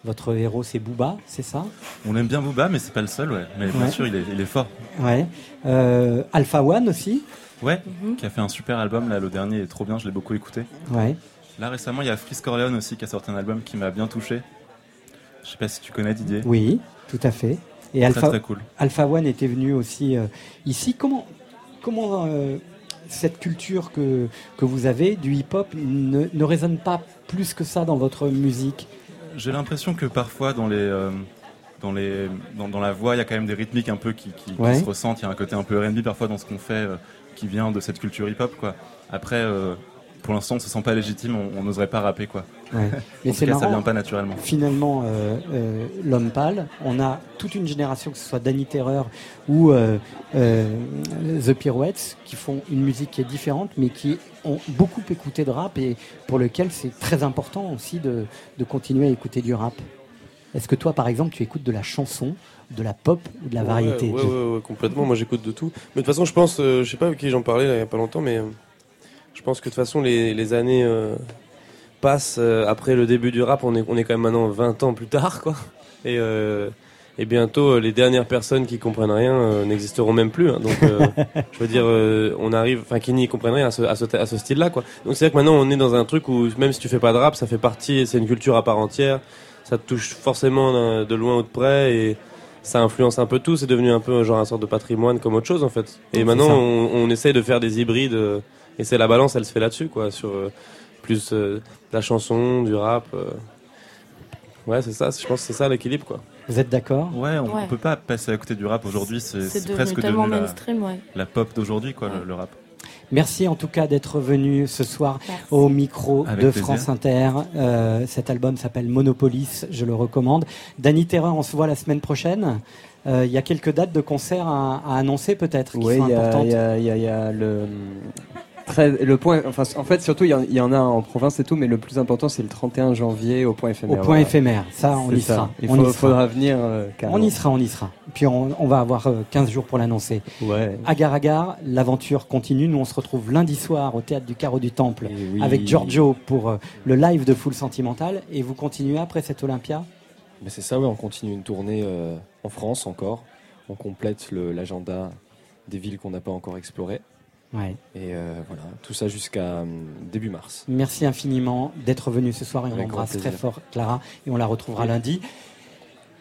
votre héros, c'est Booba, c'est ça? On aime bien Booba, mais c'est pas le seul, ouais. Mais bien sûr, il est, il est fort. Ouais. Euh, Alpha One aussi? Ouais, qui a fait un super album, là, le dernier est trop bien, je l'ai beaucoup écouté. Ouais. Là, récemment, il y a Freeze Corleone aussi qui a sorti un album qui m'a bien touché. Je sais pas si tu connais Didier. Oui, tout à fait. Et Très, Alpha, très cool. Alpha One était venu aussi euh, ici. Comment, comment euh, cette culture que, que vous avez du hip-hop ne, ne résonne pas plus que ça dans votre musique? J'ai l'impression que parfois dans les euh, dans les dans, dans la voix, il y a quand même des rythmiques un peu qui, qui- se ressentent. Il y a un côté un peu R&B parfois dans ce qu'on fait euh, qui vient de cette culture hip-hop quoi. Après, euh, pour l'instant, on se sent pas légitime, on n'oserait pas rapper quoi. Ouais. tout cas, ça vient pas naturellement. Finalement, euh, euh, l'homme pâle, on a toute une génération, que ce soit Danny Terreur ou euh, The Pirouettes, qui font une musique qui est différente, mais qui ont beaucoup écouté de rap et pour lequel c'est très important aussi de, de continuer à écouter du rap. Est-ce que toi, par exemple, tu écoutes de la chanson, de la pop ou de la variété Ouais, ouais, ouais, ouais, complètement. Moi, j'écoute de tout. Mais de toute façon, je pense, euh, je sais pas avec qui j'en parlais là, il y a pas longtemps, mais euh, je pense que de toute façon, les, les années euh, passent euh, après le début du rap. On est, on est quand même maintenant 20 ans plus tard, quoi. Et, et bientôt, les dernières personnes qui comprennent rien n'existeront même plus. hein. Donc, je veux dire, on arrive, enfin, qui n'y comprennent rien à ce, à ce, à ce style-là, quoi. Donc, c'est vrai que maintenant, on est dans un truc où même si tu fais pas de rap, ça fait partie, c'est une culture à part entière. Ça te touche forcément de loin ou de près et ça influence un peu tout. C'est devenu un peu genre un sorte de patrimoine comme autre chose en fait. Et maintenant, on, on essaye de faire des hybrides euh, et c'est la balance, elle se fait là-dessus quoi, sur euh, plus euh, de la chanson, du rap. euh. Ouais, c'est ça. Je pense que c'est ça l'équilibre quoi. Vous êtes d'accord? Ouais, on, Ouais. peut pas passer à côté du rap aujourd'hui. C'est devenu presque tellement devenu la, mainstream, ouais. la pop d'aujourd'hui quoi, le, le rap. Merci en tout cas d'être venu ce soir Merci. au micro Avec de plaisir. France Inter. Euh, cet album s'appelle Monopolis, je le recommande. Danny Terreur, on se voit la semaine prochaine. Euh, Il y a quelques dates de concert à, à annoncer peut-être qui Oui, sont il y, a- importantes. il y a- il y a- il y a le. Très- le point, enfin, en fait, surtout, il y en- il y, en a en province et tout, mais le plus important, c'est le 31 janvier au point Au éphémère. point voilà. éphémère, ça on y sera. Il on faut- y sera. faudra venir. euh, On y sera, on y sera. Puis on, on va avoir euh, 15 jours pour l'annoncer. Ouais. Agar Agar, l'aventure continue. Nous, on se retrouve lundi soir au théâtre du Carreau du Temple oui. avec Giorgio pour euh, le live de Full Sentimental. Et vous continuez après cette Olympia? Mais c'est ça, ouais, on continue une tournée euh, en France encore. On complète l'agenda des villes qu'on n'a pas encore explorées. Ouais. Et euh, voilà, tout ça jusqu'à hum, début mars. Merci infiniment d'être venu ce soir et on Avec embrasse très fort Clara et on la retrouvera lundi.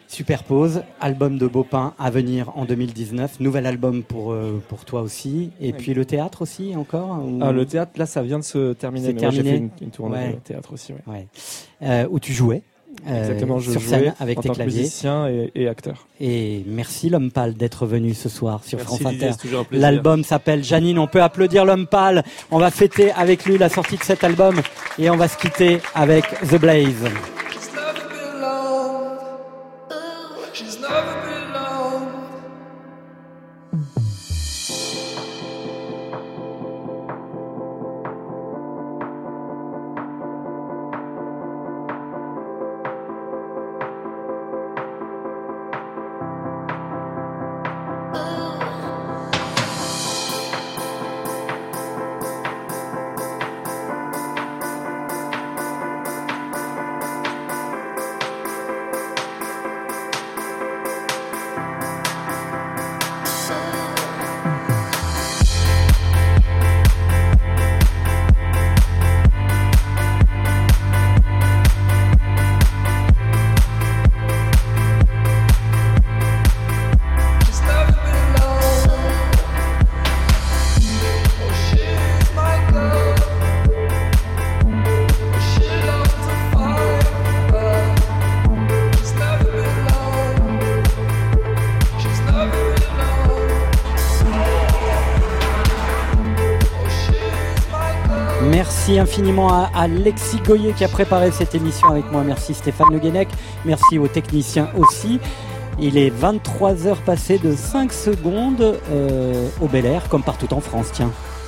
Superpose, album de Beaupin à venir en 2019, nouvel album pour, euh, pour toi aussi, et puis le théâtre aussi encore ou- Ah, le théâtre, là, ça vient de se terminer. C'est mais ouais, j'ai terminé fait une, une tournée Ouais. de théâtre aussi. Euh, où tu jouais? euh, Exactement, je sur scène avec en tes tant que claviers. musicien et, et acteur. Et merci l'homme pâle d'être venu ce soir sur Merci France Didier, Inter. L'album s'appelle Janine. On peut applaudir l'homme pâle. On va fêter avec lui la sortie de cet album et on va se quitter avec The Blaze. Infiniment à Alexis Goyer qui a préparé cette émission avec moi. Merci Stéphane Le Guenec. Merci aux techniciens aussi. Il est 23h passé de 5 secondes euh, au Bel Air, comme partout en France, tiens.